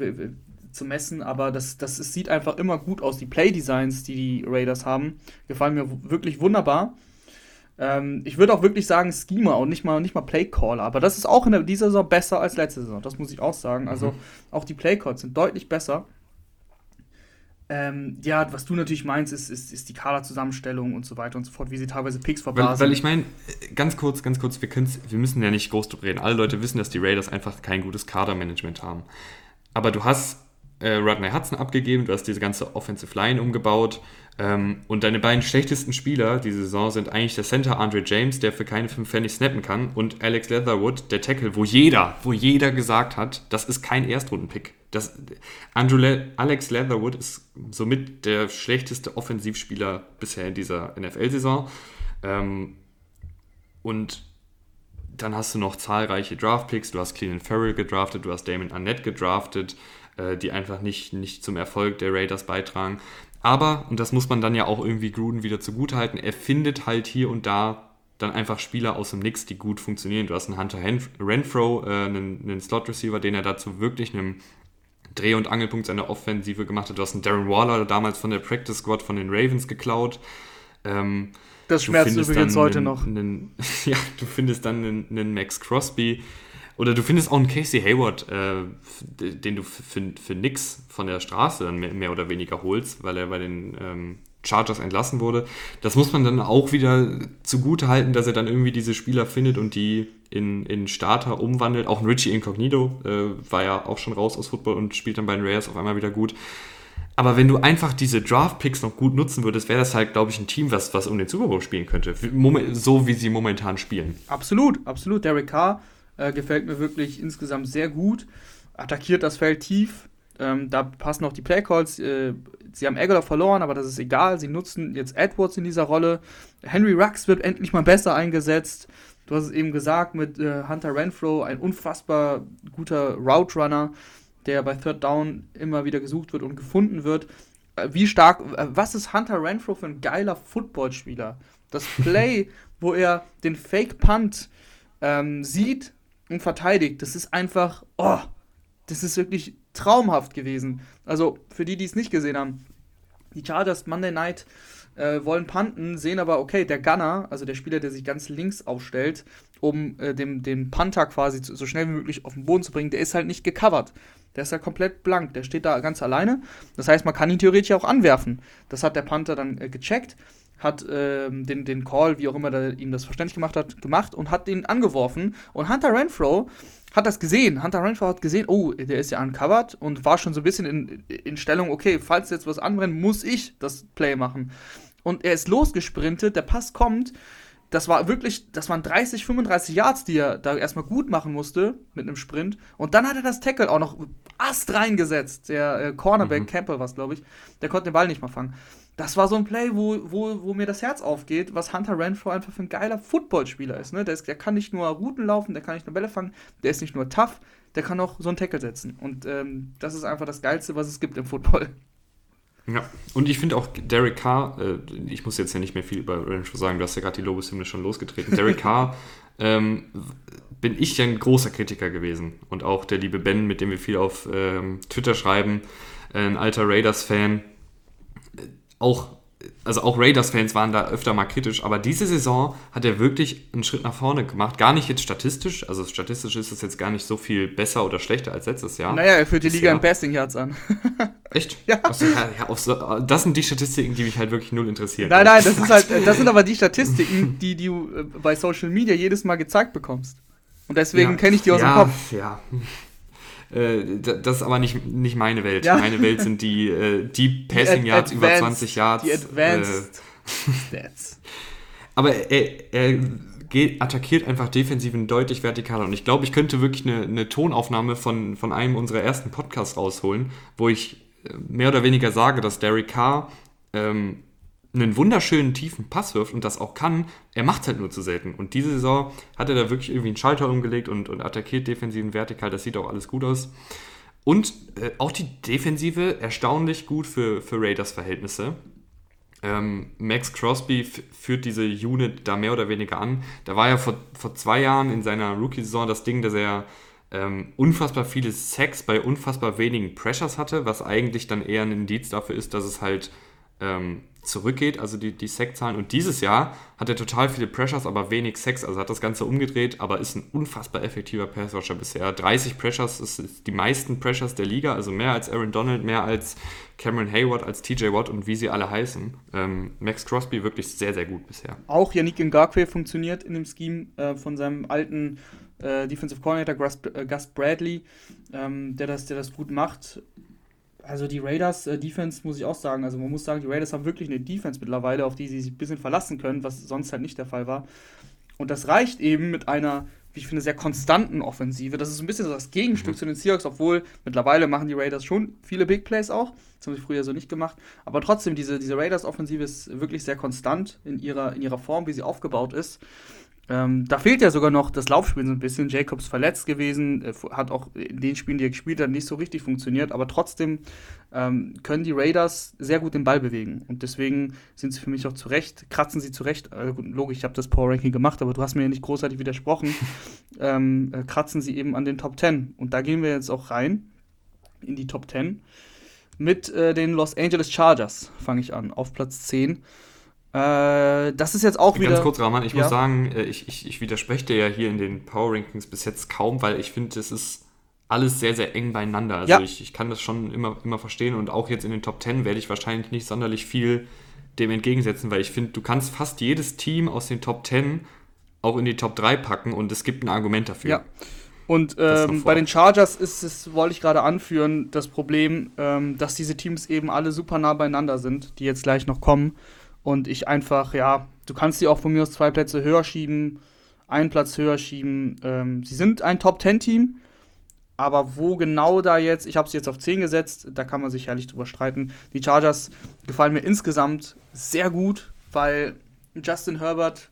zu messen, aber das, das es sieht einfach immer gut aus. Die Play-Designs, die die Raiders haben, gefallen mir wirklich wunderbar. Ähm, ich würde auch wirklich sagen Schema und nicht mal, nicht mal Playcaller. Aber das ist auch in dieser Saison besser als letzte Saison. Das muss ich auch sagen. Also mhm. auch die Playcalls sind deutlich besser. Ähm, ja, was du natürlich meinst, ist, ist, ist die Kaderzusammenstellung und so weiter und so fort, wie sie teilweise Picks verblasen. Weil, weil ich meine, ganz kurz, ganz kurz, wir, wir müssen ja nicht groß drüber reden. Alle Leute wissen, dass die Raiders einfach kein gutes Kadermanagement haben. Aber du hast äh, Rodney Hudson abgegeben, du hast diese ganze Offensive Line umgebaut ähm, und deine beiden schlechtesten Spieler diese Saison sind eigentlich der Center Andre James, der für keine 5 Pfennig snappen kann, und Alex Leatherwood, der Tackle, wo jeder, wo jeder gesagt hat, das ist kein Erstrundenpick. Das, Andrew Le Alex Leatherwood ist somit der schlechteste Offensivspieler bisher in dieser NFL-Saison. Ähm, und dann hast du noch zahlreiche Draftpicks. Du hast Cleveland Farrell gedraftet, du hast Damon Arnett gedraftet, äh, die einfach nicht, nicht zum Erfolg der Raiders beitragen. Aber, und das muss man dann ja auch irgendwie Gruden wieder zugutehalten, er findet halt hier und da dann einfach Spieler aus dem Nix, die gut funktionieren. Du hast einen Hunter Renfro, äh, einen, einen Slot-Receiver, den er dazu wirklich einem Dreh- und Angelpunkt seiner Offensive gemacht hat. Du hast einen Darren Waller, damals von der Practice Squad von den Ravens geklaut. Ähm, das schmerzt übrigens heute einen, noch. Einen, ja, du findest dann einen, einen Max Crosby, oder du findest auch einen Casey Hayward, äh, den du für, für nix von der Straße dann mehr, mehr oder weniger holst, weil er bei den ähm, Chargers entlassen wurde. Das muss man dann auch wieder zugute halten, dass er dann irgendwie diese Spieler findet und die in, in Starter umwandelt. Auch ein Richie Incognito äh, war ja auch schon raus aus Football und spielt dann bei den Rares auf einmal wieder gut. Aber wenn du einfach diese Draft-Picks noch gut nutzen würdest, wäre das halt, glaube ich, ein Team, was, was um den Super Bowl spielen könnte. So wie sie momentan spielen. Absolut, absolut. Derek Carr äh, gefällt mir wirklich insgesamt sehr gut. Attackiert das Feld tief. Ähm, da passen auch die Playcalls. Äh, sie haben Aguilar verloren, aber das ist egal. Sie nutzen jetzt Edwards in dieser Rolle. Henry Rux wird endlich mal besser eingesetzt. Du hast es eben gesagt mit äh, Hunter Renfro, ein unfassbar guter Route Runner, der bei Third Down immer wieder gesucht wird und gefunden wird. Äh, wie stark, äh, was ist Hunter Renfro für ein geiler Footballspieler? Das Play, wo er den Fake Punt ähm, sieht und verteidigt, das ist einfach, oh, das ist wirklich traumhaft gewesen. Also für die, die es nicht gesehen haben, die Chargers Monday Night äh, wollen punten, sehen aber, okay, der Gunner, also der Spieler, der sich ganz links aufstellt, um äh, dem, den Panther quasi zu, so schnell wie möglich auf den Boden zu bringen, der ist halt nicht gecovert. Der ist ja komplett blank, der steht da ganz alleine. Das heißt, man kann ihn theoretisch auch anwerfen. Das hat der Panther dann äh, gecheckt, hat ähm, den, den Call, wie auch immer der ihm das verständlich gemacht hat, gemacht und hat den angeworfen. Und Hunter Renfro hat das gesehen. Hunter Renfro hat gesehen, oh, der ist ja uncovered und war schon so ein bisschen in, in Stellung, okay, falls jetzt was anbrennt, muss ich das Play machen. Und er ist losgesprintet, der Pass kommt. Das war wirklich, das waren 30, 35 Yards, die er da erstmal gut machen musste mit einem Sprint. Und dann hat er das Tackle auch noch Ast reingesetzt. Der äh, Cornerback, mhm. Campbell war es, glaube ich, der konnte den Ball nicht mal fangen das war so ein Play, wo, wo, wo mir das Herz aufgeht, was Hunter Renfro einfach für ein geiler Footballspieler ist. Ne? Der, ist, der kann nicht nur Routen laufen, der kann nicht nur Bälle fangen, der ist nicht nur tough, der kann auch so einen Tackle setzen. Und ähm, das ist einfach das Geilste, was es gibt im Football. Ja, und ich finde auch Derek Carr, äh, ich muss jetzt ja nicht mehr viel über Renfro sagen, du hast ja gerade die Lobeshymne schon losgetreten. Derek Carr ähm, bin ich ja ein großer Kritiker gewesen. Und auch der liebe Ben, mit dem wir viel auf ähm, Twitter schreiben, ein alter Raiders-Fan, auch, also auch Raiders-Fans waren da öfter mal kritisch, aber diese Saison hat er wirklich einen Schritt nach vorne gemacht. Gar nicht jetzt statistisch, also statistisch ist es jetzt gar nicht so viel besser oder schlechter als letztes Jahr. Naja, er führt die Liga Jahr. in Passing Yards an. Echt? Ja. Also, ja so, das sind die Statistiken, die mich halt wirklich null interessieren. Nein, nein, das, ist halt, das sind aber die Statistiken, die, die du äh, bei Social Media jedes Mal gezeigt bekommst. Und deswegen ja. kenne ich die aus ja, dem Kopf. Ja. Äh, das ist aber nicht, nicht meine Welt. Ja. Meine Welt sind die äh, Deep Passing Yards über 20 Yards. Die Advanced äh, Stats. Aber er, er geht, attackiert einfach defensiven deutlich vertikaler. Und ich glaube, ich könnte wirklich eine, eine Tonaufnahme von, von einem unserer ersten Podcasts rausholen, wo ich äh, mehr oder weniger sage, dass Derek Carr ähm, einen wunderschönen tiefen Pass wirft und das auch kann, er macht es halt nur zu selten. Und diese Saison hat er da wirklich irgendwie einen Schalter umgelegt und, und attackiert defensiven Vertikal. Das sieht auch alles gut aus. Und äh, auch die Defensive erstaunlich gut für, für Raiders Verhältnisse. Ähm, Max Crosby führt diese Unit da mehr oder weniger an. Da war ja vor, vor zwei Jahren in seiner Rookie-Saison das Ding, dass er ähm, unfassbar viele Sacks bei unfassbar wenigen Pressures hatte, was eigentlich dann eher ein Indiz dafür ist, dass es halt ähm, zurückgeht, also die, die Sack-Zahlen. Und dieses Jahr hat er total viele Pressures, aber wenig Sacks. Also hat das Ganze umgedreht, aber ist ein unfassbar effektiver Passrusher bisher. 30 Pressures ist die meisten Pressures der Liga, also mehr als Aaron Donald, mehr als Cameron Hayward, als TJ Watt und wie sie alle heißen. Ähm, Max Crosby wirklich sehr, sehr gut bisher. Auch Yannick Ngakwe funktioniert in dem Scheme äh, von seinem alten äh, Defensive Coordinator Gus, äh, Gus Bradley, ähm, der, das, der das gut macht also die Raiders äh, Defense muss ich auch sagen, also man muss sagen, die Raiders haben wirklich eine Defense mittlerweile, auf die sie sich ein bisschen verlassen können, was sonst halt nicht der Fall war. Und das reicht eben mit einer, wie ich finde, sehr konstanten Offensive. Das ist ein bisschen so das Gegenstück mhm. zu den Seahawks, obwohl mittlerweile machen die Raiders schon viele Big Plays auch. Das haben sie früher so nicht gemacht. Aber trotzdem, diese, diese Raiders-Offensive ist wirklich sehr konstant in ihrer, in ihrer Form, wie sie aufgebaut ist. Ähm, da fehlt ja sogar noch das Laufspiel so ein bisschen. Jacobs verletzt gewesen, äh, hat auch in den Spielen, die er gespielt hat, nicht so richtig funktioniert, aber trotzdem ähm, können die Raiders sehr gut den Ball bewegen. Und deswegen sind sie für mich auch zurecht, kratzen sie zurecht. Äh, logisch, ich habe das Power Ranking gemacht, aber du hast mir ja nicht großartig widersprochen. ähm, äh, kratzen sie eben an den Top 10. Und da gehen wir jetzt auch rein in die Top 10 mit äh, den Los Angeles Chargers, fange ich an, auf Platz 10. Äh, das ist jetzt auch wieder. Ganz kurz, Rahman, ich ja. muss sagen, äh, ich, ich, ich widerspreche dir ja hier in den Power Rankings bis jetzt kaum, weil ich finde, es ist alles sehr, sehr eng beieinander. Also ja. ich, ich kann das schon immer, immer verstehen und auch jetzt in den Top 10 werde ich wahrscheinlich nicht sonderlich viel dem entgegensetzen, weil ich finde, du kannst fast jedes Team aus den Top 10 auch in die Top 3 packen und es gibt ein Argument dafür. Ja. Und ähm, bei den Chargers ist es, wollte ich gerade anführen, das Problem, ähm, dass diese Teams eben alle super nah beieinander sind, die jetzt gleich noch kommen. Und ich einfach, ja, du kannst sie auch von mir aus zwei Plätze höher schieben, einen Platz höher schieben. Ähm, sie sind ein Top-10-Team, aber wo genau da jetzt, ich habe sie jetzt auf 10 gesetzt, da kann man sich herrlich drüber streiten. Die Chargers gefallen mir insgesamt sehr gut, weil Justin Herbert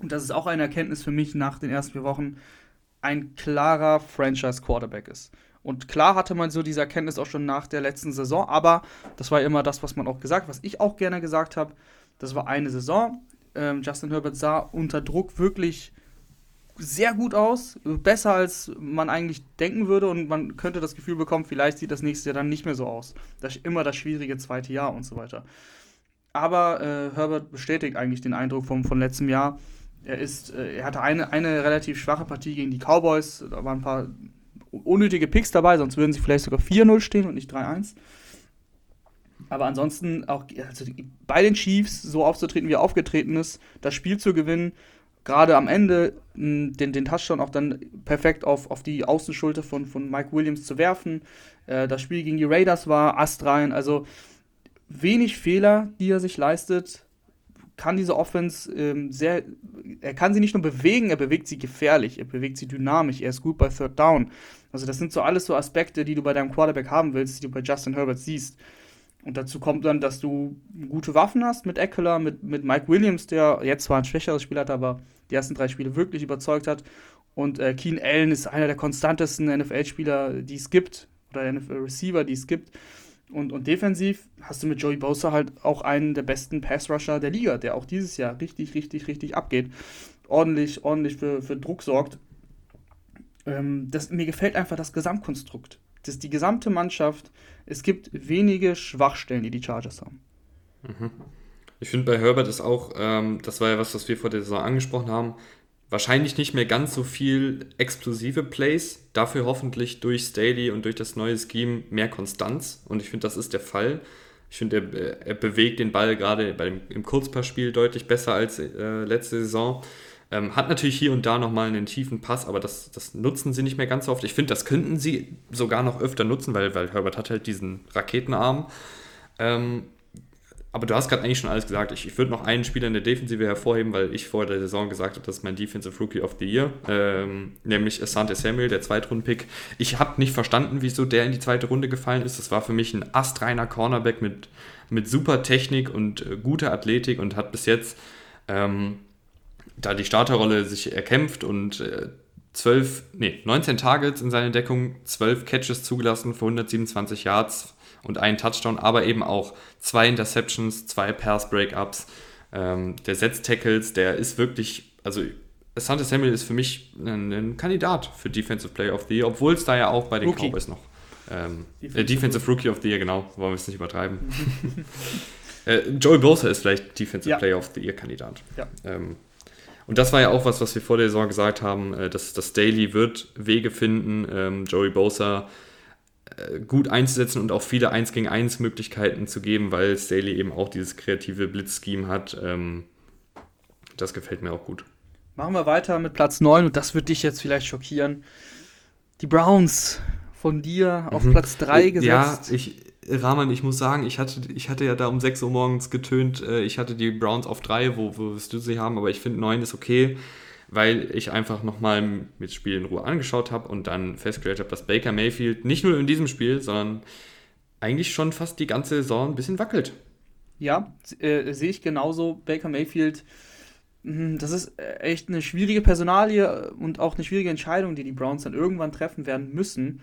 und das ist auch eine Erkenntnis für mich nach den ersten vier Wochen, ein klarer Franchise-Quarterback ist. Und klar hatte man so diese Erkenntnis auch schon nach der letzten Saison, aber das war immer das, was man auch gesagt, was ich auch gerne gesagt habe. Das war eine Saison. Ähm, Justin Herbert sah unter Druck wirklich sehr gut aus, besser als man eigentlich denken würde und man könnte das Gefühl bekommen, vielleicht sieht das nächste Jahr dann nicht mehr so aus. Das ist immer das schwierige zweite Jahr und so weiter. Aber äh, Herbert bestätigt eigentlich den Eindruck vom, von letztem Jahr. Er, ist, äh, er hatte eine, eine relativ schwache Partie gegen die Cowboys. Da waren ein paar unnötige Picks dabei, sonst würden sie vielleicht sogar 4-0 stehen und nicht 3-1. Aber ansonsten auch also bei den Chiefs so aufzutreten, wie er aufgetreten ist, das Spiel zu gewinnen, gerade am Ende den, den Touchdown auch dann perfekt auf, auf die Außenschulter von, von Mike Williams zu werfen. Äh, das Spiel gegen die Raiders war astrein, also wenig Fehler, die er sich leistet, kann diese Offense ähm, sehr, er kann sie nicht nur bewegen, er bewegt sie gefährlich, er bewegt sie dynamisch, er ist gut bei Third Down. Also das sind so alles so Aspekte, die du bei deinem Quarterback haben willst, die du bei Justin Herbert siehst. Und dazu kommt dann, dass du gute Waffen hast mit Eckler, mit, mit Mike Williams, der jetzt zwar ein schwächeres Spiel hat, aber die ersten drei Spiele wirklich überzeugt hat. Und äh, Keen Allen ist einer der konstantesten NFL-Spieler, die es gibt, oder NFL-Receiver, die es gibt. Und, und defensiv hast du mit Joey Bosa halt auch einen der besten Pass-Rusher der Liga, der auch dieses Jahr richtig, richtig, richtig abgeht. Ordentlich, ordentlich für, für Druck sorgt. Ähm, das, mir gefällt einfach das Gesamtkonstrukt. Das ist die gesamte Mannschaft. Es gibt wenige Schwachstellen, die die Chargers haben. Mhm. Ich finde bei Herbert ist auch, ähm, das war ja was, was wir vor der Saison angesprochen haben, Wahrscheinlich nicht mehr ganz so viel explosive Plays, dafür hoffentlich durch Staley und durch das neue Scheme mehr Konstanz. Und ich finde, das ist der Fall. Ich finde, er, er, bewegt den Ball gerade im Kurzpassspiel deutlich besser als äh, letzte Saison. Ähm, hat natürlich hier und da nochmal einen tiefen Pass, aber das, das nutzen sie nicht mehr ganz so oft. Ich finde, das könnten sie sogar noch öfter nutzen, weil, weil Herbert hat halt diesen Raketenarm. Ähm, aber du hast gerade eigentlich schon alles gesagt. Ich, ich würde noch einen Spieler in der Defensive hervorheben, weil ich vor der Saison gesagt habe, das ist mein Defensive Rookie of the Year, ähm, nämlich Asante Samuel, der Zweitrunden-Pick. Ich habe nicht verstanden, wieso der in die zweite Runde gefallen ist. Das war für mich ein astreiner Cornerback mit, mit super Technik und äh, guter Athletik und hat bis jetzt ähm, da die Starterrolle sich erkämpft und äh, 12, nee, 19 Targets in seiner Deckung, 12 Catches zugelassen für 127 Yards, und einen Touchdown, aber eben auch zwei Interceptions, zwei Pass-Breakups. Ähm, der setzt Tackles, der ist wirklich, also Asante Samuel ist für mich ein, ein, Kandidat für Defensive Player of the Year, obwohl es da ja auch bei den Rookie. Cowboys noch. Ähm, Defensive, äh, Defensive Rookie of the Year, genau, wollen wir es nicht übertreiben. äh, Joey Bosa ist vielleicht Defensive ja. Player of the Year Kandidat. Ja. Ähm, und das war ja auch was, was wir vor der Saison gesagt haben, äh, dass das Daily wird Wege finden. Ähm, Joey Bosa gut einzusetzen und auch viele 1 gegen 1 Möglichkeiten zu geben, weil Staley eben auch dieses kreative Blitz-Scheme hat. Ähm, das gefällt mir auch gut. Machen wir weiter mit Platz 9 und das wird dich jetzt vielleicht schockieren. Die Browns von dir auf mhm. Platz 3 gesetzt. Ja, ich, Rahman, ich muss sagen, ich hatte, ich hatte ja da um 6 Uhr morgens getönt, äh, ich hatte die Browns auf 3, wo, wo wirst du sie haben, aber ich finde 9 ist okay weil ich einfach nochmal mir das Spiel in Ruhe angeschaut habe und dann festgestellt habe, dass Baker Mayfield nicht nur in diesem Spiel, sondern eigentlich schon fast die ganze Saison ein bisschen wackelt. Ja, äh, sehe ich genauso. Baker Mayfield, mh, das ist äh, echt eine schwierige Personalie und auch eine schwierige Entscheidung, die die Browns dann irgendwann treffen werden müssen.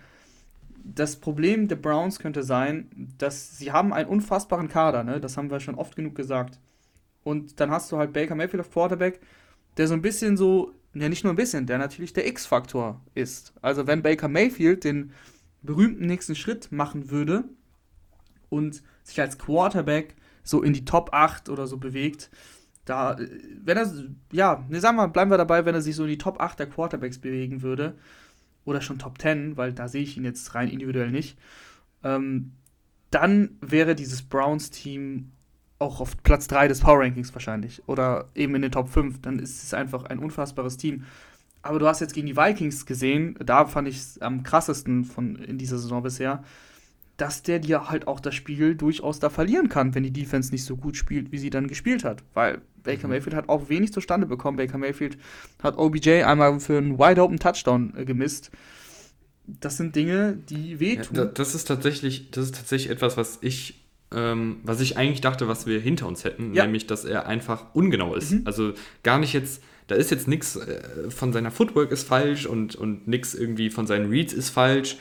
Das Problem der Browns könnte sein, dass sie haben einen unfassbaren Kader, ne? das haben wir schon oft genug gesagt. Und dann hast du halt Baker Mayfield auf Quarterback, der so ein bisschen so, ja nicht nur ein bisschen, der natürlich der X-Faktor ist. Also wenn Baker Mayfield den berühmten nächsten Schritt machen würde und sich als Quarterback so in die Top 8 oder so bewegt, da, wenn er, ja, ne, sagen wir, bleiben wir dabei, wenn er sich so in die Top 8 der Quarterbacks bewegen würde, oder schon Top 10, weil da sehe ich ihn jetzt rein individuell nicht, ähm, dann wäre dieses Browns-Team auch auf Platz 3 des Power Rankings wahrscheinlich oder eben in den Top 5, dann ist es einfach ein unfassbares Team. Aber du hast jetzt gegen die Vikings gesehen, da fand ich es am krassesten von in dieser Saison bisher, dass der dir halt auch das Spiel durchaus da verlieren kann, wenn die Defense nicht so gut spielt, wie sie dann gespielt hat. Weil Baker mhm. Mayfield hat auch wenig zustande bekommen. Baker Mayfield hat OBJ einmal für einen Wide Open Touchdown äh, gemisst. Das sind Dinge, die wehtun. Ja, das ist tatsächlich, das ist tatsächlich etwas, was ich ähm, was ich eigentlich dachte, was wir hinter uns hätten, Ja. nämlich, dass er einfach ungenau ist. Mhm. Also gar nicht jetzt, da ist jetzt nichts äh, von seiner Footwork ist falsch und, und nichts irgendwie von seinen Reads ist falsch,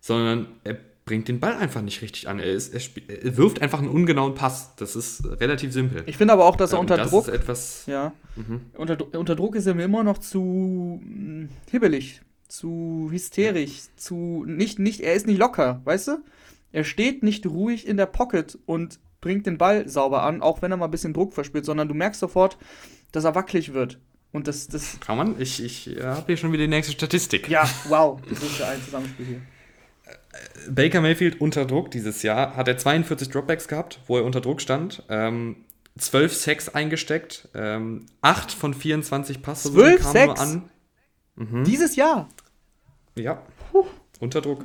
sondern er bringt den Ball einfach nicht richtig an. Er, ist, er, er wirft einfach einen ungenauen Pass. Das ist relativ simpel. Ich finde aber auch, dass er Ähm, unter das Druck. ist etwas. Ja. Mhm. Unter, unter Druck ist er mir immer noch zu mh, hibbelig, zu hysterisch, zu nicht, nicht, er ist nicht locker, weißt du? Er steht nicht ruhig in der Pocket und bringt den Ball sauber an, auch wenn er mal ein bisschen Druck verspürt, sondern du merkst sofort, dass er wackelig wird. Und das, das, Kann man? Ich, ich äh, habe hier schon wieder die nächste Statistik. ja, wow, das ist ja ein Zusammenspiel hier. Baker Mayfield unter Druck dieses Jahr hat er 42 Dropbacks gehabt, wo er unter Druck stand. Ähm, 12 Sacks eingesteckt, ähm, 8 von 24 Passversuchen 12 kamen Sacks? nur an. Mhm. Dieses Jahr. Ja, unter Druck.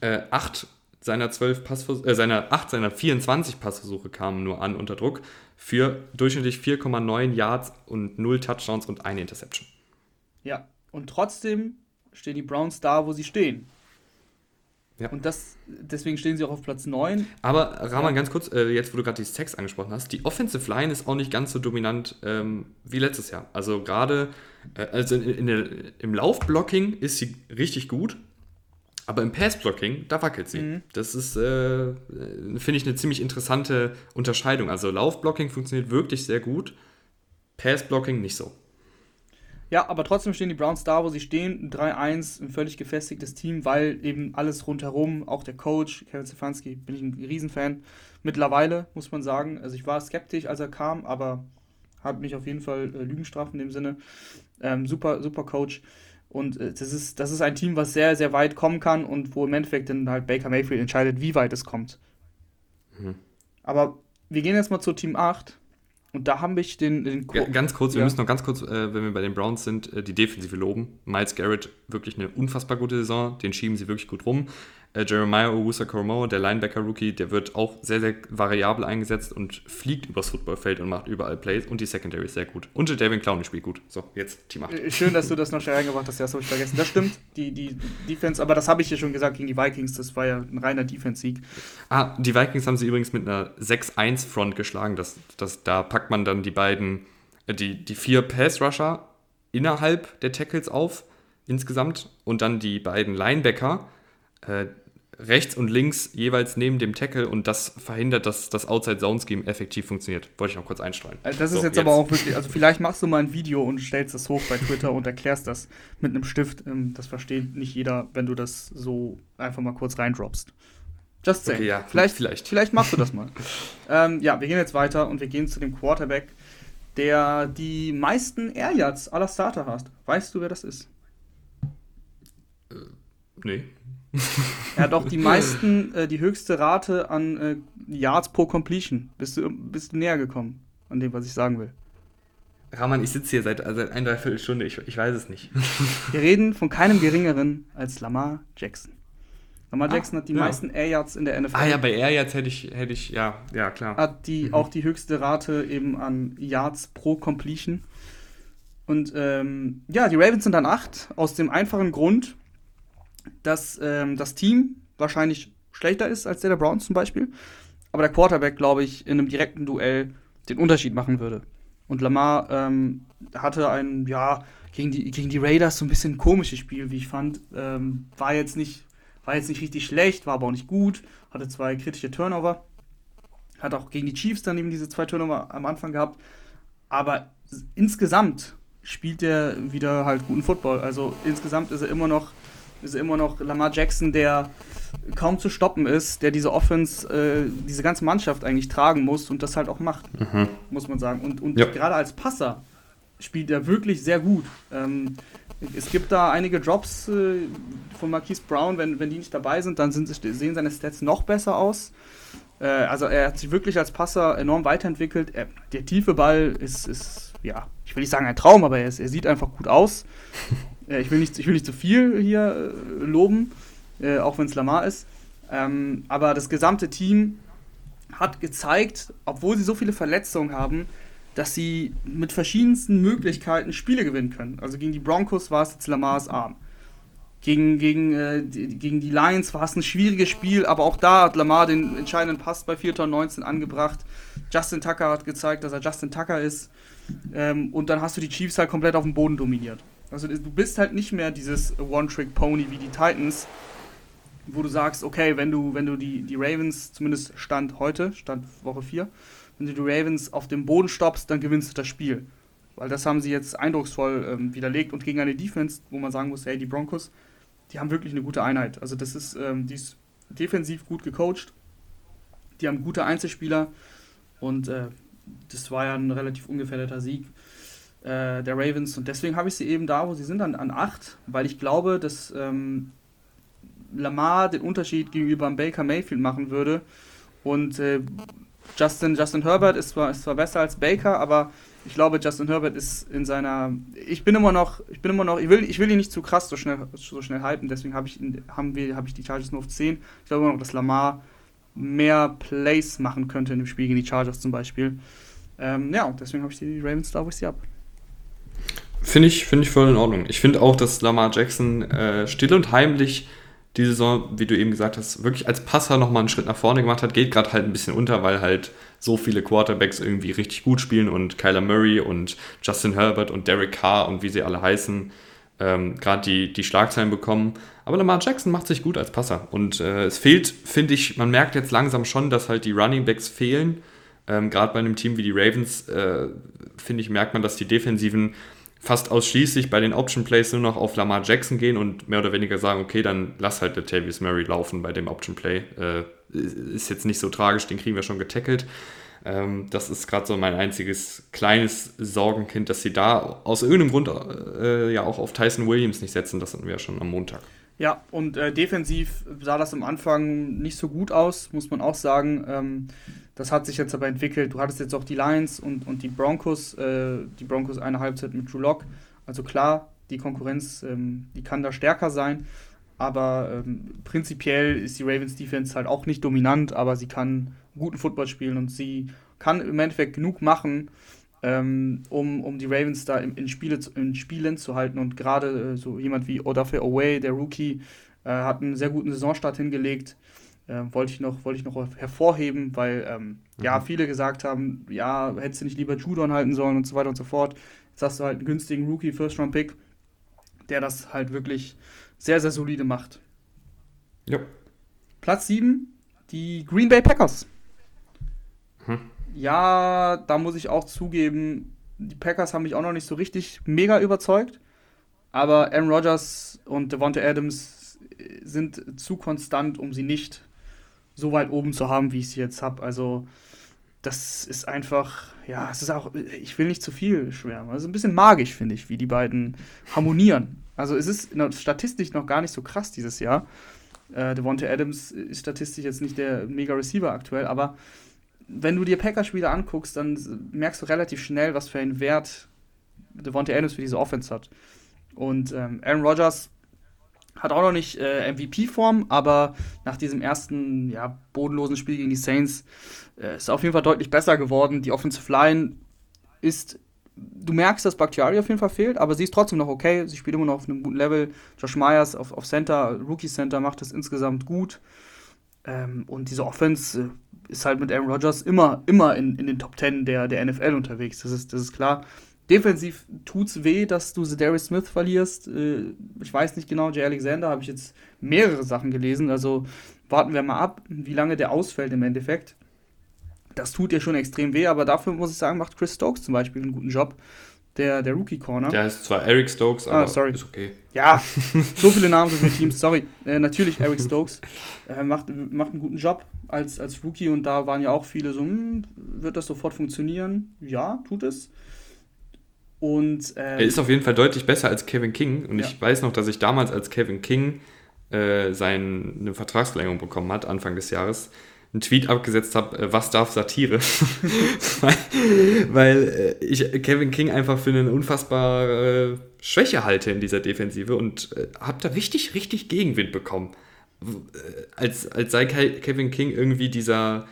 Äh, 8 seiner 12 Passvers äh, seiner 8 seiner 24 Passversuche kamen nur an unter Druck für durchschnittlich 4,9 Yards und 0 Touchdowns und eine Interception. Ja. Und trotzdem stehen die Browns da, wo sie stehen. Ja. Und das, deswegen stehen sie auch auf Platz 9. Aber Rahman, Ja. ganz kurz, äh, jetzt wo du gerade die Sex angesprochen hast, die Offensive Line ist auch nicht ganz so dominant ähm, wie letztes Jahr. Also gerade äh, also in, in im Laufblocking ist sie richtig gut, aber im Passblocking, da wackelt sie. Mhm. Das ist, äh, finde ich, eine ziemlich interessante Unterscheidung. Also Laufblocking funktioniert wirklich sehr gut, Passblocking nicht so. Ja, aber trotzdem stehen die Browns da, wo sie stehen. 3-1, ein völlig gefestigtes Team, weil eben alles rundherum, auch der Coach, Kevin Stefanski, bin ich ein Riesenfan. Mittlerweile, muss man sagen. Also ich war skeptisch, als er kam, aber hat mich auf jeden Fall äh, Lügen in dem Sinne. Ähm, super, super Coach. Und äh, das, ist, das ist ein Team, was sehr, sehr weit kommen kann und wo im Endeffekt dann halt Baker Mayfield entscheidet, wie weit es kommt. Mhm. Aber wir gehen jetzt mal zu Team 8. Und da habe ich den, den Ga- Ganz kurz, wir Ja. müssen noch ganz kurz, äh, wenn wir bei den Browns sind, äh, die Defensive loben. Miles Garrett, wirklich eine unfassbar gute Saison, den schieben sie wirklich gut rum. Äh, Jeremiah Owusa-Koromoa, der Linebacker-Rookie, der wird auch sehr, sehr variabel eingesetzt und fliegt übers Footballfeld und macht überall Plays. Und die Secondary ist sehr gut. Und der Devin Clowney spielt gut. So, jetzt Team 8. Äh, Schön, dass du das noch schnell reingebracht hast, das habe ich vergessen. Das stimmt, die, die Defense, aber das habe ich ja schon gesagt gegen die Vikings, das war ja ein reiner Defense-Sieg. Ah, die Vikings haben sie übrigens mit einer 6-1-Front geschlagen. Das, das, da packt man dann die beiden, äh, die, die vier Pass-Rusher innerhalb der Tackles auf, insgesamt. Und dann die beiden Linebacker äh, rechts und links jeweils neben dem Tackle. Und das verhindert, dass das Outside-Zone-Scheme effektiv funktioniert. Wollte ich noch kurz einstreuen. Also das ist So, jetzt, aber auch wirklich, also vielleicht machst du mal ein Video und stellst das hoch bei Twitter und erklärst das mit einem Stift. Ähm, Das versteht nicht jeder, wenn du das so einfach mal kurz reindroppst. Just saying. Okay, ja, vielleicht, vielleicht. vielleicht machst du das mal. ähm, ja, wir gehen jetzt weiter und wir gehen zu dem Quarterback, der die meisten Air Yards aller Starter hat. Weißt du, wer das ist? Nee. Er hat auch die meisten, äh, die höchste Rate an äh, Yards pro Completion. Bist du, bist du näher gekommen an dem, was ich sagen will? Rahman, ich sitze hier seit, seit ein, dreiviertel Stunde. Ich, ich weiß es nicht. Wir reden von keinem geringeren als Lamar Jackson. Lamar Ah, Jackson hat die ja. meisten Air Yards in der NFL. Ah ja, bei Air jetzt hätte ich, hätte ich, ja, ja, klar. Hat die auch die höchste Rate eben an Yards pro Completion. Und ähm, ja, die Ravens sind dann 8, aus dem einfachen Grund, dass ähm, das Team wahrscheinlich schlechter ist als der der Browns zum Beispiel. Aber der Quarterback, glaube ich, in einem direkten Duell den Unterschied machen würde. Und Lamar ähm, hatte ein, ja, gegen die, gegen die Raiders so ein bisschen komisches Spiel, wie ich fand. Ähm, war, jetzt nicht, war jetzt nicht richtig schlecht, war aber auch nicht gut. Hatte zwei kritische Turnover. Hat auch gegen die Chiefs dann eben diese zwei Turnover am Anfang gehabt. Aber insgesamt spielt er wieder halt guten Football. Also insgesamt ist er immer noch, ist er immer noch Lamar Jackson, der kaum zu stoppen ist, der diese Offense, äh, diese ganze Mannschaft eigentlich tragen muss und das halt auch macht, Mhm. muss man sagen. Und, und Ja. gerade als Passer spielt er wirklich sehr gut. Ähm, es gibt da einige Drops äh, von Marquise Brown, wenn, wenn die nicht dabei sind, dann sind, sehen seine Stats noch besser aus. Äh, also er hat sich wirklich als Passer enorm weiterentwickelt. Er, der tiefe Ball ist, ist, ja, ich will nicht sagen ein Traum, aber er, ist, er sieht einfach gut aus. äh, ich, will nicht, ich will nicht zu viel hier äh, loben, äh, auch wenn es Lamar ist. Ähm, aber das gesamte Team hat gezeigt, obwohl sie so viele Verletzungen haben, dass sie mit verschiedensten Möglichkeiten Spiele gewinnen können. Also gegen die Broncos war es jetzt Lamars Arm. Gegen, gegen, äh, die, gegen die Lions war es ein schwieriges Spiel, aber auch da hat Lamar den entscheidenden Pass bei 4.19 angebracht. Justin Tucker hat gezeigt, dass er Justin Tucker ist. Ähm, und dann hast du die Chiefs halt komplett auf dem Boden dominiert. Also du bist halt nicht mehr dieses One-Trick-Pony wie die Titans, wo du sagst, okay, wenn du, wenn du die, die Ravens, zumindest Stand heute, Stand Woche 4, wenn du die Ravens auf dem Boden stoppst, dann gewinnst du das Spiel. Weil das haben sie jetzt eindrucksvoll ähm, widerlegt und gegen eine Defense, wo man sagen muss, hey, die Broncos, die haben wirklich eine gute Einheit. Also das ist, ähm, die ist defensiv gut gecoacht, die haben gute Einzelspieler und äh, das war ja ein relativ ungefährdeter Sieg äh, der Ravens und deswegen habe ich sie eben da, wo sie sind, an, an 8, weil ich glaube, dass ähm, Lamar den Unterschied gegenüber Baker Mayfield machen würde und äh, Justin, Justin Herbert ist zwar, ist zwar besser als Baker, aber ich glaube, Justin Herbert ist in seiner. Ich bin immer noch, ich bin immer noch, ich will, ich will ihn nicht zu krass so schnell, so schnell halten, deswegen habe ich, haben wir, habe ich die Chargers nur auf 10. Ich glaube immer noch, dass Lamar mehr Plays machen könnte in dem Spiel gegen die Chargers zum Beispiel. Ähm, ja, deswegen habe ich die Ravens da, wo ich sie habe. Finde ich, find ich voll in Ordnung. Ich finde auch, dass Lamar Jackson äh, still und heimlich die Saison, wie du eben gesagt hast, wirklich als Passer nochmal einen Schritt nach vorne gemacht hat, geht gerade halt ein bisschen unter, weil halt so viele Quarterbacks irgendwie richtig gut spielen und Kyler Murray und Justin Herbert und Derek Carr und wie sie alle heißen, ähm, gerade die, die Schlagzeilen bekommen. Aber Lamar Jackson macht sich gut als Passer. Und äh, es fehlt, finde ich, man merkt jetzt langsam schon, dass halt die Running Backs fehlen. Ähm, gerade bei einem Team wie die Ravens, äh, finde ich, merkt man, dass die Defensiven fast ausschließlich bei den Option Plays nur noch auf Lamar Jackson gehen und mehr oder weniger sagen, okay, dann lass halt Latavius Murray laufen bei dem Option Play. Äh, ist jetzt nicht so tragisch, den kriegen wir schon getackelt. Ähm, das ist gerade so mein einziges kleines Sorgenkind, dass sie da aus irgendeinem Grund äh, ja auch auf Tyson Williams nicht setzen. Das hatten wir ja schon am Montag. Ja, und äh, defensiv sah das am Anfang nicht so gut aus, muss man auch sagen. Ähm, das hat sich jetzt aber entwickelt. Du hattest jetzt auch die Lions und, und die Broncos, äh, die Broncos eine Halbzeit mit Drew Lock. Also klar, die Konkurrenz, ähm, die kann da stärker sein. Aber ähm, prinzipiell ist die Ravens Defense halt auch nicht dominant, aber sie kann guten Football spielen und sie kann im Endeffekt genug machen, ähm, um, um die Ravens da in, in, Spiele, in Spielen zu halten. Und gerade äh, so jemand wie Odafe Away, der Rookie, äh, hat einen sehr guten Saisonstart hingelegt äh, wollte ich noch, wollte ich noch hervorheben, weil ähm, mhm. ja viele gesagt haben, ja, hättest du nicht lieber Judon halten sollen und so weiter und so fort. Jetzt hast du halt einen günstigen Rookie First Round Pick, der das halt wirklich sehr, sehr solide macht. Ja. Platz 7, die Green Bay Packers. Hm. Ja, da muss ich auch zugeben, die Packers haben mich auch noch nicht so richtig mega überzeugt. Aber Aaron Rodgers und Devonta Adams sind zu konstant, um sie nicht so weit oben zu haben, wie ich sie jetzt habe. Also das ist einfach, ja, es ist auch, ich will nicht zu viel schwärmen. Also ein bisschen magisch, finde ich, wie die beiden harmonieren. Also es ist statistisch noch gar nicht so krass dieses Jahr. Äh, Devonta Adams ist statistisch jetzt nicht der Mega-Receiver aktuell, aber wenn du dir Packers-Spiele anguckst, dann merkst du relativ schnell, was für einen Wert Devonta Adams für diese Offense hat. Und ähm, Aaron Rodgers hat auch noch nicht äh, MVP-Form, aber nach diesem ersten ja, bodenlosen Spiel gegen die Saints äh, ist auf jeden Fall deutlich besser geworden. Die Offensive Line ist, du merkst, dass Bakhtiari auf jeden Fall fehlt, aber sie ist trotzdem noch okay. Sie spielt immer noch auf einem guten Level. Josh Myers auf, auf Center, Rookie Center macht das insgesamt gut. Ähm, und diese Offense äh, ist halt mit Aaron Rodgers immer, immer in, in den Top 10 der, der NFL unterwegs. Das ist, das ist klar. Defensiv tut's weh, dass du Darius Smith verlierst. Äh, ich weiß nicht genau, Jay Alexander habe ich jetzt mehrere Sachen gelesen. Also warten wir mal ab, wie lange der ausfällt im Endeffekt. Das tut dir schon extrem weh, aber dafür muss ich sagen, macht Chris Stokes zum Beispiel einen guten Job. Der, der Rookie Corner. Der heißt zwar Eric Stokes, ah, aber ah, sorry. ist okay. Ja, so viele Namen sind für Teams, sorry. Äh, natürlich Eric Stokes. Äh, macht, macht einen guten Job als, als Rookie und da waren ja auch viele so, hm, wird das sofort funktionieren? Ja, tut es. Und, ähm, er ist auf jeden Fall deutlich besser als Kevin King. Und ja. ich weiß noch, dass ich damals, als Kevin King äh, seine Vertragsverlängerung bekommen hat, Anfang des Jahres, einen Tweet abgesetzt habe, äh, was darf Satire? weil, weil äh, ich Kevin King einfach für eine unfassbare äh, Schwäche halte in dieser Defensive und äh, habe da richtig, richtig Gegenwind bekommen. Äh, als, als sei Kevin King irgendwie dieser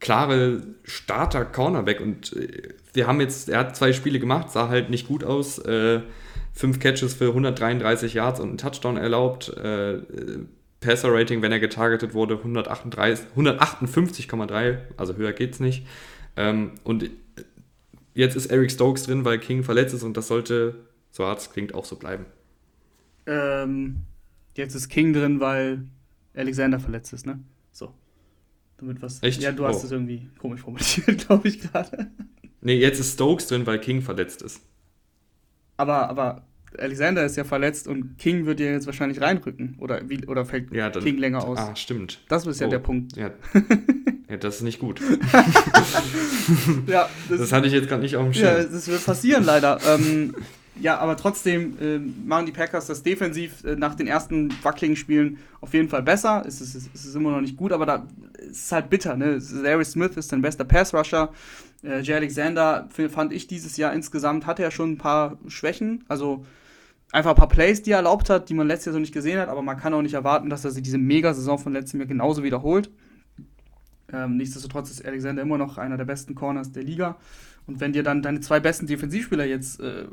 klare Starter-Cornerback und äh, wir haben jetzt, er hat zwei Spiele gemacht, sah halt nicht gut aus. Äh, fünf Catches für 133 Yards und einen Touchdown erlaubt. Äh, Passer-Rating, wenn er getargetet wurde, 158,3, also höher geht's nicht. Ähm, und jetzt ist Eric Stokes drin, weil King verletzt ist und das sollte, so hart es klingt, auch so bleiben. Ähm, jetzt ist King drin, weil Alexander verletzt ist, ne? Damit was. Echt? Ja, du hast es irgendwie komisch formuliert, glaube ich gerade. Nee, jetzt ist Stokes drin, weil King verletzt ist. Aber, aber Alexander ist ja verletzt und King wird ja jetzt wahrscheinlich reinrücken. Oder, wie, oder fällt Ja, dann, King länger aus? Ah, stimmt. Das ist ja Oh. der Punkt. Ja. ja, das ist nicht gut. Ja, Das hatte ich jetzt gerade nicht auf dem Ja, Schirm. das wird passieren leider. ähm, ja, aber trotzdem äh, machen die Packers das defensiv äh, nach den ersten wackeligen Spielen auf jeden Fall besser. Es ist, es ist immer noch nicht gut, aber da es ist halt bitter. Ne? Larry Smith ist dein bester Pass-Rusher. Äh, Jay Alexander fand ich dieses Jahr insgesamt hatte er schon ein paar Schwächen. Also einfach ein paar Plays, die er erlaubt hat, die man letztes Jahr so nicht gesehen hat, aber man kann auch nicht erwarten, dass er sich diese Mega-Saison von letztem Jahr genauso wiederholt. Ähm, nichtsdestotrotz ist Alexander immer noch einer der besten Corners der Liga. Und wenn dir dann deine zwei besten Defensivspieler jetzt äh,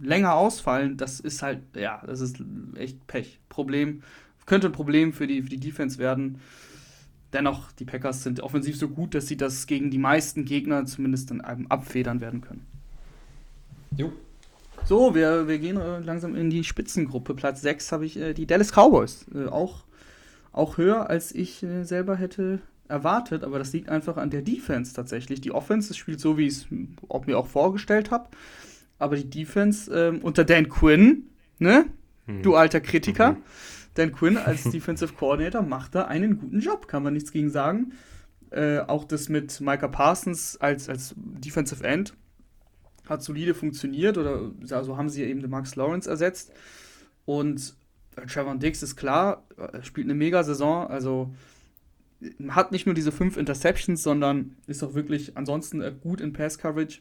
länger ausfallen, das ist halt, ja, das ist echt Pech. Problem, könnte ein Problem für die, für die Defense werden. Dennoch, die Packers sind offensiv so gut, dass sie das gegen die meisten Gegner zumindest dann ähm, abfedern werden können. Jo. So, wir, wir gehen äh, langsam in die Spitzengruppe. Platz 6 habe ich äh, die Dallas Cowboys. Äh, auch, auch höher, als ich äh, selber hätte erwartet, aber das liegt einfach an der Defense tatsächlich. Die Offense spielt so, wie ich es mir auch vorgestellt habe. Aber die Defense ähm, unter Dan Quinn, ne? Hm. Du alter Kritiker. Dan Quinn als Defensive Coordinator macht da einen guten Job, kann man nichts gegen sagen. Äh, auch das mit Micah Parsons als, als Defensive End hat solide funktioniert oder ja, so haben sie eben den Max Lawrence ersetzt. Und äh, Trevor Dix ist klar, er spielt eine Mega-Saison, also äh, hat nicht nur diese fünf Interceptions, sondern ist auch wirklich ansonsten äh, gut in Pass-Coverage.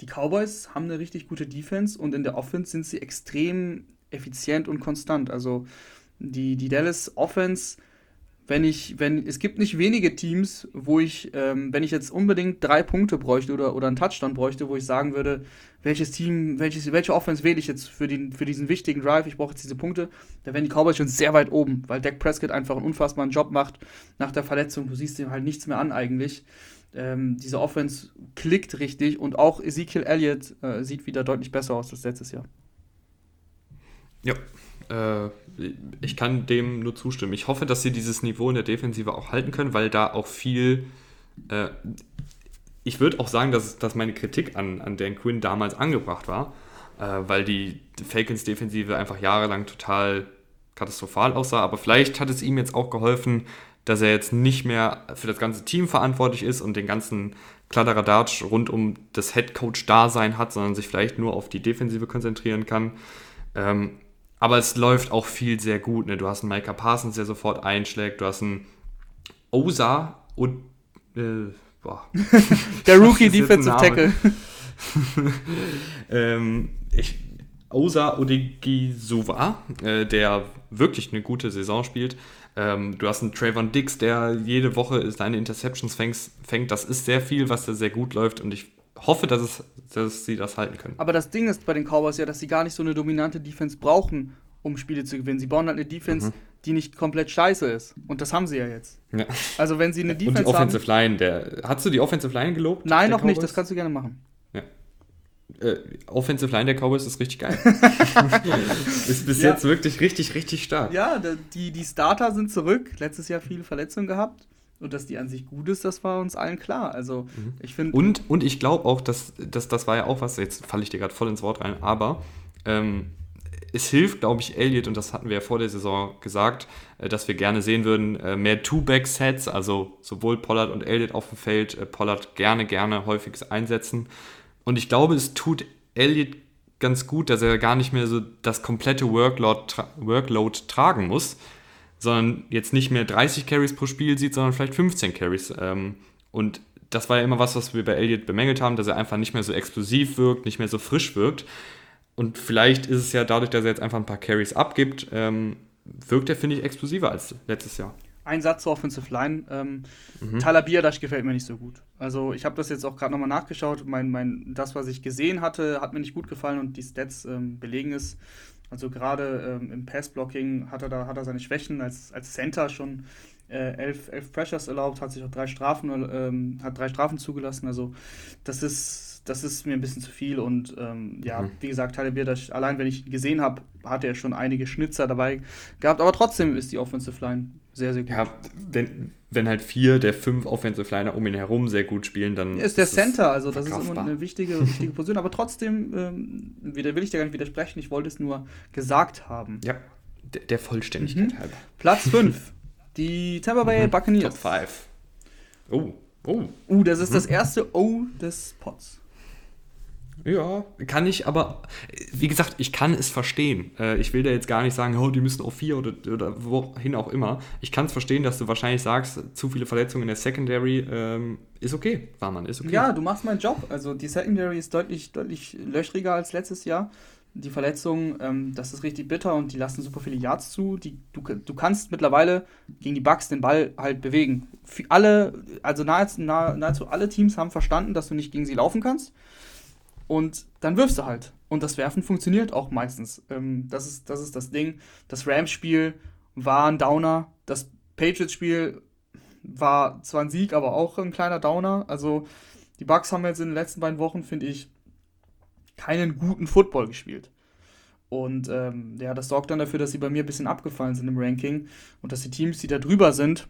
Die Cowboys haben eine richtig gute Defense und in der Offense sind sie extrem effizient und konstant. Also die, die Dallas Offense, wenn ich, wenn, es gibt nicht wenige Teams, wo ich, ähm, wenn ich jetzt unbedingt drei Punkte bräuchte oder, oder einen Touchdown bräuchte, wo ich sagen würde, welches Team, welches, welche Offense wähle ich jetzt für, den, für diesen wichtigen Drive, ich brauche jetzt diese Punkte, da wären die Cowboys schon sehr weit oben, weil Dak Prescott einfach einen unfassbaren Job macht nach der Verletzung. Du siehst ihm halt nichts mehr an eigentlich. Ähm, diese Offense klickt richtig und auch Ezekiel Elliott äh, sieht wieder deutlich besser aus als letztes Jahr. Ja, äh, ich kann dem nur zustimmen. Ich hoffe, dass sie dieses Niveau in der Defensive auch halten können, weil da auch viel. Äh, ich würde auch sagen, dass, dass meine Kritik an, an Dan Quinn damals angebracht war, äh, weil die Falcons-Defensive einfach jahrelang total katastrophal aussah. Aber vielleicht hat es ihm jetzt auch geholfen, dass er jetzt nicht mehr für das ganze Team verantwortlich ist und den ganzen Kladderadatsch rund um das Headcoach-Dasein hat, sondern sich vielleicht nur auf die Defensive konzentrieren kann. Ähm, aber es läuft auch viel sehr gut. Ne? Du hast einen Micah Parsons, der sofort einschlägt. Du hast einen Osa und. Äh, boah. Der Rookie Defensive. Tackle. ähm, ich, Osa Odigisuwa, äh, der wirklich eine gute Saison spielt. Ähm, du hast einen Trayvon Dix, der jede Woche seine Interceptions fängt, fängt. Das ist sehr viel, was da sehr gut läuft und ich hoffe, dass, es, dass sie das halten können. Aber das Ding ist bei den Cowboys ja, dass sie gar nicht so eine dominante Defense brauchen, um Spiele zu gewinnen. Sie bauen halt eine Defense, Mhm. die nicht komplett scheiße ist. Und das haben sie ja jetzt. Ja. Also wenn sie eine Und die Defense haben. Offensive Line, der. Hast du die Offensive Line gelobt? Nein, noch nicht, Cowboys? das kannst du gerne machen. Äh, Offensive Line der Cowboys ist richtig geil. ist bis Ja. jetzt wirklich richtig, richtig stark. Ja, die, die Starter sind zurück. Letztes Jahr viele Verletzungen gehabt. Und dass die an sich gut ist, das war uns allen klar. Also ich finde. Und, und ich glaube auch, dass, dass das war ja auch was, jetzt falle ich dir gerade voll ins Wort rein, aber ähm, es hilft, glaube ich, Elliott, und das hatten wir ja vor der Saison gesagt, äh, dass wir gerne sehen würden, äh, mehr Two-Back-Sets, also sowohl Pollard und Elliott auf dem Feld, äh, Pollard gerne, gerne häufig einsetzen. Und ich glaube, es tut Elliott ganz gut, dass er gar nicht mehr so das komplette Workload, tra Workload tragen muss, sondern jetzt nicht mehr 30 Carries pro Spiel sieht, sondern vielleicht 15 Carries. Ähm, und das war ja immer was, was wir bei Elliott bemängelt haben, dass er einfach nicht mehr so explosiv wirkt, nicht mehr so frisch wirkt. Und vielleicht ist es ja dadurch, dass er jetzt einfach ein paar Carries abgibt, ähm, wirkt er, finde ich, explosiver als letztes Jahr. Ein Satz zur Offensive Line. Ähm, mhm. Tyler Biadasch gefällt mir nicht so gut. Also ich habe das jetzt auch gerade nochmal nachgeschaut. Mein, mein, das, was ich gesehen hatte, hat mir nicht gut gefallen und die Stats ähm, belegen es. Also gerade ähm, im Passblocking hat er da hat er seine Schwächen als, als Center schon äh, elf, elf Pressures erlaubt, hat sich auch drei Strafen, ähm, hat drei Strafen zugelassen. Also das ist, das ist mir ein bisschen zu viel. Und ähm, ja, mhm. wie gesagt, Tyler Bierdasch, allein wenn ich ihn gesehen habe, hat er schon einige Schnitzer dabei gehabt. Aber trotzdem ist die Offensive Line sehr, sehr gut. Ja, wenn, wenn halt vier der fünf Offensive Liner um ihn herum sehr gut spielen, dann. ist der ist Center, also das ist immer eine wichtige, wichtige Position. Aber trotzdem, ähm, wieder will ich da gar nicht widersprechen, ich wollte es nur gesagt haben. Ja, der, der Vollständigkeit mhm. halber. Platz 5. Die Tampa Bay mhm. Buccaneers. Top 5. Oh, oh. Uh, das ist mhm. das erste O des Pots. Ja, kann ich, aber wie gesagt, ich kann es verstehen. Äh, ich will da jetzt gar nicht sagen, oh, die müssen auf vier oder, oder wohin auch immer. Ich kann es verstehen, dass du wahrscheinlich sagst, zu viele Verletzungen in der Secondary ähm, ist okay. War man, ist okay. Ja, du machst meinen Job. Also die Secondary ist deutlich, deutlich löchriger als letztes Jahr die Verletzungen, ähm, das ist richtig bitter und die lassen super viele Yards zu. Die, du, du kannst mittlerweile gegen die Bucks den Ball halt bewegen. Für alle, also nahezu, nahezu alle Teams haben verstanden, dass du nicht gegen sie laufen kannst. Und dann wirfst du halt. Und das Werfen funktioniert auch meistens. Ähm, das, ist, das ist das Ding. Das Rams-Spiel war ein Downer. Das Patriots-Spiel war zwar ein Sieg, aber auch ein kleiner Downer. Also die Bucks haben jetzt in den letzten beiden Wochen, finde ich, keinen guten Football gespielt. Und ähm, ja, das sorgt dann dafür, dass sie bei mir ein bisschen abgefallen sind im Ranking und dass die Teams, die da drüber sind,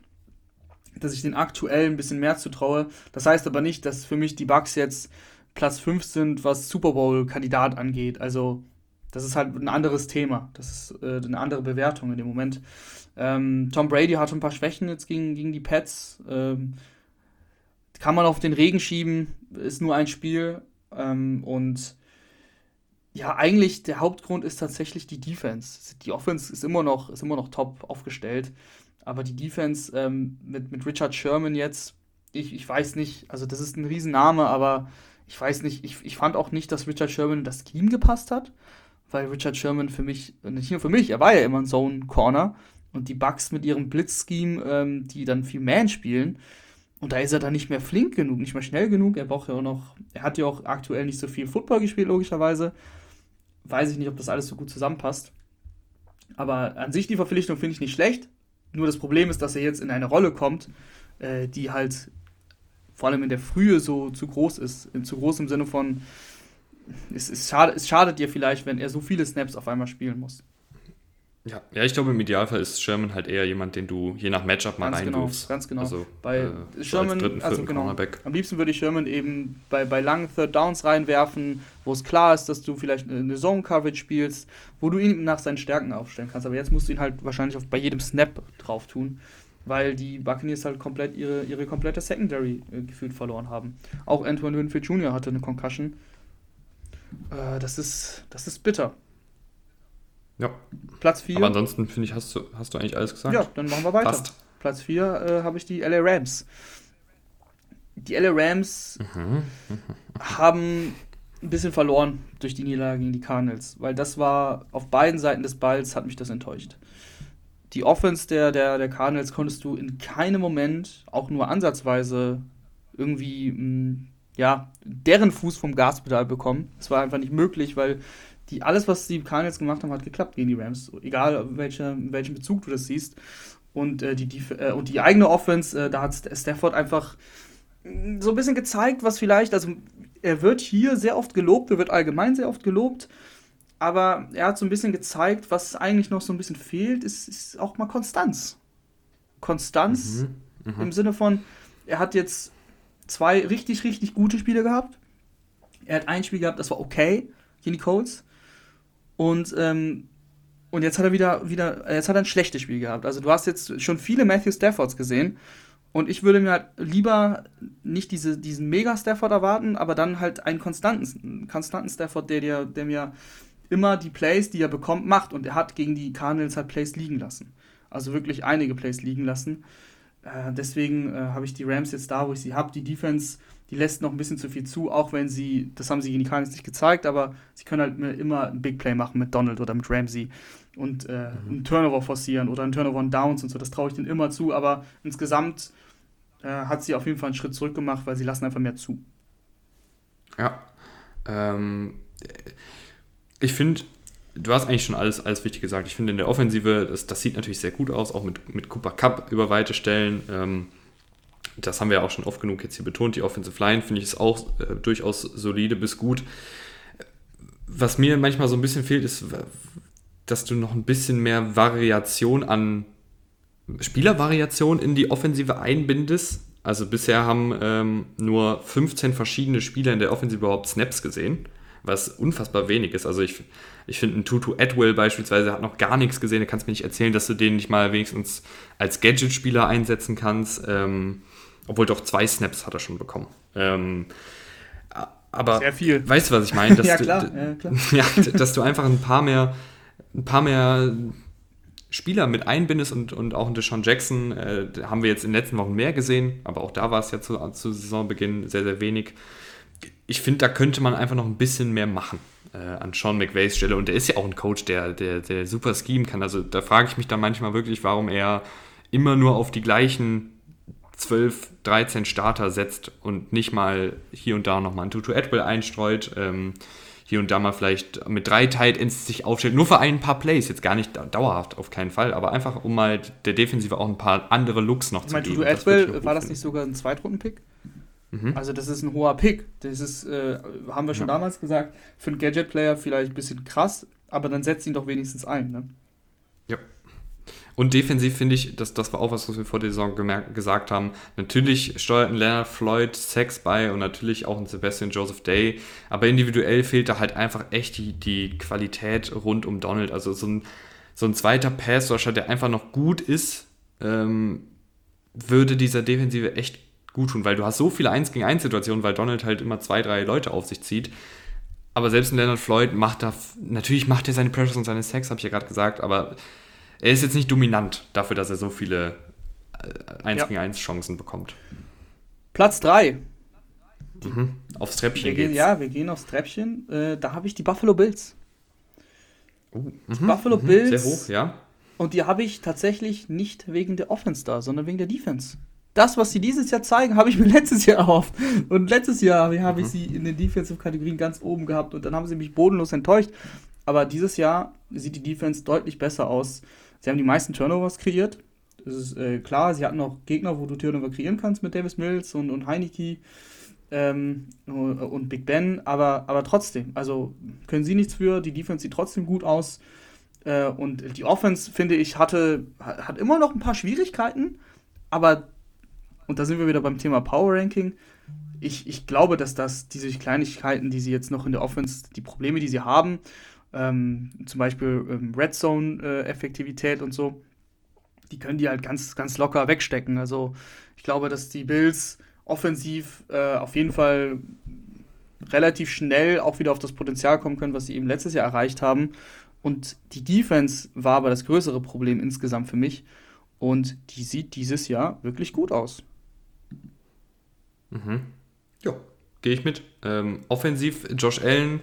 dass ich den aktuell ein bisschen mehr zutraue. Das heißt aber nicht, dass für mich die Bucks jetzt Platz 5 sind, was Super Bowl-Kandidat angeht. Also, das ist halt ein anderes Thema. Das ist äh, eine andere Bewertung in dem Moment. Ähm, Tom Brady hatte ein paar Schwächen jetzt gegen, gegen die Pets. Ähm, kann man auf den Regen schieben, ist nur ein Spiel. Ähm, und ja, eigentlich der Hauptgrund ist tatsächlich die Defense. Die Offense ist immer noch, ist immer noch top aufgestellt. Aber die Defense ähm, mit, mit Richard Sherman jetzt, ich, ich weiß nicht, also das ist ein Riesenname, aber ich weiß nicht, ich, ich fand auch nicht, dass Richard Sherman das Scheme gepasst hat, weil Richard Sherman für mich, nicht nur für mich, er war ja immer ein Zone Corner und die Bucks mit ihrem Blitz-Scheme, ähm, die dann viel Man spielen, und da ist er dann nicht mehr flink genug, nicht mehr schnell genug. Er braucht ja auch noch, er hat ja auch aktuell nicht so viel Football gespielt, logischerweise weiß ich nicht, ob das alles so gut zusammenpasst. Aber an sich die Verpflichtung finde ich nicht schlecht. Nur das Problem ist, dass er jetzt in eine Rolle kommt, äh, die halt vor allem in der Frühe so zu groß ist. Zu groß im Sinne von, es, es, schade, es schadet dir vielleicht, wenn er so viele Snaps auf einmal spielen muss. Ja, ja, ich glaube, im Idealfall ist Sherman halt eher jemand, den du je nach Matchup mal ganz genau, reinwirfst. Genau, ganz genau. Also, bei äh, Sherman, so dritten, also genau, am liebsten würde ich Sherman eben bei, bei langen Third Downs reinwerfen, wo es klar ist, dass du vielleicht eine Zone Coverage spielst, wo du ihn nach seinen Stärken aufstellen kannst. Aber jetzt musst du ihn halt wahrscheinlich auf, bei jedem Snap drauf tun, weil die Buccaneers halt komplett ihre, ihre komplette Secondary äh, gefühlt verloren haben. Auch Antoine Winfield Jr. hatte eine Concussion. Äh, das, ist, das ist bitter. Ja. Platz 4. Aber ansonsten, finde ich, hast du, hast du eigentlich alles gesagt. Ja, dann machen wir weiter. Passt. Platz 4 äh, habe ich die LA Rams. Die LA Rams mhm. haben ein bisschen verloren durch die Niederlage gegen die Cardinals, weil das war auf beiden Seiten des Balls hat mich das enttäuscht. Die Offense der, der, der Cardinals konntest du in keinem Moment, auch nur ansatzweise, irgendwie, mh, mm, ja, deren Fuß vom Gaspedal bekommen. Das war einfach nicht möglich, weil die, alles, was die Cardinals gemacht haben, hat geklappt gegen die Rams. Egal, welche, welchen Bezug du das siehst. Und, äh, die, die, äh, und die eigene Offense, äh, da hat Stafford einfach mm, so ein bisschen gezeigt, was vielleicht, also er wird hier sehr oft gelobt, er wird allgemein sehr oft gelobt, aber er hat so ein bisschen gezeigt, was eigentlich noch so ein bisschen fehlt, ist, ist auch mal Konstanz. Konstanz mhm, mh. im Sinne von, er hat jetzt zwei richtig, richtig gute Spiele gehabt. Er hat ein Spiel gehabt, das war okay gegen die Colts. Und, ähm, und jetzt hat er wieder, wieder, jetzt hat er ein schlechtes Spiel gehabt. Also du hast jetzt schon viele Matthew Staffords gesehen. Und ich würde mir halt lieber nicht diese, diesen Mega-Stafford erwarten, aber dann halt einen konstanten, konstanten Stafford, der, dir, der mir immer die Plays, die er bekommt, macht. Und er hat gegen die Cardinals halt Plays liegen lassen. Also wirklich einige Plays liegen lassen. Äh, deswegen äh, habe ich die Rams jetzt da, wo ich sie habe. Die Defense, die lässt noch ein bisschen zu viel zu, auch wenn sie, das haben sie gegen die Cardinals nicht gezeigt, aber sie können halt immer ein Big Play machen mit Donald oder mit Ramsey und äh, mhm. einen Turnover forcieren oder einen Turnover on Downs und so. Das traue ich denen immer zu, aber insgesamt äh, hat sie auf jeden Fall einen Schritt zurück gemacht, weil sie lassen einfach mehr zu. Ja. Ähm, ich finde, du hast eigentlich schon alles, alles wichtig gesagt. Ich finde in der Offensive, das, das sieht natürlich sehr gut aus, auch mit, mit Cooper Cup über weite Stellen. Ähm, das haben wir ja auch schon oft genug jetzt hier betont. Die Offensive Line finde ich ist auch äh, durchaus solide bis gut. Was mir manchmal so ein bisschen fehlt, ist, dass du noch ein bisschen mehr Variation an Spielervariation in die Offensive einbindest. Also bisher haben ähm, nur 15 verschiedene Spieler in der Offensive überhaupt Snaps gesehen, was unfassbar wenig ist. Also ich, ich finde, ein Tutu Atwell beispielsweise hat noch gar nichts gesehen. Da kannst du mir nicht erzählen, dass du den nicht mal wenigstens als Gadget-Spieler einsetzen kannst. Ähm, obwohl doch zwei Snaps hat er schon bekommen. Ähm, aber Sehr viel. weißt du, was ich meine? ja, klar. ja, klar. ja, dass du einfach ein paar mehr ein paar mehr Spieler mit einbindest und, und auch ein Deshaun Jackson äh, haben wir jetzt in den letzten Wochen mehr gesehen, aber auch da war es ja zu, zu Saisonbeginn sehr, sehr wenig. Ich finde, da könnte man einfach noch ein bisschen mehr machen äh, an Sean McVays Stelle und der ist ja auch ein Coach, der, der, der super scheme kann. Also da frage ich mich dann manchmal wirklich, warum er immer nur auf die gleichen 12, 13 Starter setzt und nicht mal hier und da nochmal ein Tutu Atwell einstreut. Ähm, hier und da mal vielleicht mit drei Tight Ends sich aufstellt, nur für ein paar Plays, jetzt gar nicht dauerhaft auf keinen Fall, aber einfach um mal der Defensive auch ein paar andere Looks noch ich zu geben. Adwell, war das nicht sogar ein Zweitrunden-Pick? Mhm. Also das ist ein hoher Pick. Das ist, äh, haben wir schon ja. damals gesagt, für einen Gadget-Player vielleicht ein bisschen krass, aber dann setzt ihn doch wenigstens ein. Ne? Ja. Und defensiv finde ich, dass das war auch was, was wir vor der Saison gemerkt, gesagt haben. Natürlich steuert ein Leonard Floyd Sex bei und natürlich auch ein Sebastian Joseph Day, aber individuell fehlt da halt einfach echt die, die Qualität rund um Donald. Also so ein, so ein zweiter Pass-Rusher, der einfach noch gut ist, ähm, würde dieser Defensive echt gut tun, weil du hast so viele 1 gegen 1 Situationen, weil Donald halt immer zwei, drei Leute auf sich zieht. Aber selbst ein Leonard Floyd macht da, natürlich macht er seine Pressures und seine Sex, habe ich ja gerade gesagt, aber er ist jetzt nicht dominant dafür, dass er so viele 1 äh, ja. gegen 1 Chancen bekommt. Platz 3. Mhm. Aufs Treppchen wir gehen, Ja, wir gehen aufs Treppchen. Äh, da habe ich die Buffalo Bills. Oh, die Buffalo mhm, Bills. Sehr hoch, ja. Und die habe ich tatsächlich nicht wegen der Offense da, sondern wegen der Defense. Das, was sie dieses Jahr zeigen, habe ich mir letztes Jahr erhofft. Und letztes Jahr habe ich mhm. sie in den Defensive-Kategorien ganz oben gehabt und dann haben sie mich bodenlos enttäuscht. Aber dieses Jahr sieht die Defense deutlich besser aus. Sie haben die meisten Turnovers kreiert. Das ist äh, klar, sie hatten auch Gegner, wo du Turnover kreieren kannst mit Davis Mills und, und Heineke ähm, und Big Ben, aber, aber trotzdem, also können sie nichts für, die Defense sieht trotzdem gut aus. Äh, und die Offense, finde ich, hatte, hat immer noch ein paar Schwierigkeiten, aber, und da sind wir wieder beim Thema Power Ranking, ich, ich glaube, dass das diese Kleinigkeiten, die sie jetzt noch in der Offense, die Probleme, die sie haben, ähm, zum Beispiel ähm, Red Zone-Effektivität äh, und so, die können die halt ganz, ganz locker wegstecken. Also ich glaube, dass die Bills offensiv äh, auf jeden Fall relativ schnell auch wieder auf das Potenzial kommen können, was sie eben letztes Jahr erreicht haben. Und die Defense war aber das größere Problem insgesamt für mich. Und die sieht dieses Jahr wirklich gut aus. Mhm. Ja, gehe ich mit. Ähm, offensiv, Josh Allen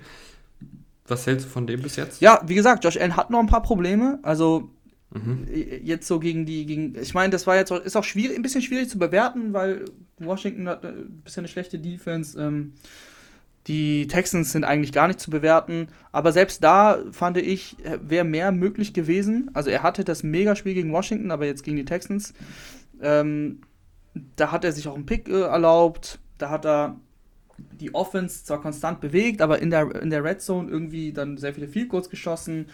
was hältst du von dem bis jetzt? Ja, wie gesagt, Josh Allen hat noch ein paar Probleme. Also mhm. jetzt so gegen die, gegen, ich meine, das war jetzt auch, ist auch schwierig, ein bisschen schwierig zu bewerten, weil Washington hat ein bisschen eine schlechte Defense. Ähm, die Texans sind eigentlich gar nicht zu bewerten. Aber selbst da fand ich, wäre mehr möglich gewesen. Also er hatte das Megaspiel gegen Washington, aber jetzt gegen die Texans. Ähm, da hat er sich auch einen Pick äh, erlaubt. Da hat er die Offense zwar konstant bewegt, aber in der, in der Red Zone irgendwie dann sehr viele Field Goals geschossen.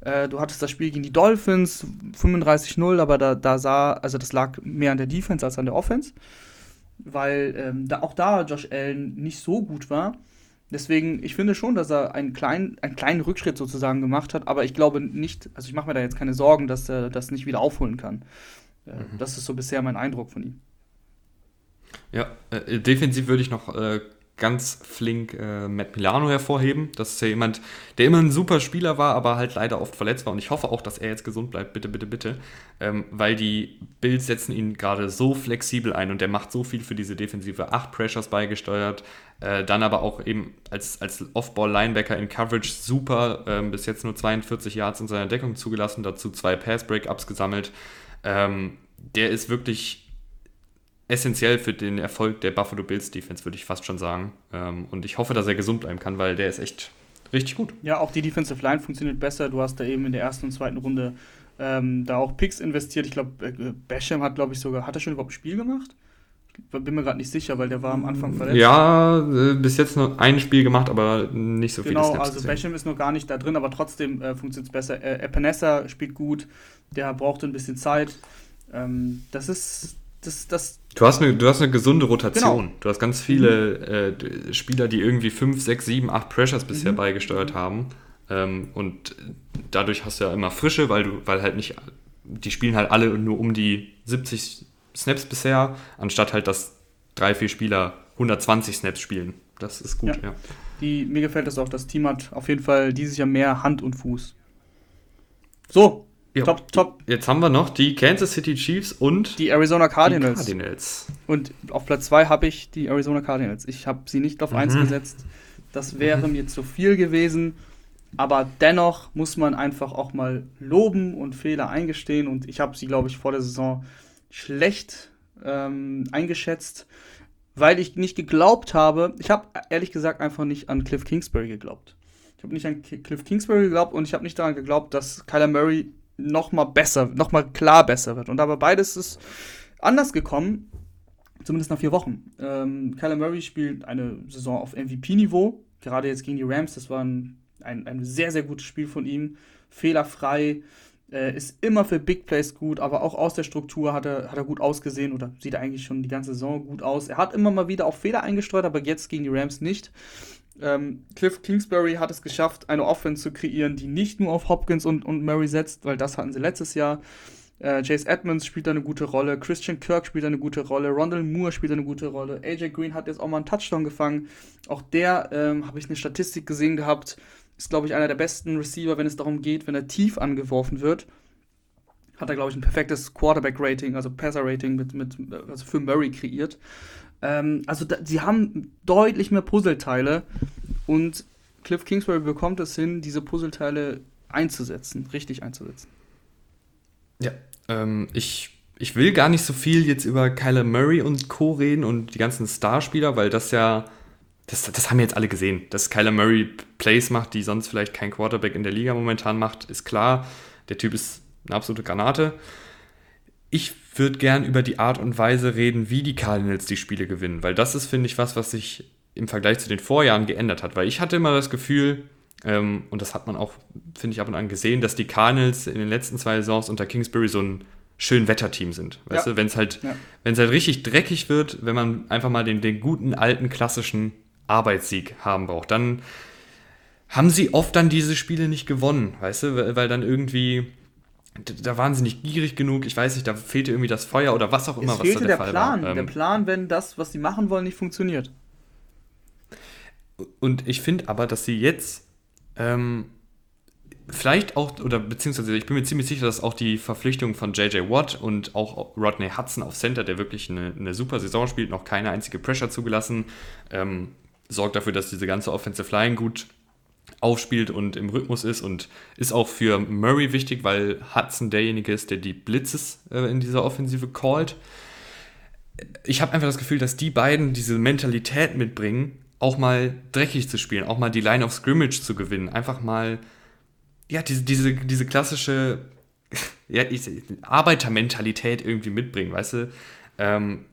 Äh, du hattest das Spiel gegen die Dolphins, 35-0, aber da, da sah, also das lag mehr an der Defense als an der Offense, weil ähm, da, auch da Josh Allen nicht so gut war. Deswegen, ich finde schon, dass er einen kleinen, einen kleinen Rückschritt sozusagen gemacht hat, aber ich glaube nicht, also ich mache mir da jetzt keine Sorgen, dass er das nicht wieder aufholen kann. Äh, mhm. Das ist so bisher mein Eindruck von ihm. Ja, äh, defensiv würde ich noch äh, ganz flink äh, Matt Milano hervorheben. Das ist ja jemand, der immer ein super Spieler war, aber halt leider oft verletzt war. Und ich hoffe auch, dass er jetzt gesund bleibt. Bitte, bitte, bitte. Ähm, weil die Bills setzen ihn gerade so flexibel ein und der macht so viel für diese Defensive. Acht Pressures beigesteuert. Äh, dann aber auch eben als, als Off-Ball-Linebacker in Coverage super. Ähm, bis jetzt nur 42 Yards in seiner Deckung zugelassen. Dazu zwei Pass-Breakups gesammelt. Ähm, der ist wirklich essentiell für den Erfolg der Buffalo Bills Defense, würde ich fast schon sagen. Ähm, und ich hoffe, dass er gesund bleiben kann, weil der ist echt richtig gut. Ja, auch die Defensive Line funktioniert besser. Du hast da eben in der ersten und zweiten Runde ähm, da auch Picks investiert. Ich glaube, äh, Basham hat, glaube ich, sogar, hat er schon überhaupt ein Spiel gemacht? Bin mir gerade nicht sicher, weil der war am Anfang verletzt. Ja, äh, bis jetzt nur ein Spiel gemacht, aber nicht so viele Snaps. Genau, also Basham ist noch gar nicht da drin, aber trotzdem äh, funktioniert es besser. Äh, Epinesa spielt gut, der brauchte ein bisschen Zeit. Ähm, das ist das, das Du hast eine, du hast eine gesunde Rotation. Genau. Du hast ganz viele mhm. äh, Spieler, die irgendwie 5, 6, 7, 8 Pressures bisher mhm. beigesteuert haben. Ähm, und dadurch hast du ja immer Frische, weil du, weil halt nicht, die spielen halt alle nur um die 70 Snaps bisher, anstatt halt, dass drei, vier Spieler 120 Snaps spielen. Das ist gut, ja. ja. Die, mir gefällt das auch, das Team hat auf jeden Fall dieses Jahr mehr Hand und Fuß. So, ja. Top, top. Jetzt haben wir noch die Kansas City Chiefs und die Arizona Cardinals. Die Cardinals. Und auf Platz 2 habe ich die Arizona Cardinals. Ich habe sie nicht auf 1 mhm. gesetzt. Das wäre mhm. mir zu viel gewesen. Aber dennoch muss man einfach auch mal loben und Fehler eingestehen. Und ich habe sie, glaube ich, vor der Saison schlecht ähm, eingeschätzt, weil ich nicht geglaubt habe. Ich habe ehrlich gesagt einfach nicht an Cliff Kingsbury geglaubt. Ich habe nicht an Cliff Kingsbury geglaubt und ich habe nicht daran geglaubt, dass Kyler Murray noch mal besser, noch mal klar besser wird. Und aber beides ist anders gekommen, zumindest nach vier Wochen. Ähm, Kyler Murray spielt eine Saison auf MVP-Niveau, gerade jetzt gegen die Rams. Das war ein, ein, ein sehr, sehr gutes Spiel von ihm. Fehlerfrei, äh, ist immer für Big Plays gut, aber auch aus der Struktur hat er, hat er gut ausgesehen oder sieht eigentlich schon die ganze Saison gut aus. Er hat immer mal wieder auch Fehler eingestreut, aber jetzt gegen die Rams nicht. Ähm, Cliff Kingsbury hat es geschafft, eine Offense zu kreieren, die nicht nur auf Hopkins und, und Murray setzt, weil das hatten sie letztes Jahr. Äh, Chase Edmonds spielt da eine gute Rolle, Christian Kirk spielt da eine gute Rolle, Rondell Moore spielt da eine gute Rolle, AJ Green hat jetzt auch mal einen Touchdown gefangen. Auch der, ähm, habe ich eine Statistik gesehen gehabt, ist, glaube ich, einer der besten Receiver, wenn es darum geht, wenn er tief angeworfen wird. Hat er, glaube ich, ein perfektes Quarterback-Rating, also Passer-Rating mit, mit, also für Murray kreiert. Ähm, also da, sie haben deutlich mehr Puzzleteile und Cliff Kingsbury bekommt es hin, diese Puzzleteile einzusetzen, richtig einzusetzen. Ja, ähm, ich, ich will gar nicht so viel jetzt über Kyler Murray und Co. reden und die ganzen Starspieler, weil das ja, das, das haben wir jetzt alle gesehen, dass Kyler Murray Plays macht, die sonst vielleicht kein Quarterback in der Liga momentan macht, ist klar. Der Typ ist eine absolute Granate. Ich würde gern über die Art und Weise reden, wie die Cardinals die Spiele gewinnen, weil das ist, finde ich, was, was sich im Vergleich zu den Vorjahren geändert hat. Weil ich hatte immer das Gefühl, ähm, und das hat man auch, finde ich, ab und an gesehen, dass die Cardinals in den letzten zwei Saisons unter Kingsbury so ein schön Wetterteam sind. Weißt ja. du, wenn es halt, ja. halt richtig dreckig wird, wenn man einfach mal den, den guten, alten, klassischen Arbeitssieg haben braucht, dann haben sie oft dann diese Spiele nicht gewonnen, weißt du, weil dann irgendwie da waren sie nicht gierig genug, ich weiß nicht, da fehlte irgendwie das Feuer oder was auch immer, es was fehlte da der, der Fall Plan, war. Ähm, der Plan, wenn das, was sie machen wollen, nicht funktioniert. Und ich finde aber, dass sie jetzt ähm, vielleicht auch, oder beziehungsweise ich bin mir ziemlich sicher, dass auch die Verpflichtung von JJ Watt und auch Rodney Hudson auf Center, der wirklich eine, eine super Saison spielt, noch keine einzige Pressure zugelassen, ähm, sorgt dafür, dass diese ganze Offensive Line gut aufspielt und im Rhythmus ist und ist auch für Murray wichtig, weil Hudson derjenige ist, der die Blitzes äh, in dieser Offensive callt. Ich habe einfach das Gefühl, dass die beiden diese Mentalität mitbringen, auch mal dreckig zu spielen, auch mal die Line of Scrimmage zu gewinnen, einfach mal ja, diese, diese, diese klassische ja, Arbeitermentalität irgendwie mitbringen, weißt du? Ähm,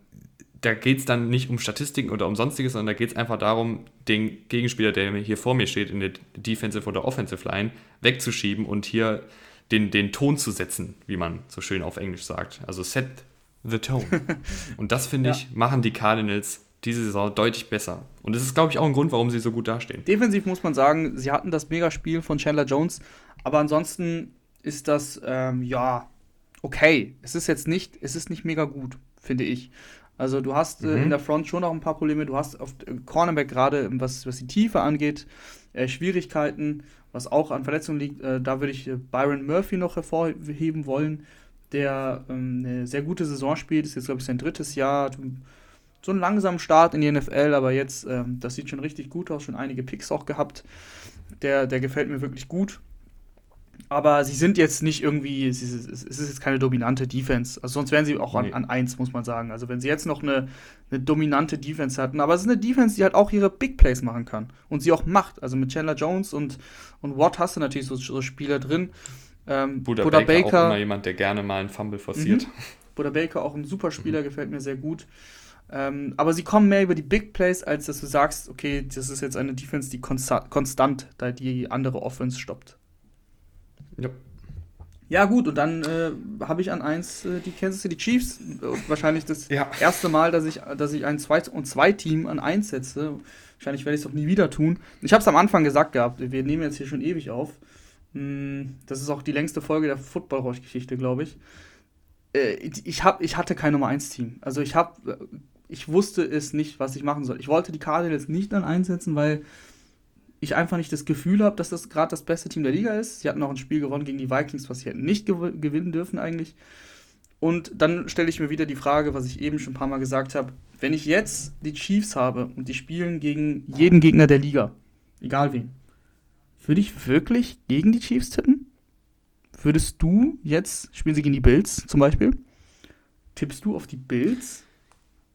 da geht es dann nicht um Statistiken oder um sonstiges, sondern da geht es einfach darum, den Gegenspieler, der hier vor mir steht, in der Defensive oder Offensive Line, wegzuschieben und hier den, den Ton zu setzen, wie man so schön auf Englisch sagt. Also set the tone. und das, finde ja. ich, machen die Cardinals diese Saison deutlich besser. Und das ist, glaube ich, auch ein Grund, warum sie so gut dastehen. Defensiv muss man sagen, sie hatten das Megaspiel von Chandler Jones, aber ansonsten ist das, ähm, ja, okay. Es ist jetzt nicht, es ist nicht mega gut, finde ich. Also du hast äh, Mhm. in der Front schon noch ein paar Probleme. Du hast auf äh, Cornerback gerade, was, was die Tiefe angeht, äh, Schwierigkeiten, was auch an Verletzungen liegt. Äh, da würde ich äh, Byron Murphy noch hervorheben wollen, der ähm, eine sehr gute Saison spielt. Ist jetzt, glaube ich, sein drittes Jahr. So einen langsamen Start in die NFL, aber jetzt, ähm, das sieht schon richtig gut aus. Schon einige Picks auch gehabt. Der, der gefällt mir wirklich gut. Aber sie sind jetzt nicht irgendwie, es ist, jetzt keine dominante Defense. Also sonst wären sie auch an, Nee. an 1, muss man sagen. Also wenn sie jetzt noch eine, eine dominante Defense hatten, aber es ist eine Defense, die halt auch ihre Big Plays machen kann. Und sie auch macht. Also mit Chandler Jones und, und Watt hast du natürlich so, so Spieler drin. Ähm, Buda, Buda Baker, auch Baker, immer jemand, der gerne mal einen Fumble forciert. Buda Baker auch ein super Spieler, gefällt mir sehr gut. Ähm, aber sie kommen mehr über die Big Plays, als dass du sagst, okay, das ist jetzt eine Defense, die konsta konstant da die andere Offense stoppt. Ja. Ja, gut, und dann äh, habe ich an eins äh, die Kansas City Chiefs. Äh, wahrscheinlich das Ja. erste Mal, dass ich, dass ich ein 2 und 2 Team an eins setze. Wahrscheinlich werde ich es auch nie wieder tun. Ich habe es am Anfang gesagt gehabt, wir nehmen jetzt hier schon ewig auf. Mm, Das ist auch die längste Folge der Football-Geschichte, glaube ich. Äh, ich, hab, ich hatte kein Nummer 1 Team. Also ich habe, ich wusste es nicht, was ich machen soll. Ich wollte die Cardinals nicht an einsetzen, weil ich einfach nicht das Gefühl habe, dass das gerade das beste Team der Liga ist. Sie hatten auch ein Spiel gewonnen gegen die Vikings, was sie hätten nicht gew gewinnen dürfen eigentlich. Und dann stelle ich mir wieder die Frage, was ich eben schon ein paar Mal gesagt habe. Wenn ich jetzt die Chiefs habe und die spielen gegen jeden Gegner der Liga, egal wen, würde ich wirklich gegen die Chiefs tippen? Würdest du jetzt, spielen sie gegen die Bills zum Beispiel, tippst du auf die Bills?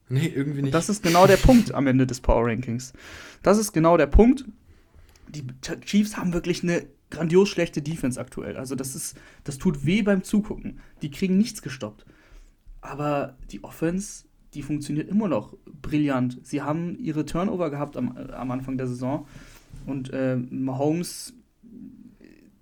Nee, irgendwie nicht. Das ist genau der Punkt am Ende des Power Rankings. Das ist genau der Punkt. Die Chiefs haben wirklich eine grandios schlechte Defense aktuell. Also das ist, das tut weh beim Zugucken. Die kriegen nichts gestoppt. Aber die Offense, die funktioniert immer noch brillant. Sie haben ihre Turnover gehabt am, äh, am Anfang der Saison. Und äh, Mahomes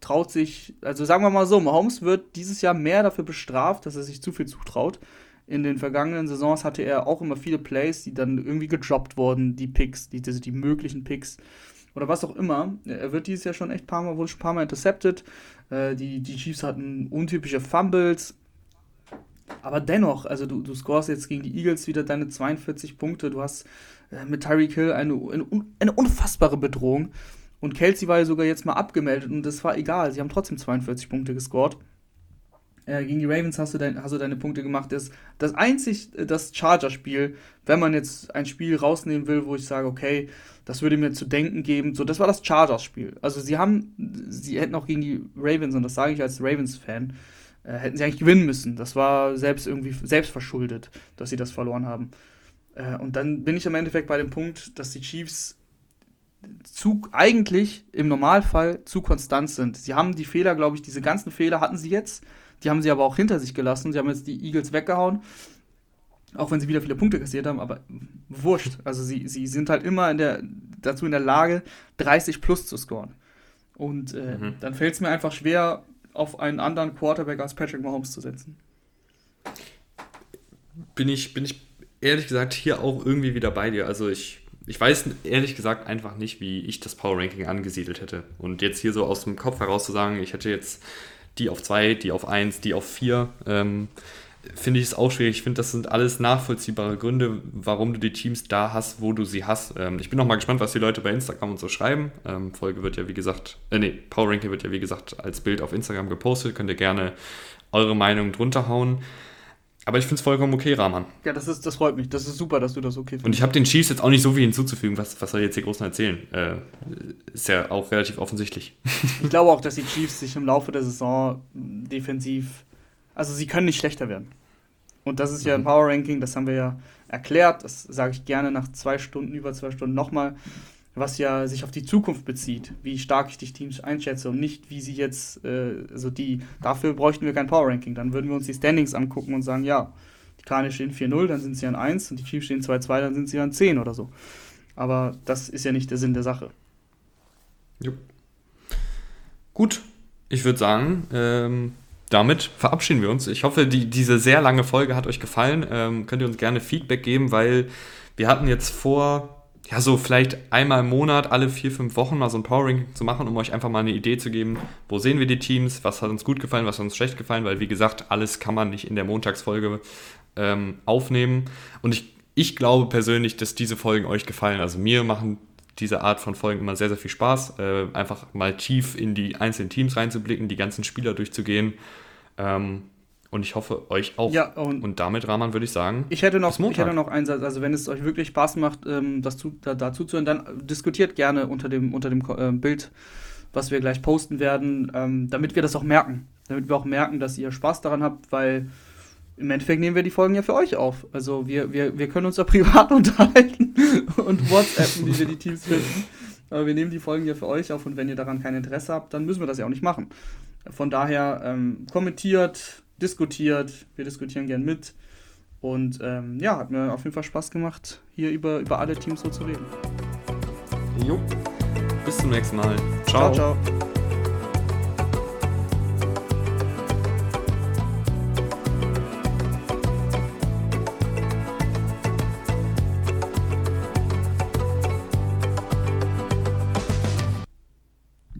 traut sich, also sagen wir mal so, Mahomes wird dieses Jahr mehr dafür bestraft, dass er sich zu viel zutraut. In den vergangenen Saisons hatte er auch immer viele Plays, die dann irgendwie gedroppt wurden, die Picks, die, also die möglichen Picks oder was auch immer. Er wird dieses Jahr schon echt paar Mal, wurde schon ein paar Mal intercepted. Äh, die, die Chiefs hatten untypische Fumbles. Aber dennoch, also du, du scorest jetzt gegen die Eagles wieder deine 42 Punkte. Du hast äh, mit Tyreek Hill eine, eine, eine unfassbare Bedrohung. Und Kelsey war ja sogar jetzt mal abgemeldet und das war egal. Sie haben trotzdem 42 Punkte gescored. Äh, gegen die Ravens hast du, dein, hast du deine Punkte gemacht. Das, das einzig, äh, das Charger-Spiel, wenn man jetzt ein Spiel rausnehmen will, wo ich sage, okay, das würde mir zu denken geben, so, das war das Chargers-Spiel. Also sie haben, sie hätten auch gegen die Ravens, und das sage ich als Ravens-Fan, äh, hätten sie eigentlich gewinnen müssen. Das war selbst irgendwie selbst verschuldet, dass sie das verloren haben. Äh, und dann bin ich im Endeffekt bei dem Punkt, dass die Chiefs zu, eigentlich im Normalfall zu konstant sind. Sie haben die Fehler, glaube ich, diese ganzen Fehler hatten sie jetzt. Die haben sie aber auch hinter sich gelassen. Sie haben jetzt die Eagles weggehauen. Auch wenn sie wieder viele Punkte kassiert haben, aber wurscht. Also sie, sie sind halt immer in der, dazu in der Lage, 30 plus zu scoren. Und äh, Mhm. dann fällt es mir einfach schwer, auf einen anderen Quarterback als Patrick Mahomes zu setzen. bin ich, bin ich ehrlich gesagt hier auch irgendwie wieder bei dir. Also ich, ich weiß ehrlich gesagt einfach nicht, wie ich das Power Ranking angesiedelt hätte. Und jetzt hier so aus dem Kopf heraus zu sagen, ich hätte jetzt die auf zwei, die auf eins, die auf vier, ähm, finde ich es auch schwierig. Ich finde, das sind alles nachvollziehbare Gründe, warum du die Teams da hast, wo du sie hast. Ähm, ich bin noch mal gespannt, was die Leute bei Instagram und so schreiben. Ähm, Folge wird ja, wie gesagt, äh, nee, Power Ranking wird ja, wie gesagt, als Bild auf Instagram gepostet. Könnt ihr gerne eure Meinung drunter hauen. Aber ich finde es vollkommen okay, Rahman. Ja, das, ist, das freut mich. Das ist super, dass du das okay findest. Und ich habe den Chiefs jetzt auch nicht so viel hinzuzufügen. Was, was soll ich jetzt hier groß noch erzählen? Äh, ist ja auch relativ offensichtlich. Ich glaube auch, dass die Chiefs sich im Laufe der Saison defensiv, also sie können nicht schlechter werden. Und das ist ja ein Mhm. Power Ranking, das haben wir ja erklärt, das sage ich gerne nach zwei Stunden, über zwei Stunden nochmal, was ja sich auf die Zukunft bezieht, wie stark ich die Teams einschätze und nicht, wie sie jetzt, äh, also die, dafür bräuchten wir kein Power Ranking. Dann würden wir uns die Standings angucken und sagen, ja, die Cardinals stehen 4-0, dann sind sie an 1 und die Chiefs stehen 2-2, dann sind sie an 10 oder so. Aber das ist ja nicht der Sinn der Sache. Jupp. Gut, ich würde sagen, ähm, damit verabschieden wir uns. Ich hoffe, die, diese sehr lange Folge hat euch gefallen. Ähm, könnt ihr uns gerne Feedback geben, weil wir hatten jetzt vor, ja, so vielleicht einmal im Monat, alle vier, fünf Wochen mal so ein Power Ranking zu machen, um euch einfach mal eine Idee zu geben, wo sehen wir die Teams, was hat uns gut gefallen, was hat uns schlecht gefallen, weil wie gesagt, alles kann man nicht in der Montagsfolge ähm, aufnehmen. Und ich, ich glaube persönlich, dass diese Folgen euch gefallen. Also mir machen diese Art von Folgen immer sehr, sehr viel Spaß. Äh, einfach mal tief in die einzelnen Teams reinzublicken, die ganzen Spieler durchzugehen. Ähm, und ich hoffe, euch auch. Ja, und, und damit, Rahman, würde ich sagen. Ich hätte noch, ich hätte noch einen Satz. Also, wenn es euch wirklich Spaß macht, ähm, das zu, da, dazu zu hören, dann diskutiert gerne unter dem, unter dem äh, Bild, was wir gleich posten werden, ähm, damit wir das auch merken. Damit wir auch merken, dass ihr Spaß daran habt, weil im Endeffekt nehmen wir die Folgen ja für euch auf. Also, wir, wir, wir können uns da privat unterhalten und WhatsAppen, wie wir die Teams finden. Aber wir nehmen die Folgen ja für euch auf und wenn ihr daran kein Interesse habt, dann müssen wir das ja auch nicht machen. Von daher ähm, kommentiert, diskutiert, wir diskutieren gern mit. Und ähm, ja, hat mir auf jeden Fall Spaß gemacht, hier über, über alle Teams so zu reden. Jo. Bis zum nächsten Mal. ciao. ciao. ciao.